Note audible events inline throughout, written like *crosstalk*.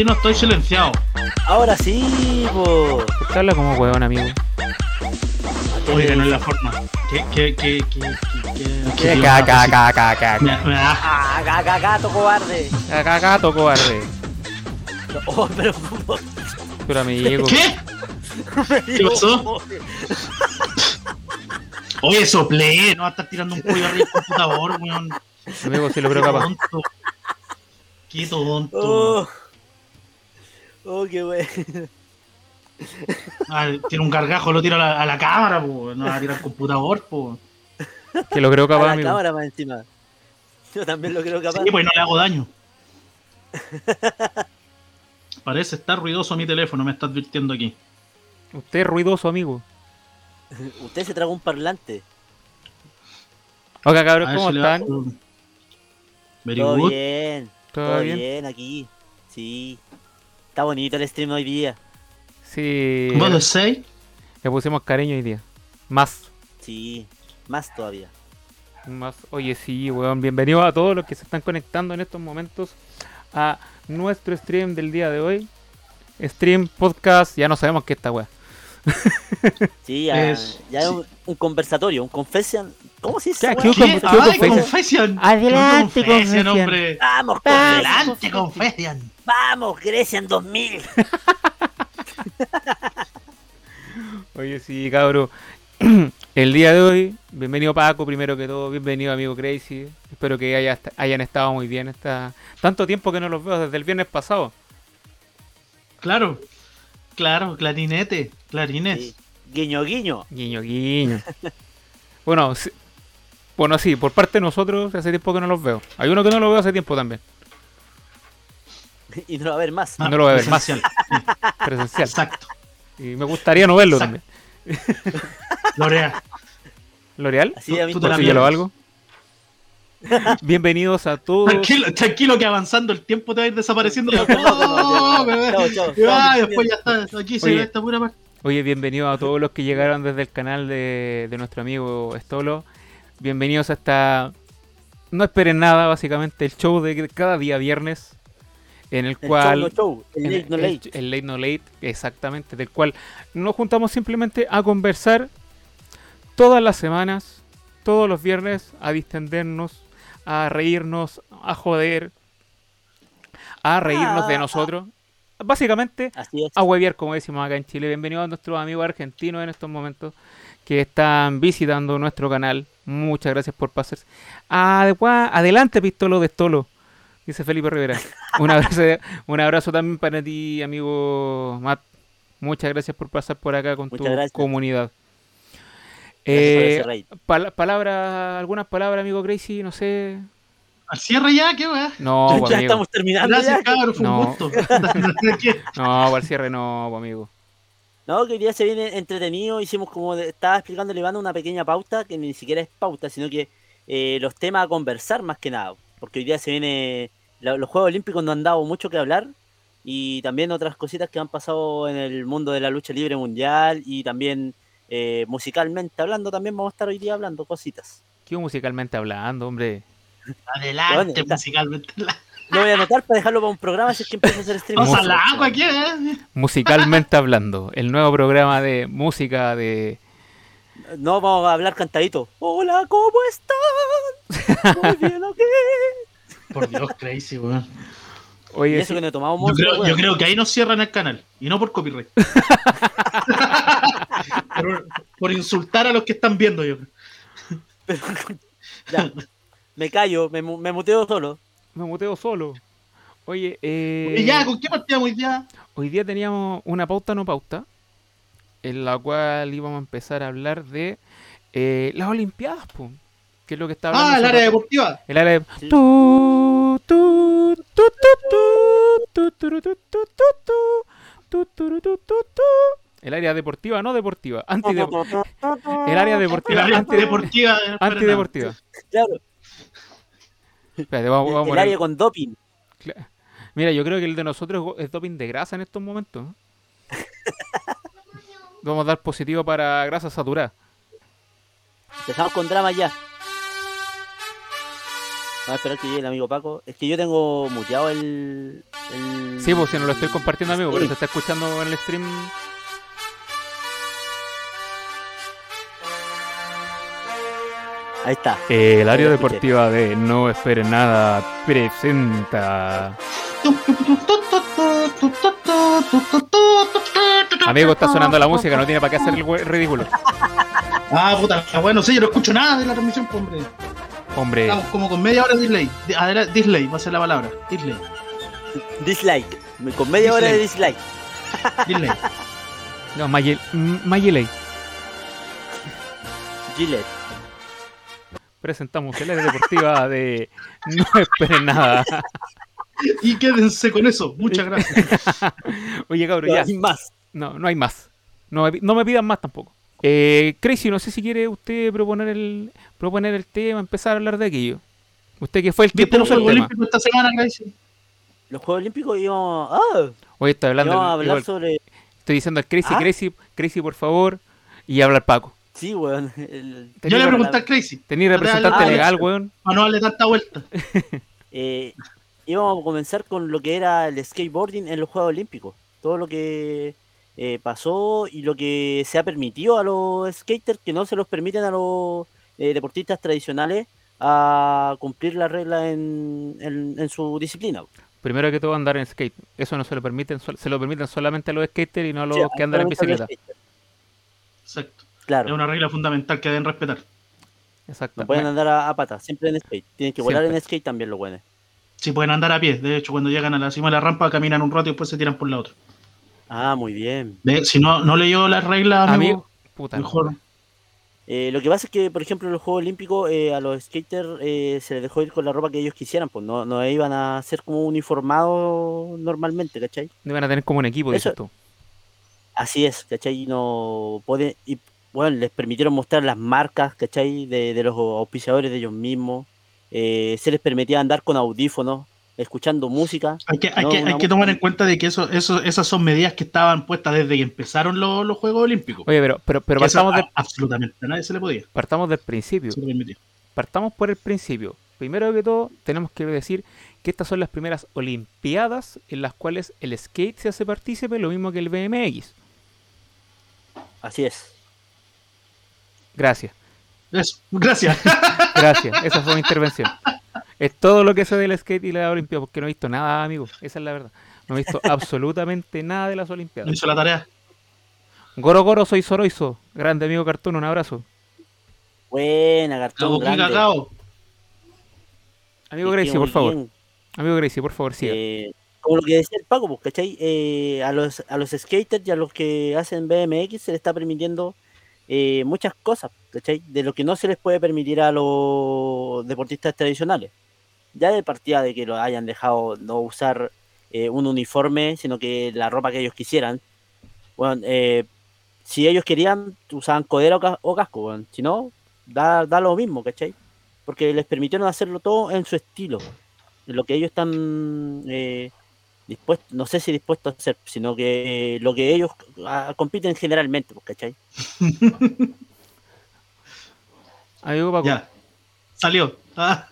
sí no estoy silenciado. Ahora sí, po. ¿Por qué habla como huevón, amigo? Oiga, no es la forma. ¿Qué, qué, qué, qué, qué, qué, qué- Ca, ca, ca, ca, ca, Me, ca. me da- Ah, ga- ga- gato cobarde. Ca, gato cobarde. Oh, pero. Pero amigo. ¿Qué? ¿Qué pasó? Oye, soplé, no va a estar tirando un pollo arriba del computador, weón. Amigo, si lo Qué creo capaz. tonto. Qué tonto. Oh. Qué wey. Ah, tiene un gargajo, lo tira a la, a la cámara, po. no va a tirar al computador, po. Que lo creo A capaz, la amigo. cámara más encima. Yo también lo creo capaz. Sí, pues no le hago daño. Parece estar ruidoso mi teléfono, me está advirtiendo aquí. Usted es ruidoso, amigo. Usted se tragó un parlante. Oiga, A cabros, ver ¿cómo si le va- están? Very Todo good. bien. ¿Todo Todo bien? bien? aquí. Sí. Está bonito el stream hoy día. Sí. ¿Vos lo sé? Le pusimos cariño hoy día. Más. Sí. Más todavía. Más. Oye, sí, weón. Bienvenidos a todos los que se están conectando en estos momentos a nuestro stream del día de hoy. Stream, podcast, ya no sabemos qué está, weón. Sí, ya Es- ya sí. un, un conversatorio, un confession. ¿Cómo se dice? Ya, esa ¿qué weá? ¿Qué ¿Qué? con- qué ¡Ay, confesión? confesión! Adelante, ¿Qué confesión, confesión. hombre! Vamos, ¡Adelante, confesión! Vamos, Grecia en 2000. *laughs* Oye, sí, cabro. *clears throat* El día de hoy, bienvenido Paco, primero que todo, bienvenido amigo Crazy. Espero que haya- hayan estado muy bien. Esta... Tanto tiempo que no los veo, desde el viernes pasado. Claro, claro, clarinete, clarines. Sí. Guiño, guiño. Guiño, guiño. *laughs* bueno, sí, bueno, sí, por parte de nosotros, hace tiempo que no los veo. Hay uno que no lo veo hace tiempo también. *laughs* Y no va a haber más. Ah, No lo voy a ver más. esencial. *laughs* Presencial. Exacto. Y me gustaría no verlo Exacto. también. *laughs* Lorea. ¿L'Oreal? Así a mí Tú te la ¿Por si ya lo algo? Bienvenidos a todos. Tranquilo, tranquilo que avanzando el tiempo te va a ir desapareciendo. Oh, va, después ya está, aquí se Oye. ve esta pura parte. Oye, bienvenidos a todos los que llegaron desde el canal de, de nuestro amigo Stolo. Bienvenidos a esta... No esperen nada, básicamente, el show de cada día viernes. En el El cual... show, no show. El late, no late. el late no late, exactamente, del cual nos juntamos simplemente a conversar todas las semanas, todos los viernes, a distendernos, a reírnos, a joder, a reírnos de Ah. nosotros. Básicamente, Así es. a hueviar, como decimos acá en Chile. Bienvenidos a nuestros amigos argentinos en estos momentos que están visitando nuestro canal. Muchas gracias por pasarse. Adegua- Adelante, Pistolo de Stolo, dice Felipe Rivera. Un abrazo, *laughs* un abrazo también para ti, amigo Matt. Muchas gracias por pasar por acá con tu Muchas gracias. comunidad. Gracias por Eh, pal- palabra, algunas palabras, amigo Crazy, no sé. Al cierre ya, qué weá. No, *laughs* ya pues, amigo. estamos terminando. Gracias, ya. cabrón, fue No. un gusto. *laughs* No, para el cierre no, pues, amigo. No, que hoy día se viene entretenido. Hicimos como estaba explicando Iván una pequeña pauta, que ni siquiera es pauta, sino que eh, los temas a conversar más que nada. Porque hoy día se viene la- los Juegos Olímpicos no han dado mucho que hablar. Y también otras cositas que han pasado en el mundo de la lucha libre mundial. Y también eh, musicalmente hablando, también vamos a estar hoy día hablando cositas. ¿Qué musicalmente hablando, hombre? Adelante, Bueno, musicalmente. Lo voy a anotar para dejarlo para un programa si es que empieza a hacer streaming. Vamos al agua aquí, ¿eh? Musicalmente hablando, el nuevo programa de música de... No, vamos a hablar cantadito. Hola, ¿cómo están? Muy bien, ok. Por Dios, crazy, weón. Oye, eso que no tomamos Yo mucho. creo, yo creo que ahí nos cierran el canal. Y no por copyright. *laughs* por, por insultar a los que están viendo, yo creo. Pero- *laughs* ya, me callo, me muteo solo. Me muteo solo. Oye, eh, Y ya, ¿con qué partíamos hoy día? hoy día teníamos una pauta no pauta, en la cual íbamos a empezar a hablar de eh, las Olimpiadas, po, que es lo que está hablando. Ah, el área deportiva. El área de... Sí. Tu, tu, tu. El área deportiva, no deportiva. Antidep- el área El deportiva. área antide- deportiva. eh, Antideportiva. Claro, Espérate, vamos, vamos a el área con doping. Mira, yo creo que el de nosotros es doping de grasa en estos momentos. *laughs* Vamos a dar positivo para grasa saturada. Empezamos con drama ya. a esperar que llegue el amigo Paco. Es que yo tengo muteado el. el... Sí, pues si no lo estoy compartiendo, amigo, pero se está escuchando en el stream. Ahí está. El área deportiva de No Esperen Nada presenta. Amigo, está sonando la música, no tiene para qué hacer el ridículo. Ah, puta, bueno, sí, yo no escucho nada de la transmisión, hombre. Hombre, Estamos como con media hora de delay. De- adela- Delay, va a ser la palabra. Delay. Dislike. Con media hora de dislike. *laughs* Delay. no, Mayel- M- Mayeley. Gillette. Presentamos el área deportiva de No Esperen Nada. *laughs* Y quédense con eso. Muchas gracias. *laughs* Oye, cabrón, ya. Y más. No, no hay más. No, no me pidan más tampoco. Eh, Crazy, no sé si quiere usted proponer el proponer el tema, empezar a hablar de aquello. Usted que fue el que ¿Viste los puso el Juegos tema. Olímpicos esta semana, Gracie? Los Juegos Olímpicos íbamos. ¡Ah! Hoy estoy hablando. íbamos a igual, hablar sobre. Estoy diciendo al Crazy, ¿Ah? Crazy, Crazy, por favor. Y hablar Paco. Sí, weón. el- Yo le pregunté a Crazy. Tenía representante Ah, legal, weón. Para no darle tanta vuelta. *laughs* eh, íbamos a comenzar con lo que era el skateboarding en los Juegos Olímpicos. Todo lo que eh, pasó y lo que se ha permitido a los skaters que no se los permiten a los eh, deportistas tradicionales a cumplir las reglas en, en- en su disciplina. Primero que todo andar en skate. Eso no se lo permiten, se lo permiten solamente a los skaters y no a los Sí, que andan en bicicleta. skaters. Es una regla fundamental que deben respetar. Exacto. no pueden andar a, a pata, siempre en skate. Tienen que volar Siempre. en skate también los buenos. Si pueden andar a pie. De hecho, cuando llegan a la cima de la rampa, caminan un rato y después se tiran por la otra. Ah, muy bien. Ve, Si no, no leyó las reglas, amigo, Amigo, puta. mejor. Eh, lo que pasa es que, por ejemplo, en los Juegos Olímpicos eh, a los skaters eh, se les dejó ir con la ropa que ellos quisieran, pues no, no iban a ser como uniformados normalmente, ¿cachai? No van a tener como un equipo, dices Eso- tú. Así es, ¿cachai? Y no puede, y bueno, les permitieron mostrar las marcas, ¿cachai? De, de los auspiciadores de ellos mismos. Eh, se les permitía andar con audífonos, escuchando música. Hay que, hay No, que, una hay que mu- tomar en cuenta de que eso, eso, esas son medidas que estaban puestas desde que empezaron los, los Juegos Olímpicos. Oye, pero, pero, pero partamos, de- absolutamente a nadie se le podía. partamos del principio. Partamos por el principio. Primero que todo, tenemos que decir que estas son las primeras Olimpiadas en las cuales el skate se hace partícipe, lo mismo que el BMX. Así es. Gracias, Eso. Gracias. *laughs* gracias. Esa fue mi intervención. Es todo lo que sé del skate y la Olimpiada, porque no he visto nada, amigo. Esa es la verdad. No he visto *laughs* absolutamente nada de las No Olimpiadas. hizo la tarea. Goro Goro, soy Soroizo. Grande amigo Cartoon, un abrazo. Buena, cartón grande. cacao. Amigo Gracie, por favor. bien. Amigo Gracie, por favor, siga. Eh, como lo que decía el Paco, pues, ¿cachai? Eh, a, los, a los skaters y a los que hacen BMX se les está permitiendo eh, muchas cosas, ¿cachai? De lo que no se les puede permitir a los deportistas tradicionales. Ya de partida de que lo hayan dejado no usar eh, un uniforme, sino que la ropa que ellos quisieran. Bueno, eh, si ellos querían, usaban codera o, o casco, bueno. si no, da, da lo mismo, ¿cachai? Porque les permitieron hacerlo todo en su estilo lo que ellos están dispuestos, no sé si dispuestos a hacer, sino que eh, lo que ellos ah, compiten generalmente, pues, ¿cachai? *laughs* Amigo Paco. Ya. Salió. Ah,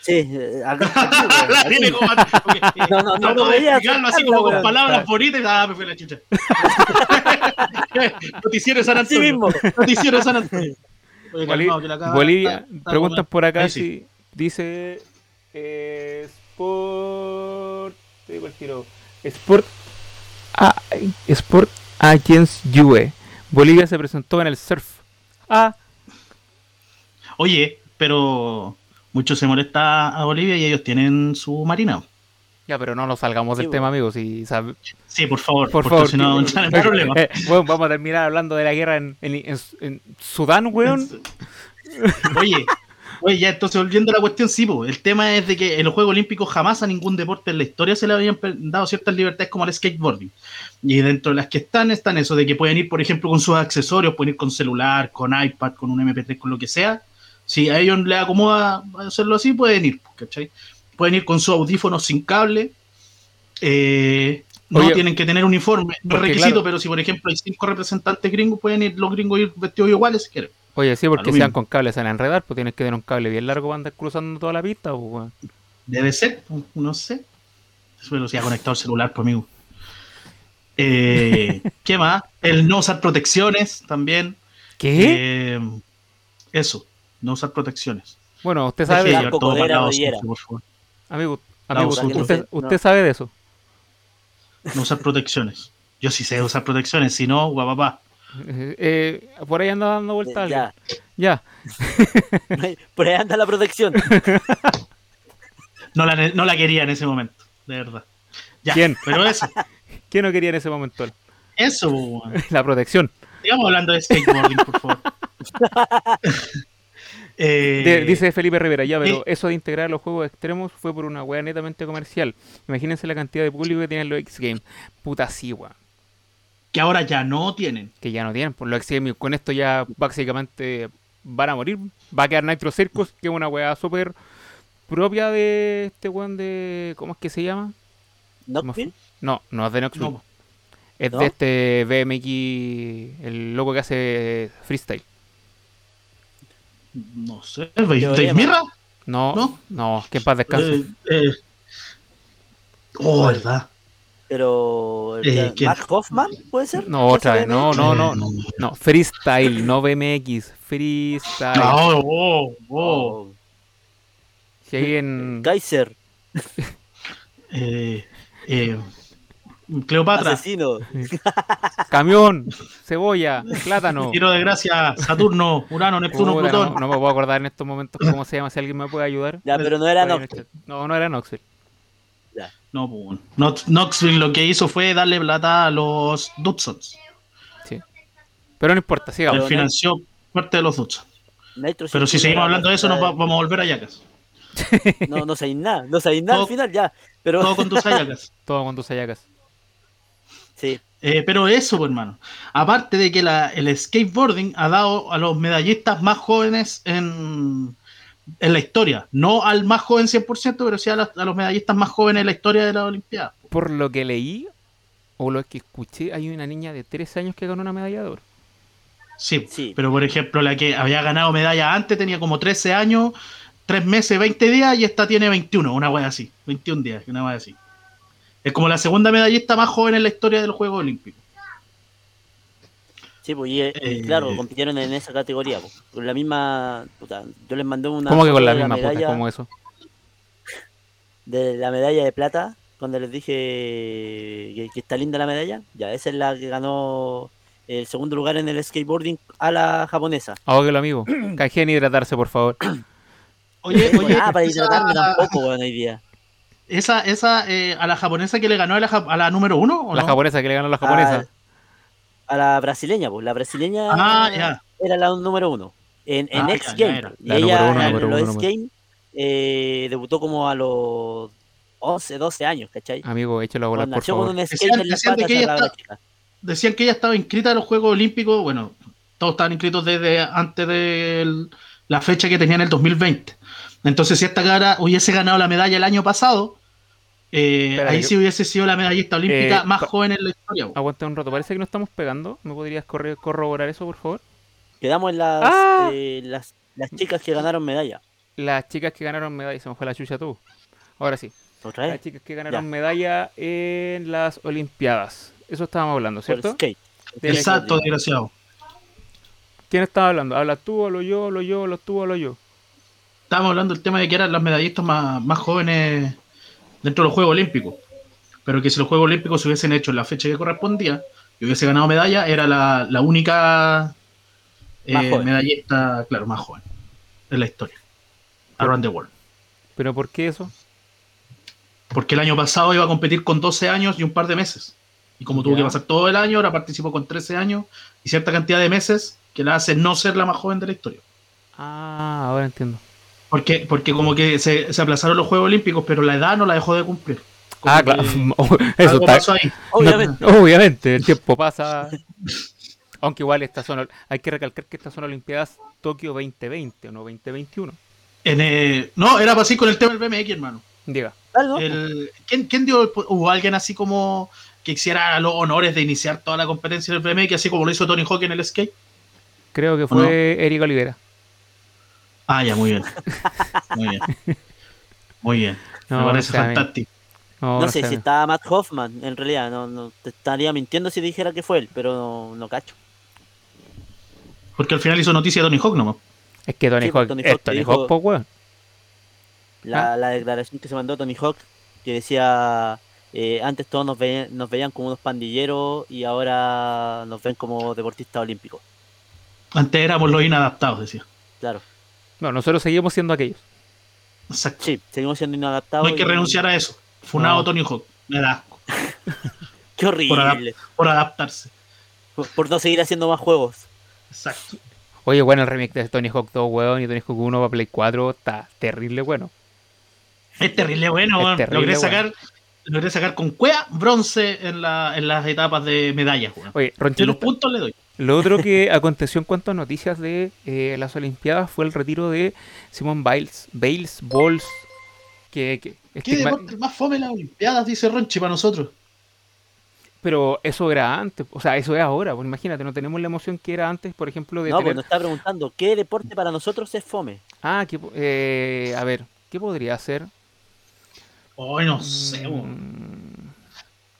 Sí, eh, acá- la tiene como. *laughs* No, no, no trato de podía explicarlo así como con palabras bonitas. Ah, me fue la chucha. *laughs* Noticiero de San Antonio. mismo. Noticiero de San Antonio. Oye, Boli- calmado, que la cámara Bolivia, está- está preguntan como- por acá Ahí sí. si dice eh, Sport. Te digo el tiro. Sport. Sport Agents UE. Bolivia se presentó en el surf. Ah, Oye, pero mucho se molesta a Bolivia y ellos tienen su marina. ya, pero no nos salgamos Sí, del bueno. tema, amigos. Sabe- Sí, por favor, por porque favor. si no, en *laughs* problemas. Eh, bueno, vamos a terminar hablando de la guerra en, en- en- en Sudán, weón. Oye, oye, ya entonces volviendo a la cuestión, sí, po, el tema es de que en los Juegos Olímpicos jamás a ningún deporte en la historia se le habían dado ciertas libertades como al skateboarding. Y dentro de las que están, están eso de que pueden ir, por ejemplo, con sus accesorios, pueden ir con celular, con iPad, con un MP3, con lo que sea. Si a ellos les acomoda hacerlo así, pueden ir, ¿cachai? Pueden ir con sus audífonos sin cable. eh, no Oye, tienen que tener uniforme, no es requisito, claro. pero si por ejemplo hay cinco representantes gringos, pueden ir los gringos ir vestidos iguales si quieren. Oye, sí, porque lo si van mismo. con cable se van a enredar, pues tienes que tener un cable bien largo para andar cruzando toda la pista, pues. Debe ser, no sé. Pero si ha conectado el celular por mí. Eh, ¿Qué más? El no usar protecciones también. ¿Qué? Eh, eso, no usar protecciones. Bueno, usted sabe, de favor. amigo, amigo, usted, usted sabe de eso. No usar protecciones. Yo sí sé usar protecciones, si no, guapapá. Eh, *laughs* eh, por ahí anda dando vuelta Ya, alguien. Ya. *laughs* por ahí anda la protección. *laughs* No la, no la quería en ese momento, de verdad. Ya, ¿Quién? Pero eso, ¿Quién no quería en ese momento? eso, weón. La protección. Sigamos hablando de skateboarding, por favor. Eh, De- dice Felipe Rivera, ya, pero eh. eso de integrar los juegos extremos fue por una wea netamente comercial. Imagínense la cantidad de público que tienen los X-Games. Puta sí. Que ahora ya no tienen. Que ya no tienen. Por los X-Games con esto ya básicamente van a morir. Va a quedar Nitro Circus, que es una wea súper propia de este weón de... ¿Cómo es que se llama? Knoxville. No, no es de Knoxville. No. Es ¿No? de este BMX, el loco que hace freestyle. No sé. ¿Dave Teoría, Mirra? No, no, ¿No? que en paz descanse. Eh, eh. Oh, ¿verdad? Pero. Eh. ¿Mark Hoffman puede ser? No, otra vez, ¿Ese no, no, no, no, no, freestyle, no BMX, freestyle. No, oh, oh. Si hay en *laughs* Kaiser, *laughs* Eh, eh, Cleopatra. asesino. *laughs* camión, cebolla, plátano. Tiro de gracia. Saturno, Urano, Neptuno, Plutón. no, no me puedo acordar en estos momentos cómo se llama, si alguien me puede ayudar. Ya, pero no era Puede en el Knoxville. chat. No, no era Knoxville. No, pues, bueno. Knox- Knoxville lo que hizo fue darle plata a los Dudsons. Sí. Pero no importa, sigamos. Pero- financió parte de los Dudsons. Nitro Pero si seguimos hablando de eso, nos va- vamos a volver a Yacas. *laughs* No, no sabéis nada, no sabéis nada Todo- al final ya. Pero Todo con tus Yacas. *laughs* Todo con tus ayacas. sí, Eh, pero eso, pues, hermano. Aparte de que la- el skateboarding ha dado a los medallistas más jóvenes en, en la historia. No al más joven 100%, pero sí a, los medallistas más jóvenes en la historia de la Olimpiada. Por lo que leí o lo que escuché, hay una niña de 13 años que ganó una medalla de oro. Sí, Sí. pero por ejemplo, la que había ganado medalla antes tenía como 13 años, 3 meses, 20 días, y esta tiene 21, una wea así, 21 días, una wea así. Es como la segunda medallista más joven en la historia del Juego Olímpico. Sí, pues y, y Eh. claro, compitieron en esa categoría. pues, con la misma. puta, yo les mandé una. ¿Cómo que con la de misma puta? medalla, ¿Cómo eso? *laughs* De la medalla de plata, cuando les dije que, que está linda la medalla. Ya, esa es la que ganó el segundo lugar en el skateboarding a la japonesa. Ahóguelo, amigo. *clears throat* Canjeen hidratarse, por favor. *coughs* Oye, oye, ah, para esa- hidratarme tampoco, bueno, hoy día. Esa, esa eh, a la japonesa que le ganó a la, ja- a la número uno, ¿o La no? japonesa que le ganó a la japonesa. A, a la brasileña, pues la brasileña Ah, era la número uno. En, en Ah, X Game. Y La ella uno, en número los uno, X Game eh, debutó como a los 11, 12 años, ¿cachai? Amigo, échalo a volar, por favor. un skate Decían- que ella cerrada la está- chica. Decían que ella estaba inscrita a los Juegos Olímpicos, bueno, todos estaban inscritos desde antes de la fecha que tenía en el 2020. Entonces, si esta cara hubiese ganado la medalla el año pasado, eh, ahí yo- sí hubiese sido la medallista olímpica Eh, más joven en la historia. Aguanta un rato, parece que no estamos pegando. ¿Me podrías corroborar eso, por favor? Quedamos en las, Ah. eh, las, las chicas que ganaron medalla. Las chicas que ganaron medalla, se me fue la chucha tú. Ahora sí. ¿Otra Las chicas que ganaron Ya. medalla en las Olimpiadas. Eso estábamos hablando, ¿cierto? skate. Exacto, desgraciado. ¿Quién estaba hablando? ¿Hablas tú, hablo yo, hablo yo, hablas tú, hablo yo? Estábamos hablando del tema de que eran las medallistas más, más jóvenes dentro de los Juegos Olímpicos. Pero que si los Juegos Olímpicos se hubiesen hecho en la fecha que correspondía y hubiese ganado medalla, era la, la única eh, medallista, claro, más joven en la historia. Around the World. ¿Pero por qué eso? Porque el año pasado iba a competir con 12 años y un par de meses. Y como tuvo que pasar todo el año, ahora participó con 13 años y cierta cantidad de meses que la hace no ser la más joven de la historia. Ah, ahora entiendo. Porque, porque como que se, se aplazaron los Juegos Olímpicos, pero la edad no la dejó de cumplir. Como Ah, claro. *laughs* Eso algo está. pasó ahí. Obviamente. No, obviamente, el tiempo pasa. Aunque igual estas son. Hay que recalcar que estas son Olimpiadas Tokio 2020 o no 2021. En, eh, no, era para así con el tema del BMX, hermano. Diga. ¿Algo? El, ¿quién, quién dio? el- ¿Hubo alguien así como que hiciera los honores de iniciar toda la competencia del BMX, así como lo hizo Tony Hawk en el skate? Creo que fue Eric Olivera. Ah, ya, muy bien. Muy bien. Muy bien. No, Me parece no fantástico. No, sé si estaba Matt Hoffman, en realidad, no, no te estaría mintiendo si dijera que fue él, pero no, no cacho. Porque al final hizo noticia Tony Hawk nomás. Es que Tony Sí, Hawk Tony es Hawk Tony dijo- Hawk, po, weón. La, Ah. la declaración que se mandó Tony Hawk, que decía, eh, antes todos nos veían, nos veían como unos pandilleros y ahora nos ven como deportistas olímpicos. Antes éramos los inadaptados, decía. Claro. No, nosotros seguimos siendo aquellos. Exacto. Sí, seguimos siendo No inadaptados. hay que y- renunciar a eso. Funado No. Tony Hawk. Me da asco. *laughs* Qué horrible. Por adaptarse. Por, por no seguir haciendo más juegos. Exacto. Oye, bueno, el remake de Tony Hawk 2, weón, y Tony Hawk 1 para Play 4 está terrible bueno. Es terrible bueno, weón. terrible logré bueno. sacar, logré sacar con cuea bronce en, la, en las etapas de medallas, weón. Oye, De Ronchito, los puntos le doy. Lo otro que *laughs* aconteció en cuanto a noticias de eh, las Olimpiadas fue el retiro de Simon Biles, Bales, Balls, que, que ¿Qué estigma- deporte más fome en las Olimpiadas? Dice Ronchi para nosotros. pero eso era antes, o sea, eso es ahora, pues imagínate, no tenemos la emoción que era antes, por ejemplo, de No, tener- pues nos está preguntando, ¿qué deporte para nosotros es fome? Ah, que, po- eh, a ver, ¿qué podría ser? Ay, no sé. Mm,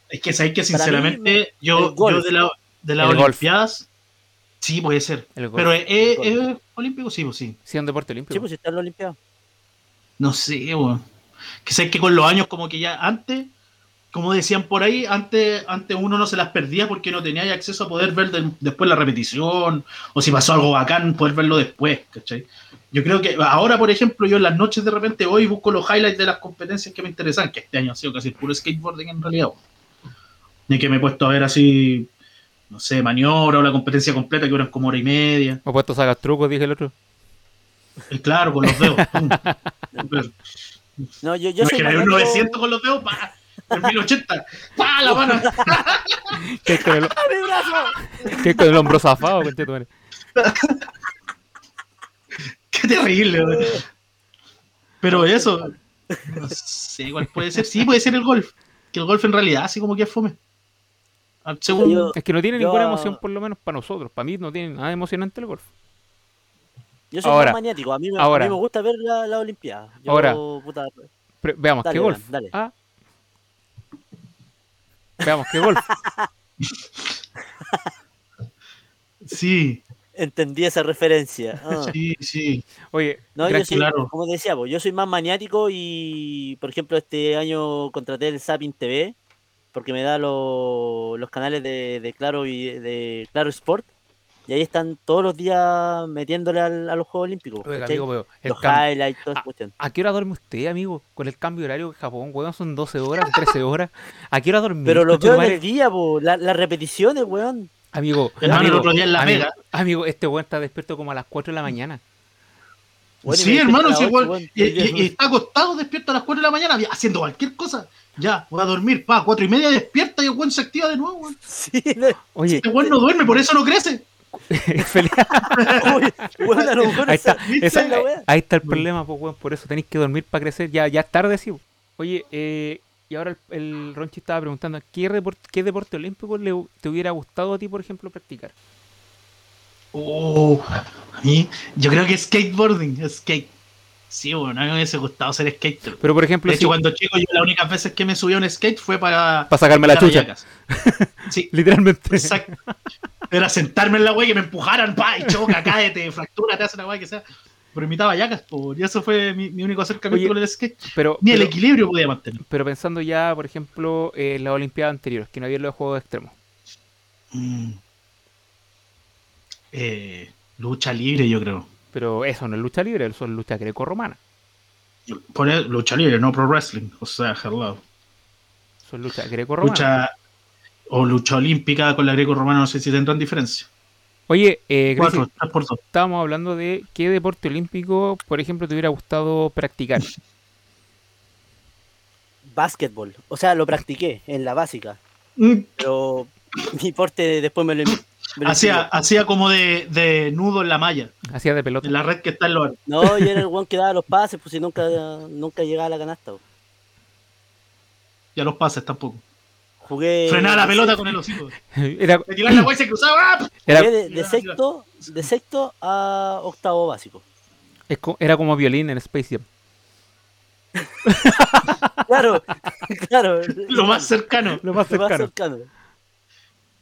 Es que sabéis que sinceramente yo, yo de, la, de las El golf. Sí puede ser. el golf. Pero es, es- El golf. es olímpico, sí, pues sí. Sí, es un deporte olímpico. Sí, pues si está en la Olimpiada. No sé, weón. Que sé que con los años como que ya antes, como decían por ahí, antes, antes uno no se las perdía porque no tenía acceso a poder ver después la repetición, o si pasó algo bacán, poder verlo después, ¿cachai? Yo creo que ahora, por ejemplo, yo en las noches de repente voy y busco los highlights de las competencias que me interesan, que este año ha sido casi el puro skateboarding en realidad. weón. Ni que me he puesto a ver así, no sé, maniobra o la competencia completa que duran como hora y media. Me he puesto sacar trucos, dije el otro. Y claro, con los dedos. *laughs* No, yo, yo soy un maniático- 900 con los dedos, pa, en 1080, pa, la mano. *laughs* Que es con el, ¡Ah, *laughs* mi brazo! que es con el hombro zafado. Qué terrible. Pero eso, no sé cuál puede ser. Sí, puede ser el golf. Que el golf en realidad así como que es fome. Ah, Según, Yo- Es que no tiene Yo- ninguna emoción, por lo menos para nosotros. Para mí no tiene nada emocionante el golf. Yo soy Ahora, más maniático, a mí, me, ahora. a mí me gusta ver la, la Olimpiada. Yo, Ahora. puta, Pre- veamos, Dale, ¿qué golf? Dale. Ah. Veamos, ¿qué golf? *laughs* sí, entendí esa referencia. Ah. sí, sí. Oye, No, yo soy, claro. como decía, yo soy más maniático y, por ejemplo, este año contraté el Sapin TV porque me da lo- los canales de, de Claro y de Claro Sport y ahí están todos los días metiéndole al- a los Juegos Olímpicos. oiga, amigo, pero el los cam- highlights, toda esa cuestión. ¿A qué hora duerme usted, amigo? Con el cambio de horario de Japón, weón, son 12 horas, 13 horas. ¿A qué hora dormir? Pero lo conche veo tu en madre? el día, po, la- las repeticiones, weón. Amigo, amigo, amigo, amigo, este weón está despierto como a las 4 de la mañana. Bueno, sí, hermano, ocho, igual. Y, y- y está acostado, despierto a las 4 de la mañana, haciendo cualquier cosa. Ya, voy a dormir, pa, 4 y media despierta y el weón se activa de nuevo, weón. Sí, no, Oye, Este weón no duerme, por eso no crece. *laughs* feliz- lo mejor ahí está, el problema, pues, weón, por eso tenéis que dormir para crecer. Ya, ya es tarde, sí. Oye, eh, y ahora el, el Ronchi estaba preguntando, ¿qué, report- ¿qué deporte olímpico le, te hubiera gustado a ti, por ejemplo, practicar? Oh, a mí, yo creo que skateboarding, skate. Sí, bueno, a mí me hubiese gustado ser skater. Pero, por ejemplo, De si- hecho, cuando chico, yo las únicas veces que me subí a un skate fue para. para sacarme la chucha. *laughs* Sí, literalmente. exacto. Era sentarme en la wey que me empujaran, pa, y choca, *laughs* cáete, fractura, te hace la wey que sea. Pero imitaba yacas, por y eso fue mi, mi único acercamiento Oye, con el skate. Pero, Ni el pero, equilibrio podía mantener. pero pensando ya, por ejemplo, en las Olimpiadas anteriores, que no había los juegos extremos. Mm. Eh, lucha libre, yo creo. Pero eso no es lucha libre, eso es lucha greco-romana. Por el- lucha libre, no pro wrestling. O sea, hello. Eso es lucha greco-romana. Lucha o lucha olímpica con la greco-romana, no sé si tendrán diferencia. Oye, eh, Gracie, Cuatro, tres por dos. estábamos hablando de qué deporte olímpico, por ejemplo, te hubiera gustado practicar. Básquetbol. O sea, lo practiqué en la básica. Mm, Pero mi porte después me lo, me lo Hacía, hacía como de, de nudo en la malla, Hacía de pelota. en la red que está en los No, yo era el weón que daba los pases, pues si nunca, nunca llegaba a la canasta. weón. *laughs* Ya los pases tampoco. Jugué. Frenaba la pelota sexto- con el hocico. *laughs* Era, Me tiraba la weá y se cruzaba. ¡ah! *laughs* era, jugué de, de sexto, de sexto a octavo básico. es co- era como violín en Space Jam. Claro, claro. Lo más cercano. Lo más Lo más cercano.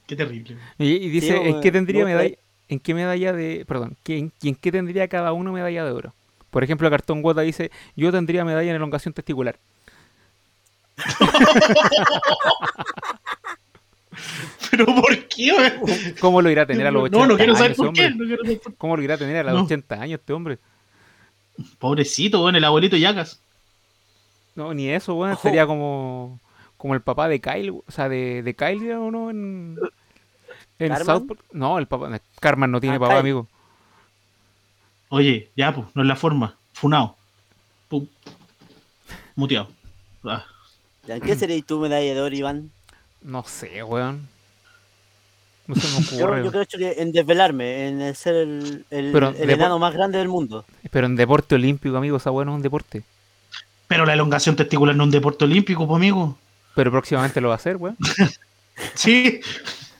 Qué terrible. Y, y dice, Sí, ¿en bueno, qué tendría no, medalla? ¿En qué medalla de. Perdón, ¿quién, ¿y en qué tendría cada uno medalla de oro? Por ejemplo, Cartón Gota dice, yo tendría medalla en elongación testicular. *laughs* Pero ¿por qué? weón? ¿Cómo lo irá a tener a los 80 No, no quiero años, saber por hombre? qué. no quiero saber por qué. ¿Cómo lo irá a tener a los No. 80 años este hombre? Pobrecito, weón, el abuelito Yagas. No, ni eso. Ojo. Sería como, como el papá de Kyle, o sea, de, de Kyle, ¿o no? En, en ¿Cartman? South Park. No, el papá. Carmen no tiene Ah, papá, Kyle. amigo. Oye, ya, pues, no es la forma. Funao. Pum. Muteado. Ah. ¿Ya ¿En qué seréis tu medalla de oro, Iván? No sé, weón. No se me *laughs* Yo, ocurre. yo creo que en desvelarme, en ser el, el, Pero el enano más grande del mundo. Pero en deporte olímpico, amigo, esa weón es un deporte. Pero la elongación testicular no es un deporte olímpico, pues, amigo. Pero próximamente lo va a hacer, weón. *laughs* Sí.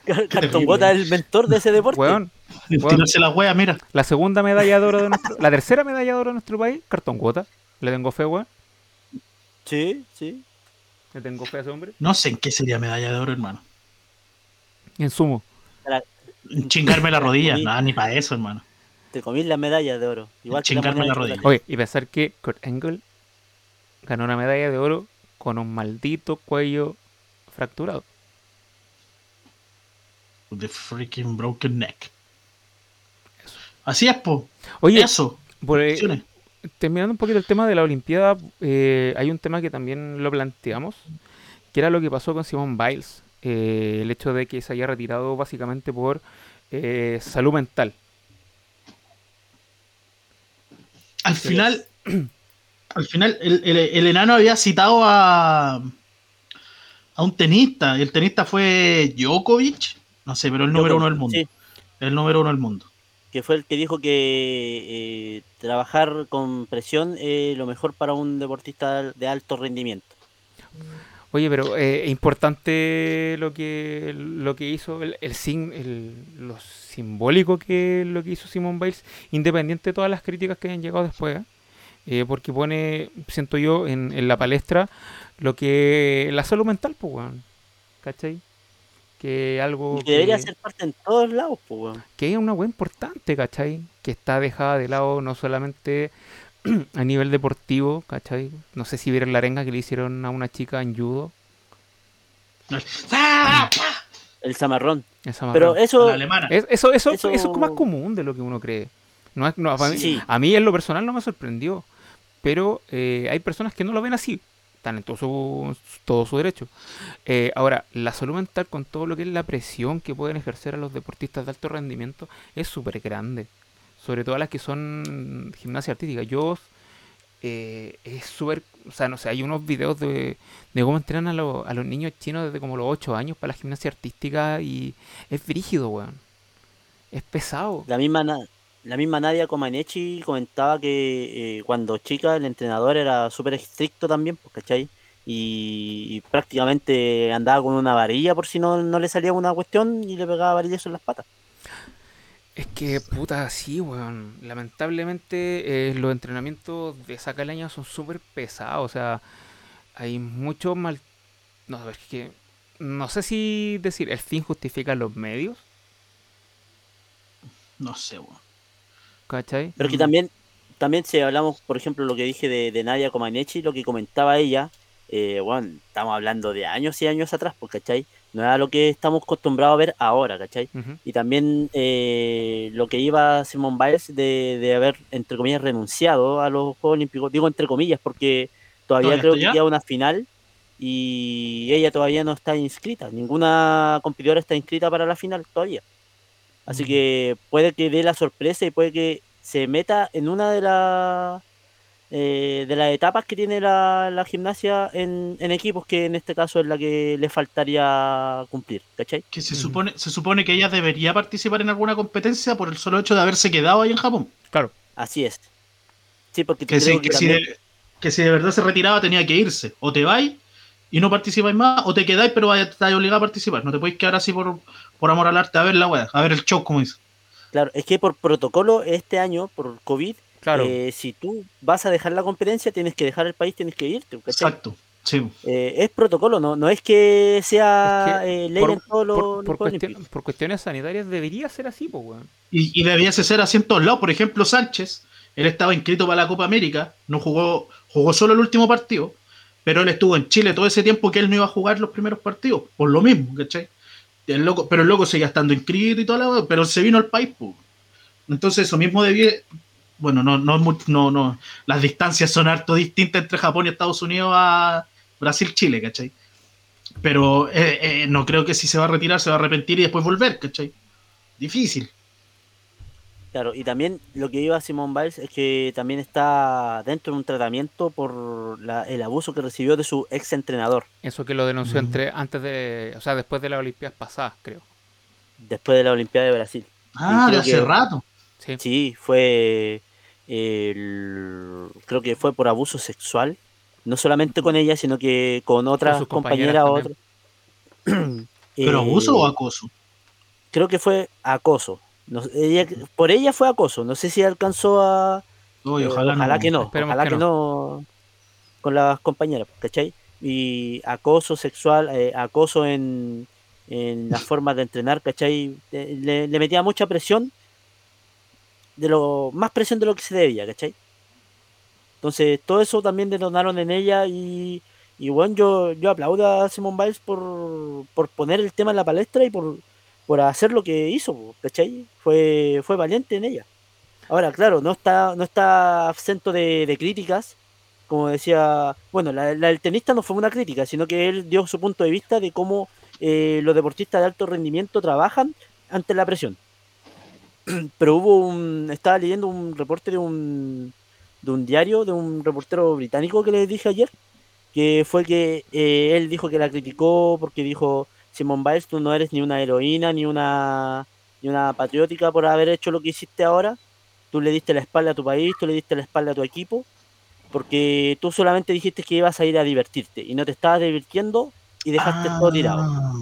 *laughs* Cartón Gota es el mentor de ese deporte. Weón. Tirarse la wea, mira. la segunda medalla de oro de nuestro. La tercera medalla de oro de nuestro país, cartón gota. Le tengo fe, weón. Sí, sí. Le tengo fe a ese hombre. No sé en qué sería medalla de oro, hermano. En sumo. En Chingarme la *laughs* rodilla. Nada, ni para eso, hermano. Te comí la medalla de oro. Igual que Chingarme moneda la de rodilla. Oye, y pensar que Kurt Angle ganó una medalla de oro con un maldito cuello fracturado. The freaking broken neck. Así es, po. Oye, Eso. por, eh, terminando un poquito el tema de la Olimpiada, eh, hay un tema que también lo planteamos, que era lo que pasó con Simone Biles. eh, el hecho de que se haya retirado básicamente por eh, salud mental. Al final, al final, el, el- el enano había citado a, a un tenista. y El tenista fue Djokovic. No sé, pero el número uno del mundo. Sí, El número uno del mundo. que fue el que dijo que eh, trabajar con presión es lo mejor para un deportista de alto rendimiento. Oye, pero eh, es importante lo que lo que hizo el, el, sim- el- lo simbólico que lo que hizo Simone Biles, independiente de todas las críticas que hayan llegado después, ¿eh? Porque pone, siento yo, en, en la palestra lo que la salud mental, pues, weón, ¿cachai? Que algo Y que debería que- ser parte en todos lados, pues, weón. que es una weá importante, ¿cachai? Que está dejada de lado no solamente *clears throat* a nivel deportivo, ¿cachai? No sé si vieron la arenga que le hicieron a una chica en judo. ¡Ah! El zamarrón. Esa Pero marrón. A eso. Es- eso, eso, eso- eso es más común de lo que uno cree. No, es- no, a, mí, Sí. a mí en lo personal no me sorprendió, pero eh, hay personas que no lo ven así. Están en todo su, todo su derecho. Eh, ahora, la salud mental con todo lo que es la presión que pueden ejercer a los deportistas de alto rendimiento es súper grande. Sobre todo a las que son gimnasia artística. Yo eh, es súper, o sea, no sé, hay unos videos de, cómo entrenan a, los- a los niños chinos desde como los 8 años para la gimnasia artística y es brígido, weón. Es pesado. la misma, Na- la misma Nadia Comaneci comentaba que eh, cuando chica el entrenador era súper estricto también, pues, ¿cachai? Y, y prácticamente andaba con una varilla por si no, no le salía una cuestión y le pegaba varillazos en las patas. Es que, puta, sí, weón. Lamentablemente, eh, los entrenamientos de esa calaña son súper pesados. O sea, hay mucho mal. No, es que. No sé si decir, el fin justifica los medios, No sé, weón. ¿Cachai? Pero que Mm. también, también si hablamos, por ejemplo, lo que dije de, de Nadia Comaneci, lo que comentaba ella, eh, bueno, estamos hablando de años y años atrás, pues, ¿cachai? No era lo que estamos acostumbrados a ver ahora, ¿cachai? Y también eh, lo que iba Simone Biles de, de haber, entre comillas, renunciado a los Juegos Olímpicos. Digo entre comillas porque todavía ¿Todavía creo que ya? queda una final y ella todavía no está inscrita. Ninguna competidora está inscrita para la final todavía. Así que puede que dé la sorpresa y puede que se meta en una de las eh, de las etapas que tiene la, la gimnasia en, en equipos, que en este caso es la que le faltaría cumplir, ¿cachai? Que se Mm. supone, se supone que ella debería participar en alguna competencia por el solo hecho de haberse quedado ahí en Japón. Claro. Así es. Sí, porque Que, si, que que, si también- de, que si de verdad se retiraba tenía que irse. O te vais y no participáis más, o te quedáis, pero estáis obligado a participar. No te podéis quedar así por, por amor al arte a ver la weá, a ver el show, como dice. Claro, es que por protocolo este año, por COVID, Claro. eh, si tú vas a dejar la competencia, tienes que dejar el país, tienes que irte. ¿cachai? Exacto. Sí. Eh, es protocolo, no, no es que sea Es que eh, ley por- en todos los, por, cuestion- cuestiones sanitarias debería ser así, pues, weón. Y, y debiese ser así en todos lados. Por ejemplo, Sánchez, él estaba inscrito para la Copa América, no jugó, jugó solo el último partido, pero él estuvo en Chile todo ese tiempo que él no iba a jugar los primeros partidos, por lo mismo, ¿cachai? El loco, pero el loco seguía estando inscrito y toda la pero se vino al país, pues. Entonces eso mismo debía, bueno, no, no, no, no, las distancias son harto distintas entre Japón y Estados Unidos a Brasil-Chile, ¿cachai? Pero eh, eh, no creo que si se va a retirar se va a arrepentir y después volver, ¿cachai? Difícil. Claro, y también lo que iba Simón Biles es que también está dentro de un tratamiento por la- el abuso que recibió de su ex entrenador Eso que lo denunció Mm. entre antes de, o sea, después de las Olimpiadas pasadas, creo. después de la Olimpiada de Brasil. Ah, de hace que- rato. Sí. Sí, fue. el- creo que fue por abuso sexual. No solamente con ella, sino que con otras sus compañeras compañeras. otras. *clears throat* ¿Pero Eh, abuso o acoso? Creo que fue acoso. No sé, ella, por ella fue acoso. No sé si alcanzó a. Uy, eh, ojalá, que no. Esperemos Ojalá que que, no. Con las compañeras, ¿cachai? Y acoso sexual, eh, acoso en, en las *laughs* formas de entrenar, ¿cachai? Eh, Le, le metía mucha presión, de lo más presión de lo que se debía, ¿cachai? Entonces, todo eso también detonaron en ella y, y bueno, yo, yo aplaudo a Simone Biles por, por poner el tema en la palestra y por, por hacer lo que hizo, ¿cachai? Fue, fue valiente en ella. Ahora, claro, no está, no está absento de, críticas, como decía, bueno, la, la del tenista no fue una crítica, sino que él dio su punto de vista de cómo eh, los deportistas de alto rendimiento trabajan ante la presión. *clears throat* Pero hubo un, estaba leyendo un reporte de un, de un diario, de un reportero británico que les dije ayer, que fue que eh, él dijo que la criticó porque dijo, Simone Biles, tú no eres ni una heroína, ni una, ni una patriótica por haber hecho lo que hiciste ahora. Tú le diste la espalda a tu país, tú le diste la espalda a tu equipo, porque tú solamente dijiste que ibas a ir a divertirte y no te estabas divirtiendo y dejaste todo tirado. Ah,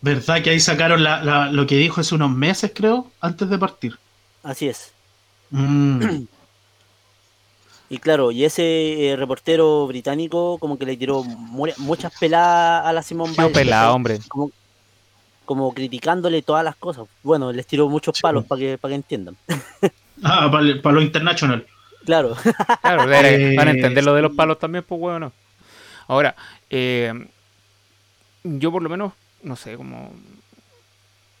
¿Verdad que ahí sacaron la- la- lo que dijo hace unos meses, creo, antes de partir? Así es. Mm. *clears throat* Y claro, y ese eh, reportero británico como que le tiró mu- muchas peladas a la Qué Biles. pelado, ¿cachai? hombre. Como, como criticándole todas las cosas. Bueno, les tiró muchos Sí. palos para que, para que entiendan. *laughs* Ah, para, lo internacional. Claro. *laughs* Claro, de- Eh, entender lo de los palos también, pues bueno. Ahora, eh, yo por lo menos, no sé cómo.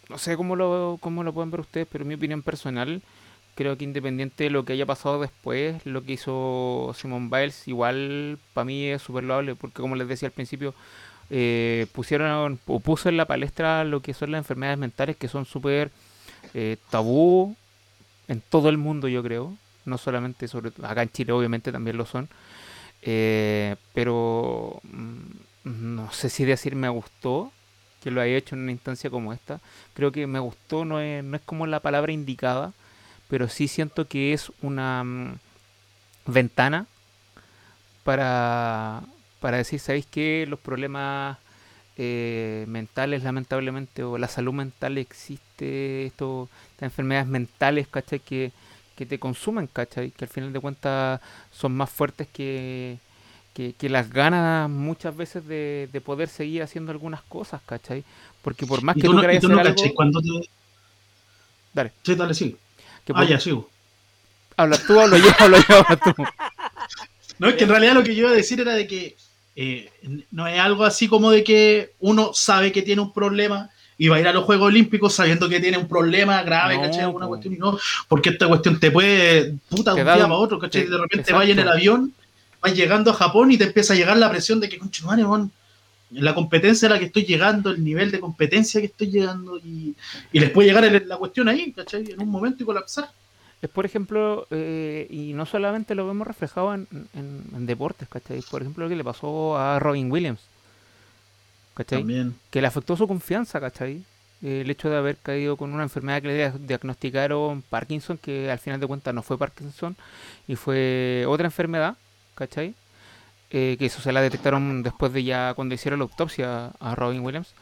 No sé cómo lo, cómo lo pueden ver ustedes, pero mi opinión personal, creo que independiente de lo que haya pasado después, lo que hizo Simon Biles, igual para mí es súper loable, porque como les decía al principio, eh, pusieron o puso en la palestra lo que son las enfermedades mentales, que son súper eh, tabú en todo el mundo, yo creo. No solamente sobre acá en Chile obviamente también lo son. Eh, pero mm, no sé si decir me gustó que lo haya hecho en una instancia como esta. Creo que me gustó no es, no es como la palabra indicada pero sí siento que es una mm, ventana para para decir sabéis que los problemas eh, mentales lamentablemente o la salud mental existe esto estas enfermedades mentales ¿cachai? que que te consumen, ¿cachai? Que al final de cuentas son más fuertes que, que, que las ganas muchas veces de, de poder seguir haciendo algunas cosas, ¿cachai? Porque por más ¿Y que tú tú no, hacer no algo, cachai cuando te... Dale. Sí, dale, sí. Que Ah, ya, sigo. hablas tú, hablo yo, hablo yo, hablas tú. *laughs* No, es que en realidad lo que yo iba a decir era de que eh, no es algo así como de que uno sabe que tiene un problema y va a ir a los Juegos Olímpicos sabiendo que tiene un problema grave, No, ¿cachai? Alguna cuestión y no, porque esta cuestión te puede, puta, Te un día para otro, ¿cachai? te- de repente vaya en el avión, vas llegando a Japón y te empieza a llegar la presión de que, conche, madre, weón, la competencia a la que estoy llegando, el nivel de competencia que estoy llegando y, y les puede llegar el- la cuestión ahí, ¿cachai? En un momento y colapsar. Es por ejemplo, eh, y no solamente lo vemos reflejado en, en- en deportes, ¿cachai? Por ejemplo, lo que le pasó a Robin Williams, ¿cachai? También. que le afectó su confianza, ¿cachai? Eh, El hecho de haber caído con una enfermedad que le dia- diagnosticaron Parkinson, que al final de cuentas no fue Parkinson y fue otra enfermedad, ¿cachai? Eh, que eso se la detectaron después de ya cuando hicieron la autopsia a Robin Williams,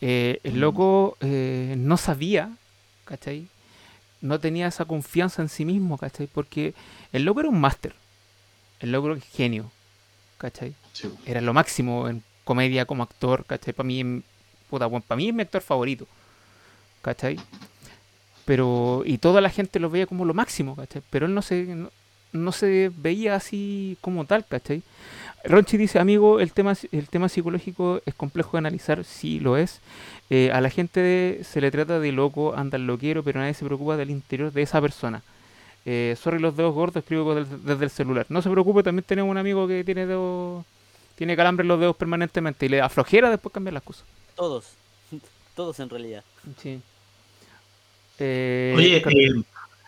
eh, el loco eh, no sabía, ¿cachai? No tenía esa confianza en sí mismo, ¿cachai? Porque el loco era un máster, el loco era genio, ¿cachai? Sí. Era lo máximo en comedia como actor, ¿cachai? Para mí, puta, bueno, para mí es mi actor favorito, ¿cachai? Pero, y toda la gente lo veía como lo máximo, ¿cachai? Pero él no se, no, no se veía así como tal, ¿cachai? Ronchi dice, amigo, el tema, el tema psicológico es complejo de analizar, sí lo es. Eh, a la gente se le trata de loco, anda al loquero, pero nadie se preocupa del interior de esa persona. Eh, sorry los dedos gordos, escribo desde el celular. No se preocupe, también tenemos un amigo que tiene dedos, tiene calambre en los dedos permanentemente y le da flojera después cambiar las cosas. Todos. *laughs* Todos en realidad. Sí. Eh, Oye, Car- eh,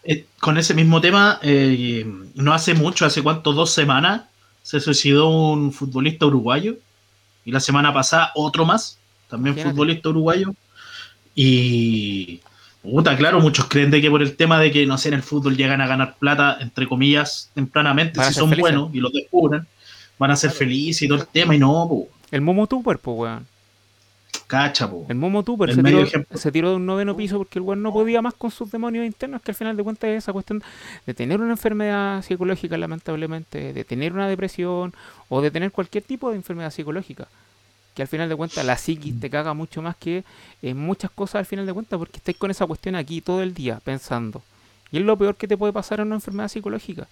eh, con ese mismo tema, eh, no hace mucho, hace cuánto, dos semanas, se suicidó un futbolista uruguayo y la semana pasada otro más, también Imagínate. futbolista uruguayo. Y, puta, claro, muchos creen de que por el tema de que, no sé, en el fútbol llegan a ganar plata, entre comillas, tempranamente, Van si son felices. buenos y lo descubren, van a ser Claro. felices y todo el tema, y no, po, el Momo Tupper, pues, weón. Cacha, po. El Momo Tupper se tiró, se tiró de un noveno piso porque el weón no podía más con sus demonios internos, que al final de cuentas es esa cuestión de tener una enfermedad psicológica, lamentablemente, de tener una depresión o de tener cualquier tipo de enfermedad psicológica. Que al final de cuentas la psiquis te caga mucho más que en muchas cosas al final de cuentas porque estáis con esa cuestión aquí todo el día pensando. Y es lo peor que te puede pasar en una enfermedad psicológica.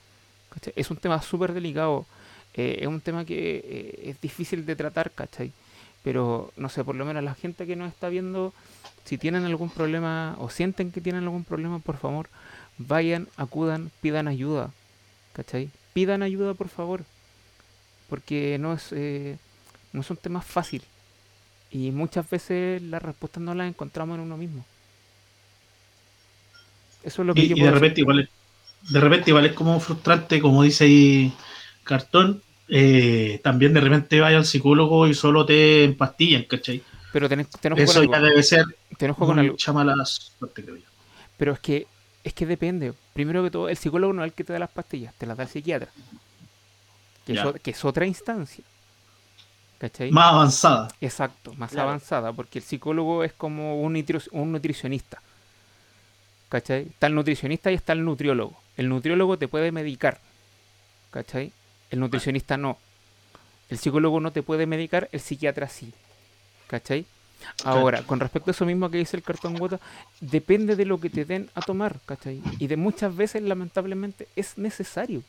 ¿cachai? Es un tema súper delicado, eh, es un tema que eh, es difícil de tratar, ¿cachai? Pero, no sé, por lo menos la gente que nos está viendo, si tienen algún problema o sienten que tienen algún problema, por favor, vayan, acudan, pidan ayuda, ¿cachai? Pidan ayuda, por favor, porque no es, eh, no es un tema fácil. Y muchas veces las respuestas no las encontramos en uno mismo. Eso es lo que Y, yo y de puedo decir. repente igual es, de repente igual es como frustrante, como dice ahí Cartón, eh, también de repente vaya al psicólogo y solo te empastillan, ¿cachai? Pero tenés, tenés Eso con ya algo. debe ser tenés con algo. mucha mala suerte, creo yo. Pero es que, es que depende. Primero que todo, el psicólogo no es el que te da las pastillas, te las da el psiquiatra. Que, es, que otra instancia. ¿Cachai? Más avanzada. Exacto, más Claro. avanzada, porque el psicólogo es como un, nitri- un nutricionista. ¿Cachai? Está el nutricionista y está el nutriólogo. El nutriólogo te puede medicar. ¿Cachai? El nutricionista no. El psicólogo no te puede medicar, el psiquiatra sí. ¿Cachai? Ahora, con respecto a eso mismo que dice el cartón gota, depende de lo que te den a tomar, ¿cachai? Y de muchas veces, lamentablemente, es necesario.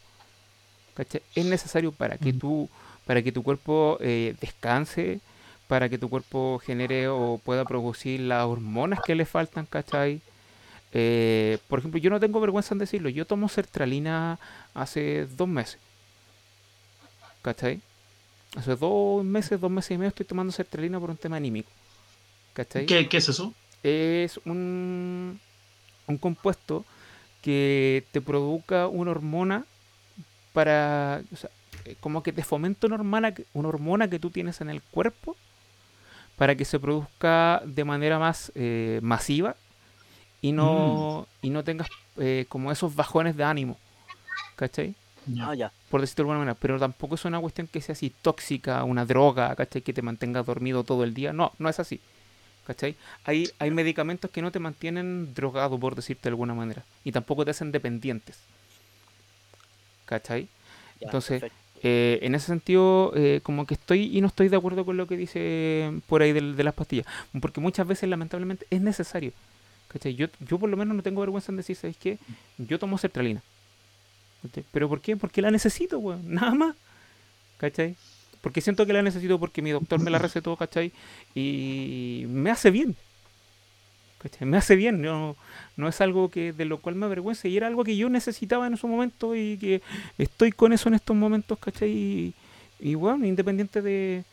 ¿Cachai? Es necesario para que Mm. tú, para que tu cuerpo eh, descanse, para que tu cuerpo genere o pueda producir las hormonas que le faltan, ¿cachai? Eh, por ejemplo, yo no tengo vergüenza en decirlo, yo tomo sertralina hace dos meses. ¿Cachai? Hace dos meses, dos meses y medio estoy tomando sertralina por un tema anímico. ¿Cachai? ¿Qué, qué es eso? es un, un compuesto que te provoca una hormona para, o sea, eh, como que te fomenta una hormona, que- una hormona que tú tienes en el cuerpo para que se produzca de manera más eh, masiva y no, y no tengas eh, como esos bajones de ánimo. ¿Cachai? Ah, ya. por decirlo de alguna manera, pero tampoco es una cuestión que sea así tóxica, una droga, ¿cachai? Que te mantenga dormido todo el día. No, no es así. ¿Cachai? Hay, hay medicamentos que no te mantienen drogado, por decirte de alguna manera. Y tampoco te hacen dependientes. ¿Cachai? ya, Entonces. Eh, en ese sentido, eh, como que estoy y no estoy de acuerdo con lo que dice por ahí de, las pastillas. Porque muchas veces, lamentablemente, es necesario. ¿Cachai? Yo, yo por lo menos no tengo vergüenza en decir, ¿sabes qué? Yo tomo sertralina. ¿Cachai? ¿Pero por qué? Porque la necesito, weón. *laughs* Nada más. ¿Cachai? Porque siento que la necesito porque mi doctor me la *clears throat* recetó, ¿cachai? Y me hace bien. ¿Cachai? Me hace bien. No, no es algo que de lo cual me avergüence. Y era algo que yo necesitaba en su momento y que estoy con eso en estos momentos, ¿cachai? Y, y bueno, independiente de.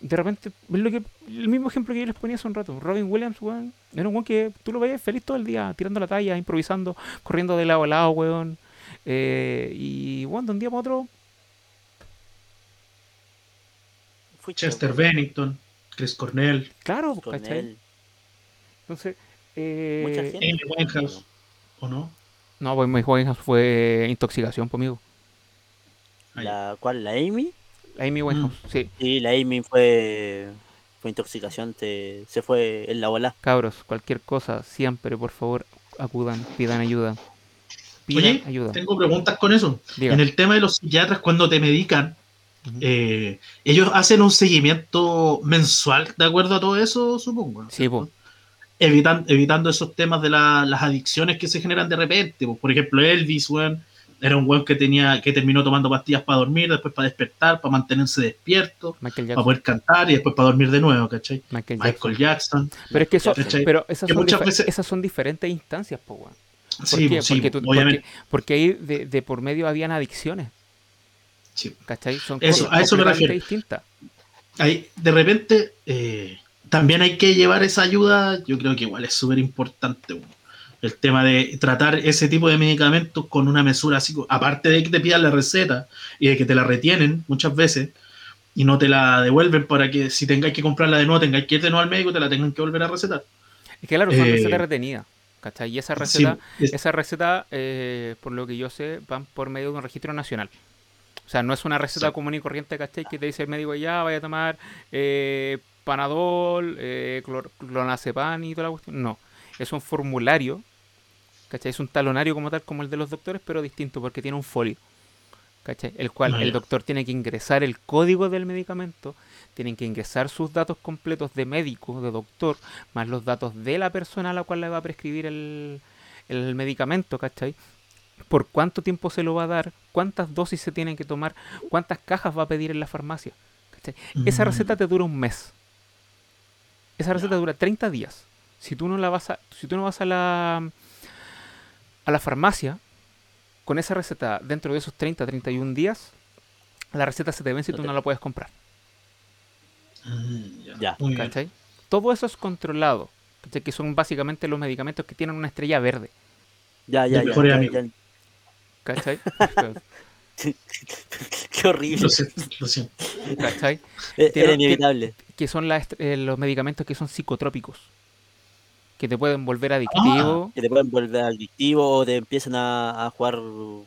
De repente, es lo que, el mismo ejemplo que yo les ponía hace un rato. Robin Williams, weón, era un weón que tú lo veías feliz todo el día, tirando la talla, improvisando, corriendo de lado a lado, weón. Eh, y bueno, de un día para otro, Chester Bennington, Chris Cornell, claro, con ¿cachai? Entonces, eh, Mucha gente. Amy Winehouse, ¿o no? no, pues mi Winehouse fue intoxicación conmigo. La, ¿Cuál? ¿La Amy? La Amy Winehouse, sí. Y la Amy fue, fue intoxicación, se, se fue en la bola. Cabros, cualquier cosa, siempre, por favor, acudan, pidan ayuda. Pidan Oye, ayuda. tengo preguntas con eso. Diga. En el tema de los psiquiatras, cuando te medican, eh, ellos hacen un seguimiento mensual de acuerdo a todo eso, supongo. Sí. Evitan- evitando esos temas de la- las adicciones que se generan de repente. po. Por ejemplo, Elvis, weón, era un weón que tenía, que terminó tomando pastillas para dormir, después para despertar, para mantenerse despierto, para poder cantar y después para dormir de nuevo, ¿cachai? Michael Jackson. Michael Jackson. Pero es que eso, pero esas Que son, muchas difer- veces- esas son diferentes instancias, po, weón. ¿Por Sí, qué? po, sí, porque, po, tú- obviamente. porque, porque ahí de, de por medio habían adicciones, sí. ¿cachai? Son Eso, cosas a eso me refiero. distintas. Ahí, de repente, eh, también hay que llevar esa ayuda, yo creo que igual es súper importante. El tema de tratar ese tipo de medicamentos con una mesura así, aparte de que te pidan la receta y de que te la retienen muchas veces y no te la devuelven para que si tengáis que comprarla de nuevo, tengáis que ir de nuevo al médico, te la tengan que volver a recetar. Es que claro, son Eh, recetas retenidas, ¿cachai? Y esa Sí, receta, es- esa receta, eh, por lo que yo sé, van por medio de un registro nacional. O sea, no es una receta Sí. común y corriente, ¿cachai? Que te dice el médico, ya, vaya a tomar eh, Panadol, eh, clonazepam y toda la cuestión. No, es un formulario, ¿cachai? Es un talonario como tal, como el de los doctores, pero distinto, porque tiene un folio, ¿cachai? El cual Ah, el doctor tiene que ingresar el código del medicamento, tienen que ingresar sus datos completos de médico, de doctor, más los datos de la persona a la cual le va a prescribir el, el medicamento, ¿cachai? Por cuánto tiempo se lo va a dar, cuántas dosis se tienen que tomar, cuántas cajas va a pedir en la farmacia. ¿cachai? Esa Mm. receta te dura un mes. Esa receta dura 30 días. Si tú no la vas a, si tú no vas a la a la farmacia con esa receta dentro de esos 30, 31 días, la receta se te vence y tú no la puedes comprar. Mm, ya, Ya. ¿Cachai? Todo eso es controlado. ¿cachai? Que son básicamente los medicamentos que tienen una estrella verde. ya, ya, ya. ¿Cachai? *laughs* Qué horrible. Lo siento, lo siento. ¿Cachai? Eh, Era inevitable. Que son las eh, los medicamentos que son psicotrópicos. Que te pueden volver adictivo. Que te pueden volver adictivo o te empiezan a, a jugar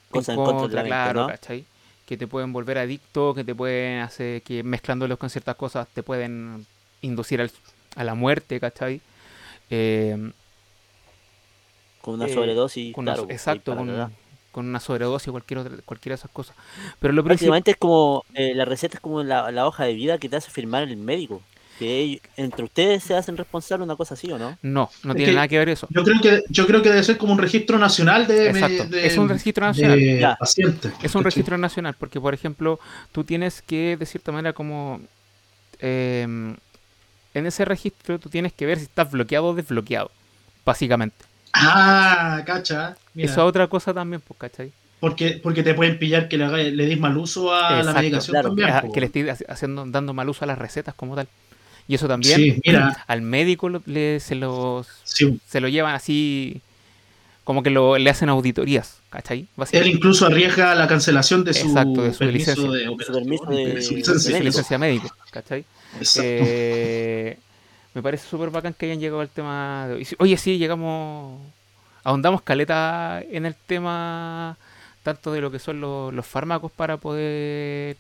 cosas en contra de la mente, claro, ¿no? ¿cachai? Que te pueden volver adicto, que te pueden hacer, que mezclándolos con ciertas cosas te pueden inducir al- a la muerte, ¿cachai? Eh, Con una eh, sobredosis. con claro, pues, exacto, con, una sobredosis o cualquier otra, cualquiera de esas cosas. Pero lo Prácticamente es como, eh, la receta es como la, la hoja de vida que te hace firmar el médico. Que ellos- entre ustedes se hacen responsable una cosa así, ¿o no? no, no Es tiene que nada que ver eso. Yo creo que yo creo que debe ser como un registro nacional de, Exacto, de- es un registro nacional. de pacientes. Es un registro nacional, porque por ejemplo, tú tienes que, de cierta manera, como em, en ese registro tú tienes que ver si estás bloqueado o desbloqueado, básicamente. Ah, cacha. Mira, Eso es otra cosa también, pues, ¿cachai? porque, porque te pueden pillar que le, haga- le des mal uso a la medicación claro, también. Po. que le estoy haci- haciendo, dando mal uso a las recetas como tal. Y eso también Sí, mira. *clears throat* al médico lo- le, se, los, Sí, se lo llevan así, como que lo, le hacen auditorías, ¿cachai? él incluso arriesga la cancelación de su, Exacto, de su permiso licencia. de operación, permiso de- de su de de su licencia. médico, ¿cachai? Exacto. Eh, me parece súper bacán que hayan llegado al tema de Oye, sí, llegamos, ahondamos caleta en el tema tanto de lo que son los, los fármacos para poder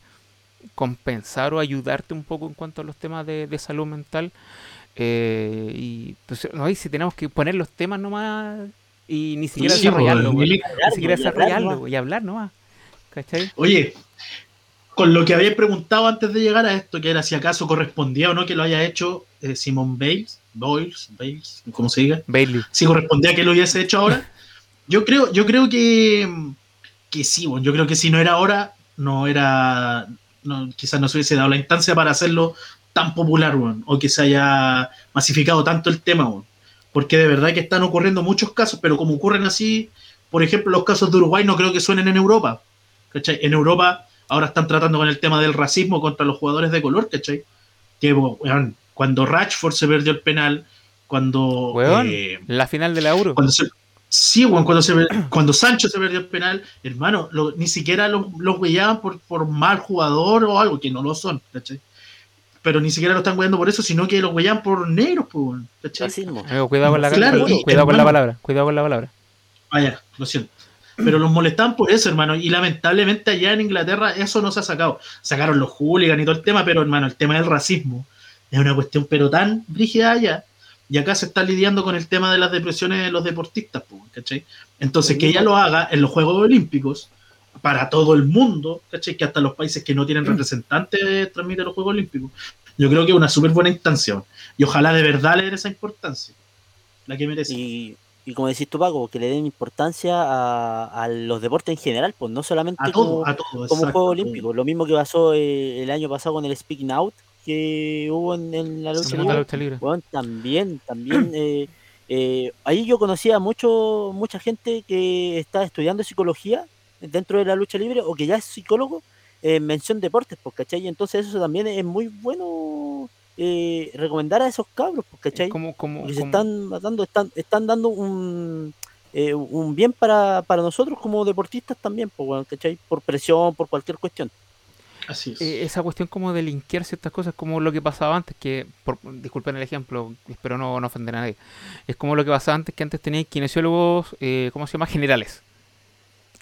compensar o ayudarte un poco en cuanto a los temas de, de salud mental. Eh, y pues, no, y si tenemos que poner los temas nomás y ni siquiera Sí, pues, desarrollarlo, li- ni siquiera y hablar desarrollarlo güey, y hablar nomás. ¿Cachai? Oye, con lo que había preguntado antes de llegar a esto, que era si acaso correspondía o no que lo haya hecho eh, Simon Bales, Boyles, Bales, como se diga, Bailey. si correspondía que lo hubiese hecho ahora. *laughs* Yo creo, yo creo que, que sí, bueno, yo creo que si no era ahora, no era, no, quizás no se hubiese dado la instancia para hacerlo tan popular, o que se haya masificado tanto el tema, porque de verdad que están ocurriendo muchos casos, pero como ocurren así, por ejemplo, los casos de Uruguay no creo que suenen en Europa, ¿cachai? En Europa ahora están tratando con el tema del racismo contra los jugadores de color, ¿cachai? Que, cuando Rashford se perdió el penal, cuando... Eh, la final de la Euro. cuando se, sí, weón, cuando, se, cuando Sancho se perdió el penal, hermano, lo- ni siquiera los lo huellaban por, por mal jugador o algo, que no lo son, ¿cachai? Pero ni siquiera lo están huellando por eso, sino que lo huellaban por negros, pues, ¿cachai? Cuidado con la, Claro, cu- y, cuidado con la hermano, palabra. Cuidado con la palabra. Vaya, lo siento. pero los molestaban por eso, hermano. Y lamentablemente allá en Inglaterra eso no se ha sacado. Sacaron los hooligans y todo el tema, pero hermano, el tema del racismo es una cuestión pero tan brígida allá. Y acá se está lidiando con el tema de las depresiones de los deportistas, po, ¿cachai? Entonces, que ella lo haga en los Juegos Olímpicos, para todo el mundo, ¿cachai? Que hasta los países que no tienen representantes transmiten los Juegos Olímpicos. Yo creo que es una súper buena instancia. Y ojalá de verdad le den esa importancia. La que merece. Y, y como decís tú, Paco, que le den importancia a, a los deportes en general, pues no solamente a como, todo, a todo. como exacto, Juegos a Olímpicos. Lo mismo que pasó eh, el año pasado con el Speaking Out que hubo en, en la lucha libre. lucha libre. Bueno, también, también. *clears throat* eh, eh, ahí yo conocía mucho, mucha gente que está estudiando psicología dentro de la lucha libre o que ya es psicólogo en mención deportes, pues, ¿cachai? Entonces eso también es muy bueno eh, recomendar a esos cabros, pues, ¿cachai? Como, como, Porque se como- están dando, están, están dando un, eh, un bien para, para nosotros como deportistas también, pues, bueno, ¿cachai? Por presión, por cualquier cuestión. Así es. eh, esa cuestión como de linkear ciertas cosas, como lo que pasaba antes, que, por, disculpen el ejemplo, espero no, no ofender a nadie, es como lo que pasaba antes, que antes teníais kinesiólogos, eh, ¿cómo se llama? Generales.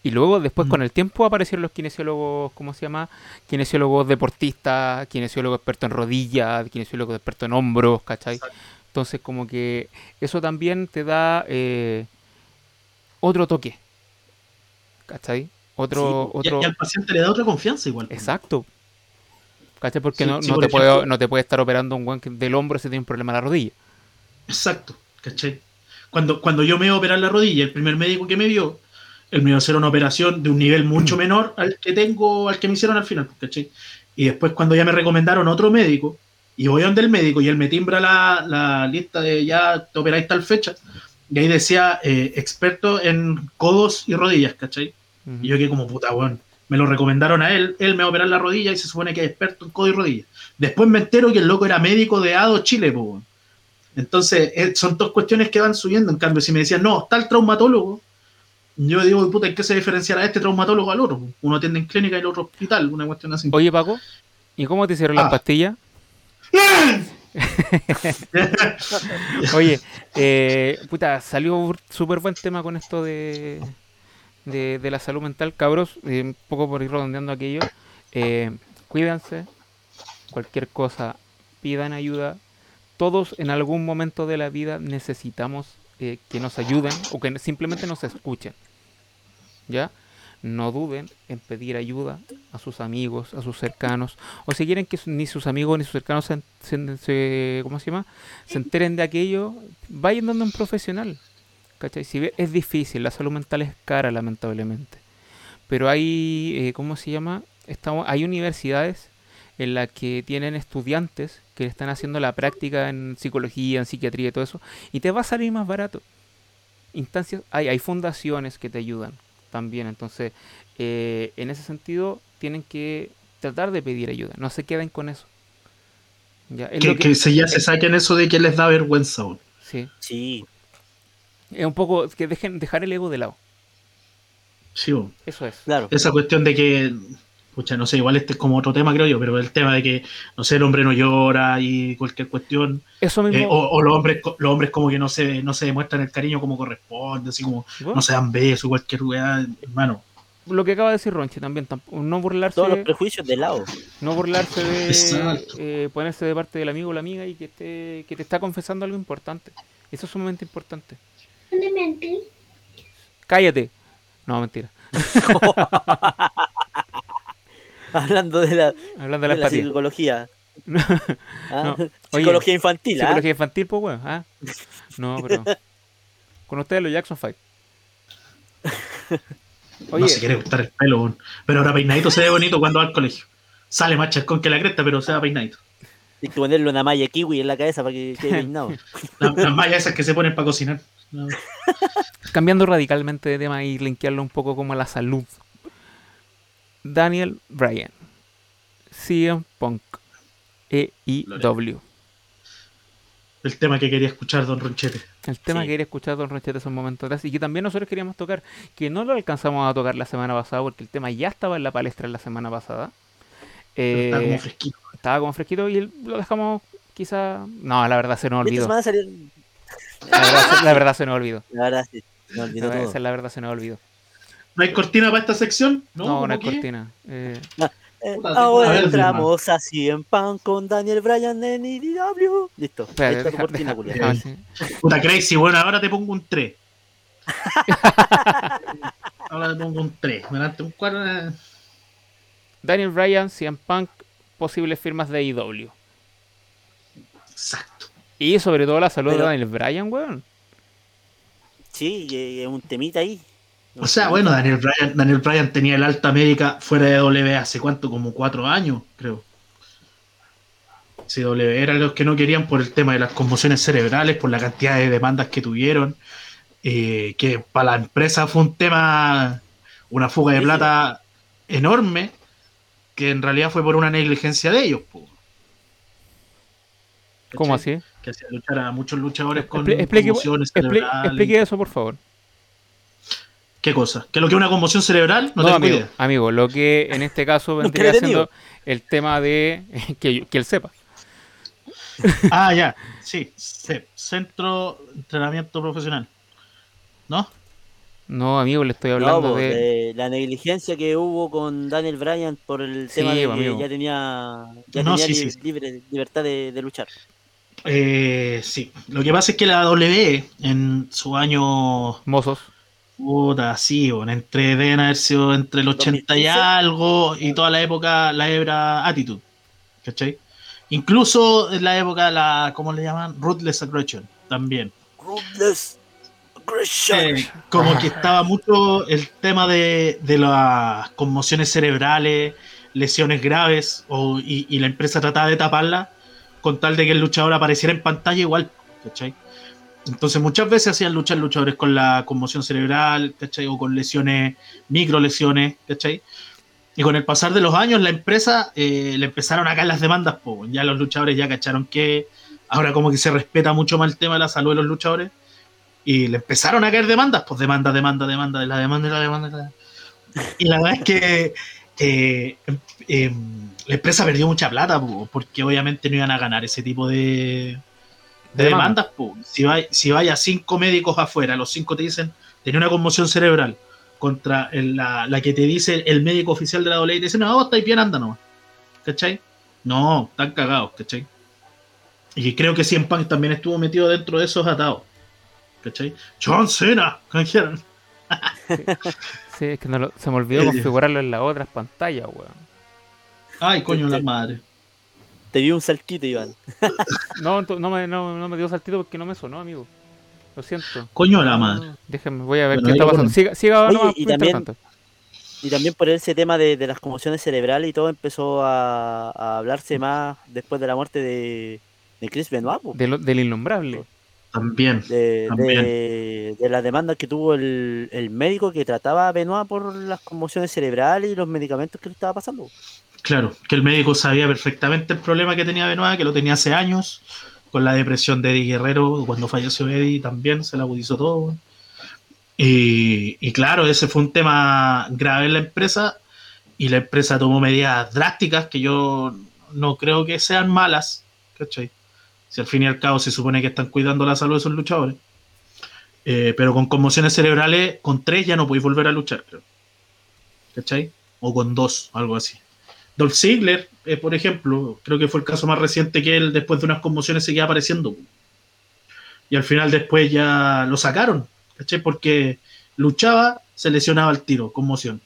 Y luego, después, Mm. con el tiempo, aparecieron los kinesiólogos, ¿cómo se llama? Kinesiólogos deportistas, kinesiólogos expertos en rodillas, kinesiólogos expertos en hombros, ¿cachai? Entonces, como que eso también te da eh, otro toque, ¿cachai? Otro, Y- otro... Y, al paciente le da otra confianza igual. Exacto. ¿Cachai? Porque Sí, no, sí, no por te ejemplo- puede, no te puede estar operando un guan del hombro si tiene un problema en la rodilla. Exacto, ¿cachai? Cuando, cuando yo me iba a operar la rodilla, el primer médico que me vio, él me iba a hacer una operación de un nivel mucho menor al que tengo, al que me hicieron al final, ¿cachai? Y después cuando ya me recomendaron otro médico, y voy donde el médico y él me timbra la, la lista de ya te operáis tal fecha, y ahí decía eh, experto en codos y rodillas, ¿cachai? Y yo que como puta, weón. Me lo recomendaron a él, él me va a operar la rodilla y se supone que es experto en codo y rodilla. Después me entero que el loco era médico de ADO Chile, po, weón. Entonces, eh, son dos cuestiones que van subiendo. En cambio, si me decían, no, está el traumatólogo, yo digo, puta, ¿en qué se diferenciará este traumatólogo al otro? Uno atiende en clínica y el otro hospital, una cuestión así. Oye, Paco, ¿y cómo te hicieron las Ah. pastillas? *laughs* *laughs* Oye, eh, puta, salió súper buen tema con esto de, de, de la salud mental, cabros. un poco por ir redondeando aquello. Eh, cuídense, cualquier cosa, pidan ayuda. Todos en algún momento de la vida necesitamos eh, que nos ayuden o que simplemente nos escuchen. ¿Ya? No duden en pedir ayuda a sus amigos, a sus cercanos, o si quieren que ni sus amigos ni sus cercanos se, se- se- ¿cómo se llama? se enteren de aquello, vayan donde un profesional. ¿Cachai? Si es difícil, la salud mental es cara, lamentablemente. Pero hay, eh, ¿cómo se llama? Estamos, hay universidades en las que tienen estudiantes que están haciendo la práctica en psicología, en psiquiatría y todo eso, y te va a salir más barato. Instancias, hay, hay fundaciones que te ayudan también, entonces, eh, en ese sentido, tienen que tratar de pedir ayuda, no se queden con eso. Ya, es que, lo que- que se, ya se saquen eso de que les da vergüenza. sí. Sí, Es un poco que dejen dejar el ego de lado. Sí, weón. Eso es. claro. esa cuestión de que, pucha, no sé, igual este es como otro tema, creo yo, pero el tema de que, no sé, el hombre no llora y cualquier cuestión, Eso mismo. eh, o, o los hombres los hombres como que no se, no se demuestran el cariño como corresponde, así como Bueno, no se dan besos, cualquier weá, hermano. Lo que acaba de decir Ronchi también. tamp- No burlarse, Todos los prejuicios de lado. no burlarse de eh, ponerse de parte del amigo o la amiga y que, esté, que te está confesando algo importante. Eso es sumamente importante. Cállate. No, mentira. *laughs* Hablando de la, Hablando de la de la empatía. psicología. *laughs* ¿ah? No, oye, Psicología infantil, ¿ah? Psicología infantil, pues, weón. ¿ah? No, pero. *laughs* Con ustedes los Jackson 5. Oye, no se quiere gustar el pelo, weón. pero ahora peinadito se ve bonito cuando va al colegio. Sale más chascón que la cresta, pero se va peinadito. Hay que ponerle una malla kiwi en la cabeza para que quede peinado. La- Las mallas esas que se ponen para cocinar. No. *laughs* cambiando radicalmente de tema y linkearlo un poco como a la salud. Daniel Bryan, CM Punk, EIW. El tema que quería escuchar Don Ronchete. El tema Sí. que quería escuchar Don Rochete hace un momento atrás y que también nosotros queríamos tocar, que no lo alcanzamos a tocar la semana pasada porque el tema ya estaba en la palestra la semana pasada. Pero está Eh, como fresquito. estaba como fresquito y lo dejamos quizá... No, la verdad se nos Esta olvidó. semana salió. La verdad, se- la verdad se nos olvidó. La verdad, sí. Me La olvidó todo. esa es la verdad se nos olvidó. ¿No hay cortina para esta sección? No, ¿cómo no hay qué? cortina. Eh, Eh, Puta, ahora entramos así en pan con Daniel Bryan en IDW. Listo. tu deja- cortina, deja- ver si- Puta crazy, bueno, ahora te pongo un 3. *laughs* ahora te pongo un 3. Delante un 4. Daniel Bryan, CM Punk, posibles firmas de IW. Y sobre todo la salud de Daniel Bryan, weón. Sí, es un temita ahí. O sea, bueno, Daniel Bryan, Daniel Bryan tenía el alta médica fuera de W hace cuánto, como cuatro años, creo. CW eran los que no querían por el tema de las conmociones cerebrales, por la cantidad de demandas que tuvieron, eh, que para la empresa fue un tema, una fuga de plata enorme, que en realidad fue por una negligencia de ellos. po. ¿Cómo así? Que hacía luchar a muchos luchadores con Expli- explique- conmociones explique eso, por favor. ¿Qué cosa? ¿Que lo que es una conmoción cerebral? No, No, tengo amigo, idea. amigo, lo que en este caso *laughs* vendría siendo el tema de *laughs* que, que él sepa. Ah, ya. Sí, CEP, Centro de Entrenamiento Profesional. ¿No? No, amigo, le estoy No, hablando de. de la negligencia que hubo con Daniel Bryan por el Sí, tema de que amigo. ya tenía, ya No, tenía sí, li- sí. libre, libertad de, de luchar. Eh, sí. Lo que pasa es que la W en su año. Mozos. Puta, sí, bueno, entre deben haber sido entre el 80 y 2015. algo y toda la época, la era Attitude. ¿Cachai? Incluso en la época, la, ¿cómo le llaman? Ruthless Aggression también. Ruthless aggression. Eh, como que estaba mucho el tema de, de las conmociones cerebrales, lesiones graves, o, y, y la empresa trataba de taparla con tal de que el luchador apareciera en pantalla igual, ¿cachai? Entonces muchas veces hacían luchar luchadores con la conmoción cerebral, ¿cachai? O con lesiones, micro lesiones, ¿cachai? Y con el pasar de los años la empresa eh, le empezaron a caer las demandas, po. ya los luchadores ya cacharon que ahora como que se respeta mucho más el tema de la salud de los luchadores y le empezaron a caer demandas, pues demanda, demanda, demanda, de la demanda, de la demanda. Y la verdad es que eh, em- em, la empresa perdió mucha plata, po, porque obviamente no iban a ganar ese tipo de, de De demandas. po. Si vaya si vaya cinco médicos afuera, los cinco te dicen, tenía una conmoción cerebral, contra el- la, la que te dice el médico oficial de la doble y te dice, no, estáis bien, anda nomás. ¿Cachai? No, están cagados, ¿cachai? Y creo que Cien Punk también estuvo metido dentro de esos atados. ¿Cachai? John Cena, *laughs* canjearon. Sí, es que no lo- se me olvidó *laughs* configurarlo en las otras pantallas, weón. Ay, coño, la madre. Te dio un saltito, Iván. *laughs* No, no me, no, no me dio saltito porque no me sonó, amigo. Lo siento. Coño, la madre. Déjenme, voy a ver Bueno, qué está pasando. Siga, siga Oye, y también-. Y también por ese tema de, de las conmociones cerebrales y todo empezó a, a hablarse más después de la muerte de, de Chris Benoit. De lo- del innombrable. También. de, también. de, de las demandas que tuvo el, el médico que trataba a Benoit por las conmociones cerebrales y los medicamentos que le estaba pasando. Claro, que el médico sabía perfectamente el problema que tenía Benoit, que lo tenía hace años, con la depresión de Eddie Guerrero, cuando falleció Eddie también se le agudizó todo. Y, claro, ese fue un tema grave en la empresa y la empresa tomó medidas drásticas que yo no creo que sean malas, ¿cachai? Si al fin y al cabo se supone que están cuidando la salud de esos luchadores. Eh, pero con conmociones cerebrales, con tres ya no podéis volver a luchar, creo. ¿Cachai? O con dos, algo así. Dolph Ziggler, eh, por ejemplo, creo que fue el caso más reciente que él después de unas conmociones seguía apareciendo. Y al final después ya lo sacaron, ¿cachai? Porque luchaba, se lesionaba al tiro, conmoción.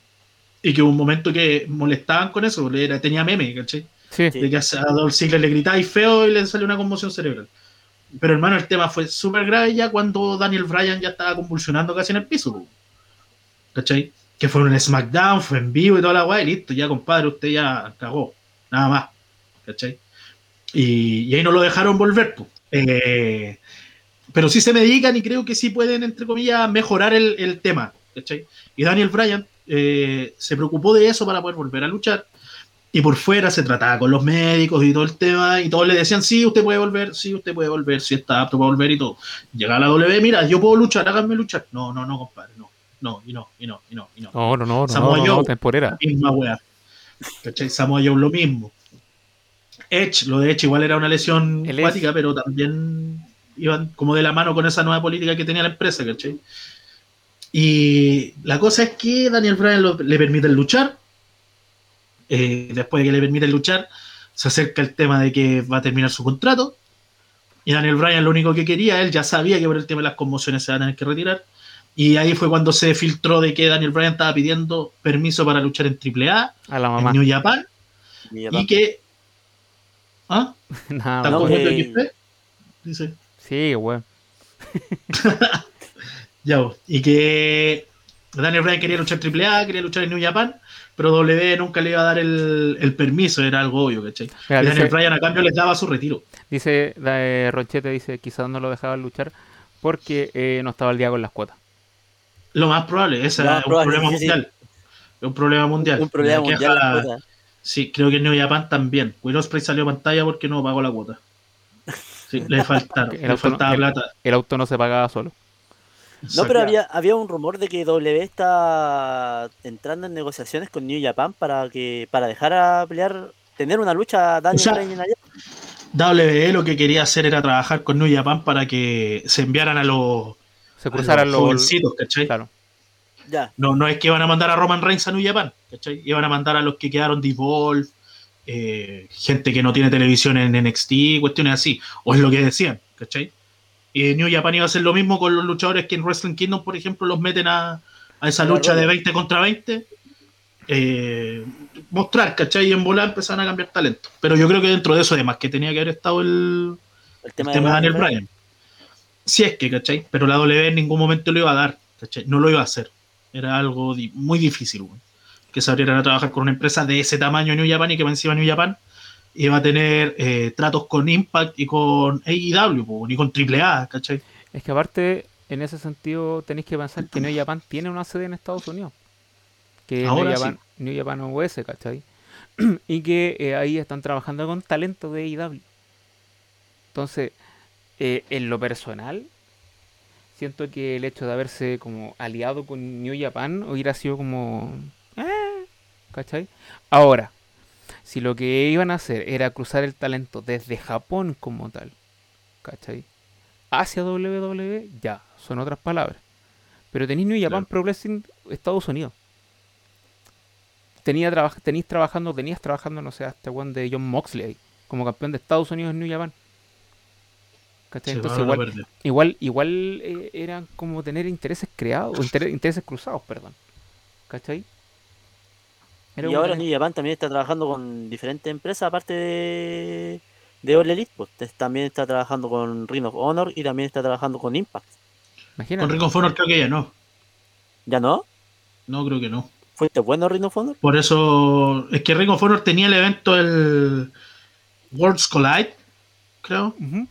Y que hubo un momento que molestaban con eso, era, tenía meme, Sí. De que a Dolph Ziggler le gritáis feo y le salió una conmoción cerebral. Pero hermano, el tema fue súper grave ya cuando Daniel Bryan ya estaba convulsionando casi en el piso. ¿Cachai? Que fue en SmackDown, fue en vivo y toda la guay, listo, ya compadre, usted ya cagó. Nada más. ¿Cachai? Y, y ahí no lo dejaron volver. Eh, pero sí se medican y creo que sí pueden, entre comillas, mejorar el, el tema. ¿cachai? Y Daniel Bryan eh, se preocupó de eso para poder volver a luchar. Y por fuera se trataba con los médicos y todo el tema, y todos le decían, sí, usted puede volver, sí, usted puede volver, sí está apto para volver y todo. Llega a la W, mira, yo puedo luchar, háganme luchar. No, no, no, compadre, no, no, y no, y no, y no, y no. No, no, no, no, Samoa no, no, Joe. temporera. Misma. ¿Cachai? Samoa Joe lo mismo. Edge, lo de Edge igual era una lesión El acuática, pero también iban como de la mano con esa nueva política que tenía la empresa, ¿cachai? Y la cosa es que Daniel Bryan lo- le permiten luchar. Eh, después de que le permiten luchar, se acerca el tema de que va a terminar su contrato. Y Daniel Bryan lo único que quería, él ya sabía que por el tema de las conmociones se van a tener que retirar. Y ahí fue cuando se filtró de que Daniel Bryan estaba pidiendo permiso para luchar en AAA, A la en mamá. New Japan, y que. ¿Ah? *laughs* Nada, ¿Están no? Dice. Sí, weón. *laughs* Ya, vos. y que Daniel Bryan quería luchar en AAA, quería luchar en New Japan, pero W nunca le iba a dar el, el permiso, era algo obvio, ¿cachai? Mira, y Daniel dice, Bryan a cambio les daba su retiro. dice eh, Rochete, dice, quizás no lo dejaban luchar porque eh, no estaba al día con las cuotas. Lo más probable, ese es un problema mundial. Es un problema mundial. Un problema mundial. la. Sí, creo que en New Japan también. Will Ospreay salió a pantalla porque no pagó la cuota. Sí, le *laughs* faltaron, El le auto no- faltaba el- plata. El auto no se pagaba solo. No, pero había, había un rumor de que W está entrando en negociaciones con New Japan para que para dejar a pelear, tener una lucha Daniel O sea, allá. WWE lo que quería hacer era trabajar con New Japan para que se enviaran a los, Se cruzaran los los... jovencitos, ¿cachai? Claro. Ya, No, no es que iban a mandar a Roman Reigns a New Japan, ¿cachai? Iban a mandar a los que quedaron de Evolve, eh, gente que no tiene televisión en NXT, cuestiones así, o es lo que decían, ¿cachai? Y New Japan iba a hacer lo mismo con los luchadores que en Wrestling Kingdom, por ejemplo, los meten a, a esa lucha de rola. 20 contra 20. eh, mostrar, ¿cachai? Y en volar empezaron a cambiar talento. Pero yo creo que dentro de eso, además, que tenía que haber estado el, el el tema, tema de Daniel Bryan. Si es que, ¿cachai? Pero la W en ningún momento lo iba a dar, ¿cachai? No lo iba a hacer. Era algo di- muy difícil, weón. Que se abrieran a trabajar con una empresa de ese tamaño en New Japan y que encima New Japan iba a tener eh, tratos con Impact y con AEW, ni con AAA, ¿cachai? Es que aparte, en ese sentido, tenéis que pensar que New Japan tiene una sede en Estados Unidos. Que es New Japan, New Japan US, ¿cachai? *clears throat* y que eh, ahí están trabajando con talento de AEW. Entonces, eh, en lo personal, siento que el hecho de haberse como aliado con New Japan hubiera sido como... eh, ¿Cachai? Ahora, si lo que iban a hacer era cruzar el talento desde Japón como tal, ¿cachai? Hacia WWE, ya, son otras palabras. Pero tenéis New Japan Claro. Pro Wrestling Estados Unidos. Tenía traba- tenéis trabajando, tenías trabajando, no sé, hasta one de John Moxley ahí, como campeón de Estados Unidos en New Japan. Entonces igual, igual, igual eh, eran como tener intereses creados, o *laughs* inter- intereses cruzados, perdón. ¿Cachai? Era Y ahora New Japan también está trabajando con diferentes empresas aparte de, de All Elite, pues también está trabajando con Ring of Honor y también está trabajando con Impact. Imagínate. Con Ring of Honor creo que ya no. ¿Ya no? No, creo que no. ¿Fuiste bueno Ring of Honor? Por eso, es que Ring of Honor tenía el evento el Worlds Collide, creo. Ujú.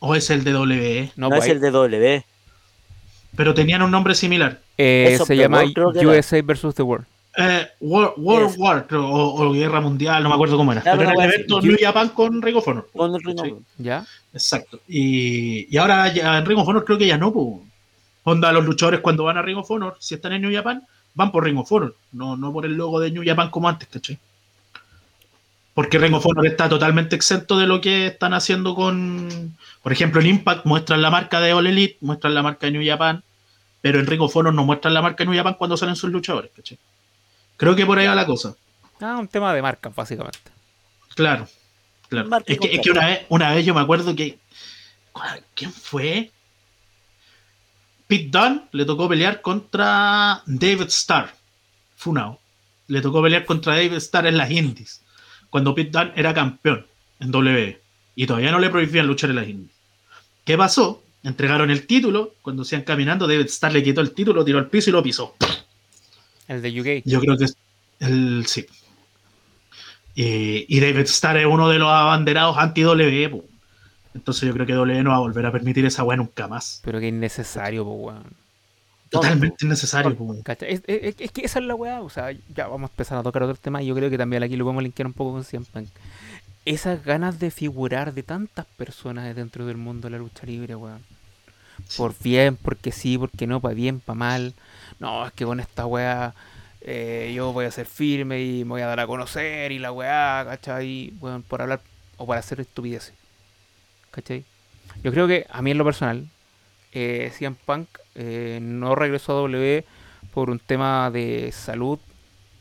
O es el de WWE. No, No, pues es ahí- el de W. Pero tenían un nombre similar. eh, Eso, se llama que era. USA vs. The World. Eh, World. War, creo, o, o Guerra Mundial, no me acuerdo cómo era. Claro, pero era el evento. New Japan con Ring of Honor. Con el Ring of Sí. Honor. ¿Ya? Exacto. Y, y ahora ya en Ring of Honor creo que ya no, po. Onda, los luchadores cuando van a Ring of Honor, si están en New Japan, van por Ring of Honor, no, no por el logo de New Japan como antes, ¿cachai? Porque Ring of Honor está totalmente exento de lo que están haciendo con. Por ejemplo, en Impact muestran la marca de All Elite, muestran la marca de New Japan, pero en Ring of Honor no muestran la marca de New Japan cuando salen sus luchadores, ¿cachai? Creo que por ahí va la cosa. Ah, un tema de marca, básicamente. Claro, claro. Es que, es que una, vez, una vez yo me acuerdo que. ¿Quién fue? Pete Dunne le tocó pelear contra David Starr. Funao. Le tocó pelear contra David Starr en las Indies. Cuando Pete Dunne era campeón en WWE. Y todavía no le prohibían luchar en las Indies. ¿Qué pasó? Entregaron el título. Cuando se iban caminando, David Starr le quitó el título, lo tiró al piso y lo pisó. El de UK. Yo creo que es el sí. Y, y David Starr es uno de los abanderados anti-W. po. Entonces yo creo que W no va a volver a permitir esa weá nunca más. Pero que innecesario, pues, weón. Totalmente innecesario. Es, es- es que esa es la weá, o sea, ya vamos a empezar a tocar otro tema y yo creo que también aquí lo podemos linkear un poco con CM Punk. Esas ganas de figurar de tantas personas dentro del mundo de la lucha libre, weón. Por bien, porque sí, porque no, para bien, para mal. No, es que con esta weá eh, yo voy a ser firme y me voy a dar a conocer y la weá, ¿cachai? Weón, por hablar o para hacer estupideces. ¿Cachai? Yo creo que a mí en lo personal, eh, CM Punk eh, no regresó a W por un tema de salud,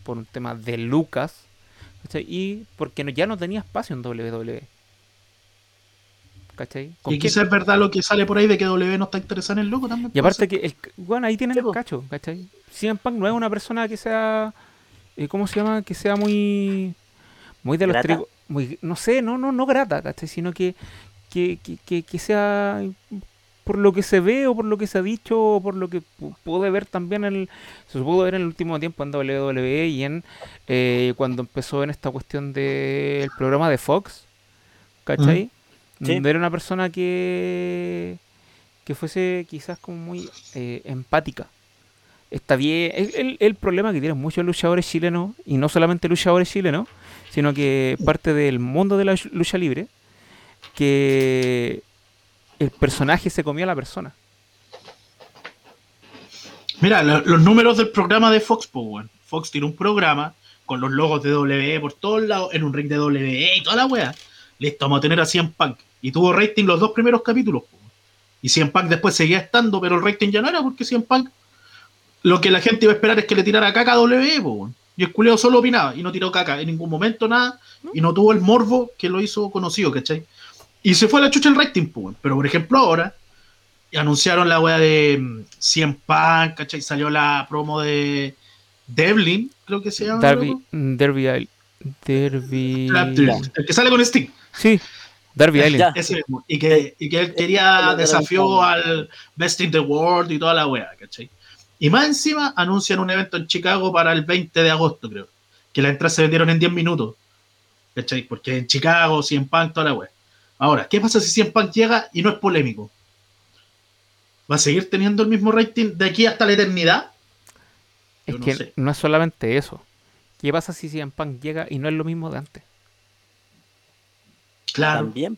por un tema de Lucas, ¿cachai? y porque no- ya no tenía espacio en WWE. ¿Cachai? ¿Con Y quizás es verdad lo que sale por ahí de que W no está interesado en el loco también. Y puede aparte que, el, bueno, ahí tienen Sí, el po. cacho, ¿cachai? CM Punk no es una persona que sea, eh, ¿cómo se llama? Que sea muy, muy de los trigos, muy, no sé, no, no, no grata, ¿cachai? Sino que, que, que, que sea, por lo que se ve o por lo que se ha dicho o por lo que pu- pude ver también, en el, se pudo ver en el último tiempo en WWE y en, eh, cuando empezó en esta cuestión del programa de Fox, ¿cachai? Mm. Sí. Era una persona que que fuese quizás como muy eh, empática. Está bien. El, el- el problema que tienen muchos luchadores chilenos, y no solamente luchadores chilenos, sino que parte del mundo de la lucha libre, que el personaje se comió a la persona. Mira, lo- los números del programa de Fox, pues, weón. Fox tiene un programa con los logos de W por todos lados, en un ring de W y toda la wea. Listo, vamos a tener a CM Punk. Y tuvo rating los dos primeros capítulos. po. Y CM Punk después seguía estando, pero el rating ya no era porque CM Punk lo que la gente iba a esperar es que le tirara caca a W, po, weón. Y el culeo solo opinaba y no tiró caca en ningún momento, nada. Y no tuvo el morbo que lo hizo conocido, ¿cachai? Y se fue a la chucha el rating, weón. Pero por ejemplo ahora, y anunciaron la wea de mm, CM Punk, ¿cachai? Salió la promo de Devlin, creo que se llama. Derby, mm, Derby Island. Derby. El que sale con Sting, Sí, Derby Island. Ese mismo. Y que, y que él quería desafió al Best in the World y toda la wea, ¿cachai? Y más encima anuncian un evento en Chicago para el 20 de agosto, creo. Que las entradas se vendieron en 10 minutos. ¿Cachai? Porque en Chicago, CM Punk, toda la wea. Ahora, ¿qué pasa si CM Punk llega y no es polémico? ¿Va a seguir teniendo el mismo rating de aquí hasta la eternidad? Es Yo no que sé. no es solamente eso. ¿Qué pasa si CM Punk llega y no es lo mismo de antes? Claro. También.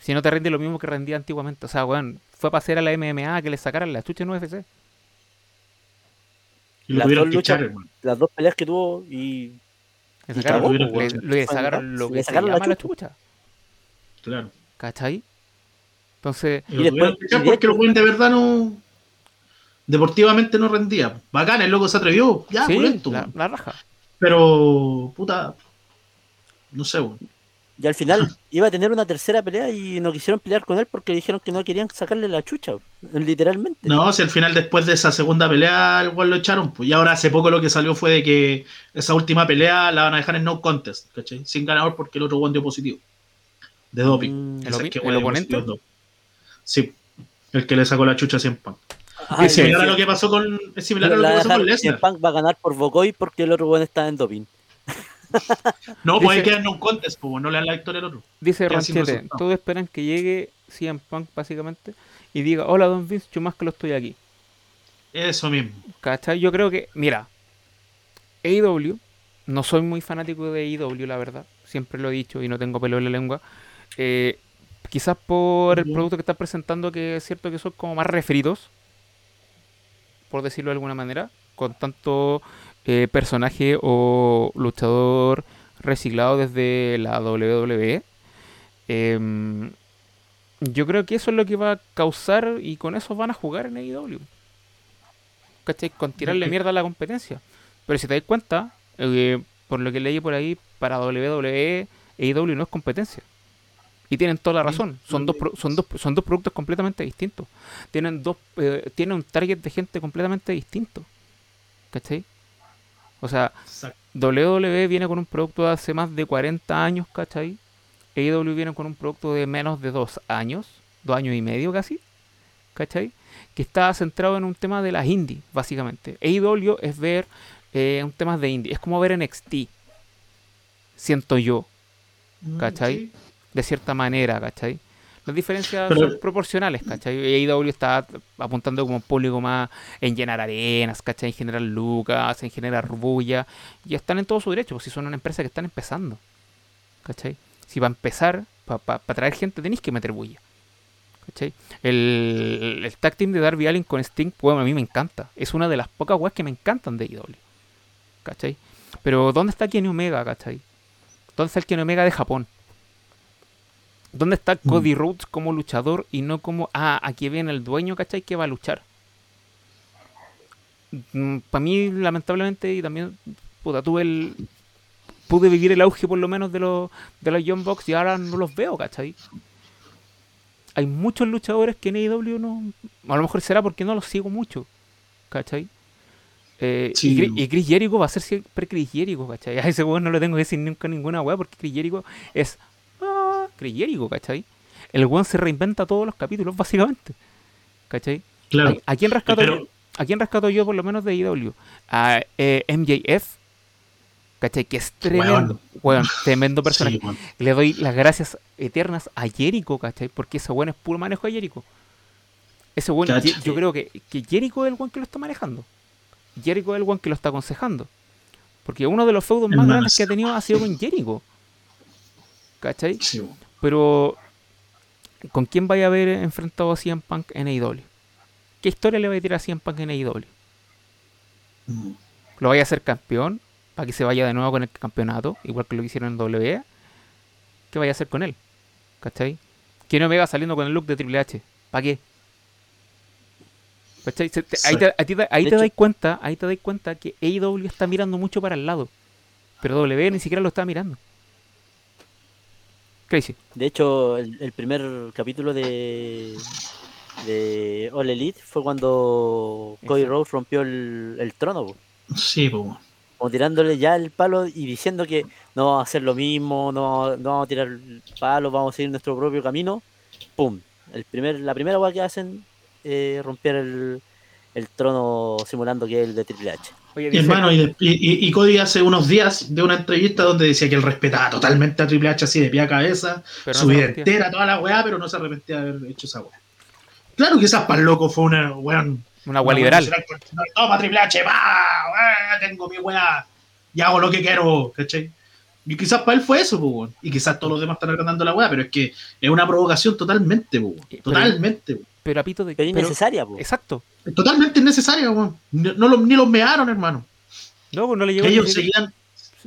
Si no te rinde lo mismo que rendía antiguamente. O sea, weón, fue para hacer a la MMA que le sacaran la chucha en UFC. Y lo Las tuvieron dos que echar, luchas- hermano. Las dos peleas que tuvo y Le Y sacaron, cagó, le, le- weón. le Fue sacaron lo le que se sacaron la llama la chucha. chucha. Claro. ¿Cachai? Entonces, Y, Y lo después- y porque el de verdad no. Deportivamente no rendía. Bacán, el loco se atrevió. Ya, sí, la, weón. la raja. Pero, puta. No sé, weón. Y al final *laughs* iba a tener una tercera pelea y no quisieron pelear con él porque dijeron que no querían sacarle la chucha, literalmente. No, si al final, después de esa segunda pelea, el weón lo echaron. Pues, y ahora hace poco lo que salió fue de que esa última pelea la van a dejar en no contest, ¿cachai? Sin ganador porque el otro weón dio positivo. De doping. Mm. ¿El que el oponente? Sí. El que le sacó la chucha a Cien Punk. Ah, es similar a sí. lo que pasó con. Es similar a lo que pasó con Lesnar. Punk va a ganar por Bocoy porque el otro weón está en doping. No, pues queda en no contest, pues no le dan la victoria al otro. Dice Ranchete, todos esperan que llegue CM Punk básicamente y diga, hola Don Vince, yo más que lo estoy aquí. Eso mismo. ¿Cachai? Yo creo que, mira, AEW, no soy muy fanático de AEW, la verdad, siempre lo he dicho y no tengo pelo en la lengua. Eh, quizás por el producto que estás presentando, que es cierto que son como más referidos, por decirlo de alguna manera, con tanto eh, personaje o luchador reciclado desde la WWE. Em, yo creo que eso es lo que va a causar y con eso van a jugar en AEW. ¿Cachai? Con tirarle mierda a la competencia. Pero si te das cuenta, eh, por lo que leí por ahí, para WWE, AEW no es competencia. Y tienen toda la razón. Son dos, son dos, son dos productos completamente distintos. Tienen dos, eh, tienen un target de gente completamente distinto. ¿Cachai? O sea. WWE viene con un producto de hace más de 40 años, ¿cachai? AEW viene con un producto de menos de dos años, dos años y medio casi, ¿cachai? Que está centrado en un tema de las indies, básicamente. AEW es ver eh, un tema de indie, es como ver NXT, siento yo, Mm, ¿Cachai? sí. De cierta manera, ¿cachai? Las diferencias Pero- son proporcionales, ¿cachai? AEW está apuntando como un público más en llenar arenas, ¿cachai? En generar lucas, en generar bulla. Y están en todo su derecho, si son una empresa que están empezando, ¿cachai? Si va a empezar, para traer gente tenéis que meter bulla. ¿Cachai? El, el tag team de Darby Allin con Sting, bueno, a mí me encanta. Es una de las pocas weas que me encantan de AEW. ¿Cachai? Pero ¿dónde está Kenny Omega, cachai? ¿Dónde está el Kenny Omega de Japón? ¿Dónde está Mm. Cody Rhodes como luchador y no como, ah, aquí viene el dueño, ¿cachai? Que va a luchar. Para mí, lamentablemente, y también, puta, tuve el... Pude vivir el auge por lo menos de los, de los Young Bucks y ahora no los veo, ¿cachai? Hay muchos luchadores que en AEW no... A lo mejor será porque no los sigo mucho, ¿cachai? Eh, Sí. y, Chris, Jericho va a ser siempre Chris Jericho, ¿cachai? *laughs* A ese weón no le tengo que decir nunca ninguna weá porque Chris Jericho es Chris Jericho, ¿cachai? El weón se reinventa todos los capítulos, básicamente. ¿Cachai? Claro. ¿A, a quién rescato Pero- yo? ¿A quién rescato yo por lo menos de IW? A eh, MJF, ¿cachai? Que es tremendo, weón, tremendo *laughs* personaje. Sí. Le doy las gracias eternas a Jericho, ¿cachai? Porque ese weón es puro manejo de Jericho. Ese weón, yo creo que, que Jericho es el weón que lo está manejando. Jericho es el weón que lo está aconsejando. Porque uno de los feudos más más. grandes que ha tenido ha sido con Jericho. ¿Cachai? Sí. Pero, ¿con quién vaya a haber enfrentado a CM Punk en AEW? ¿Qué historia le va a tirar a CM Punk en AEW? Mm. ¿Lo vaya a hacer campeón? ¿Para que se vaya de nuevo con el campeonato? Igual que lo que hicieron en WWE. ¿Qué vaya a hacer con él? ¿Cachai? Que no vega saliendo con el look de Triple H. ¿Para qué? ¿Cachai? Te- ahí Sí. te, a ti te- ahí De te das cuenta, ahí te das cuenta que AEW está mirando mucho para el lado. Pero WWE ni siquiera lo está mirando. Crazy. De hecho, el, el primer capítulo de, de All Elite fue cuando Cody. Rhodes rompió el, el trono, po. Sí, po, como tirándole ya el palo y diciendo que no vamos a hacer lo mismo, no, no vamos a tirar el palo, vamos a seguir nuestro propio camino. ¡Pum! El primer, la primera cosa que hacen es romper el, el trono simulando que es el de Triple H. Oye, Y hermano, y, de- y- y Cody hace unos días de una entrevista donde decía que él respetaba totalmente a Triple H así de pie a cabeza, pero su vida entera, toda la weá, pero no se arrepentía de haber hecho esa weá. Claro, quizás para el loco fue una weón. Una agua liberal. Toma Triple H, va, weá, tengo mi weá, y hago lo que quiero, ¿cachai? Y quizás para él fue eso, pues, weón. Y quizás todos los demás están agrandando la weá, pero es que es una provocación totalmente, pues, weón. Pero- Totalmente, weón. Pero a pito de. Pero pero- innecesaria, po. exacto. Totalmente innecesaria, weón. No, no lo- ni los mearon, hermano. No, pues no le llegó ellos seguían,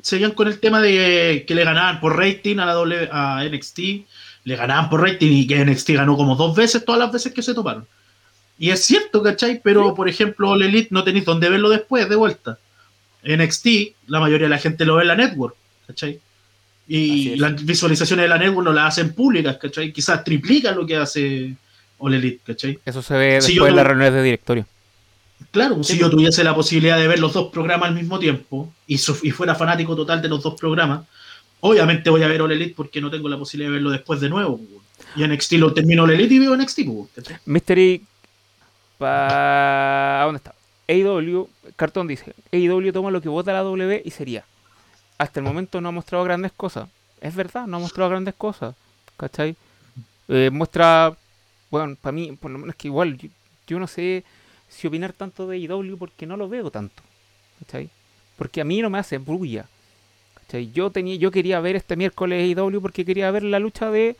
seguían con el tema de que le ganaban por rating a la W, a NXT, le ganaban por rating y que NXT ganó como dos veces todas las veces que se toparon. Y es cierto, ¿cachai? Pero, por ejemplo, All Elite no tenéis dónde verlo después, de vuelta. NXT, la mayoría de la gente lo ve en la network, ¿cachai? Y las visualizaciones de la network no las hacen públicas, ¿cachai? Quizás triplica lo que hace All Elite, ¿cachai? Eso se ve Si después de las reuniones de directorio. Claro, si yo tuviese la posibilidad de ver los dos programas al mismo tiempo y, so- y fuera fanático total de los dos programas, obviamente voy a ver All Elite porque no tengo la posibilidad de verlo después de nuevo. pues, Y NXT lo termino All Elite y veo NXT. pues, ¿cachai? Mystery. Pa... ¿Dónde está? AEW. Cartón dice: AEW toma lo que vota la W y sería. Hasta el momento no ha mostrado grandes cosas. Es verdad, no ha mostrado grandes cosas. ¿Cachai? Eh, muestra. Bueno, para mí, por lo menos que igual. Yo, yo no sé si opinar tanto de AEW porque no lo veo tanto. ¿Cachai? Porque a mí no me hace bulla. ¿Cachai? Yo, tenía, yo quería ver este miércoles AEW porque quería ver la lucha de.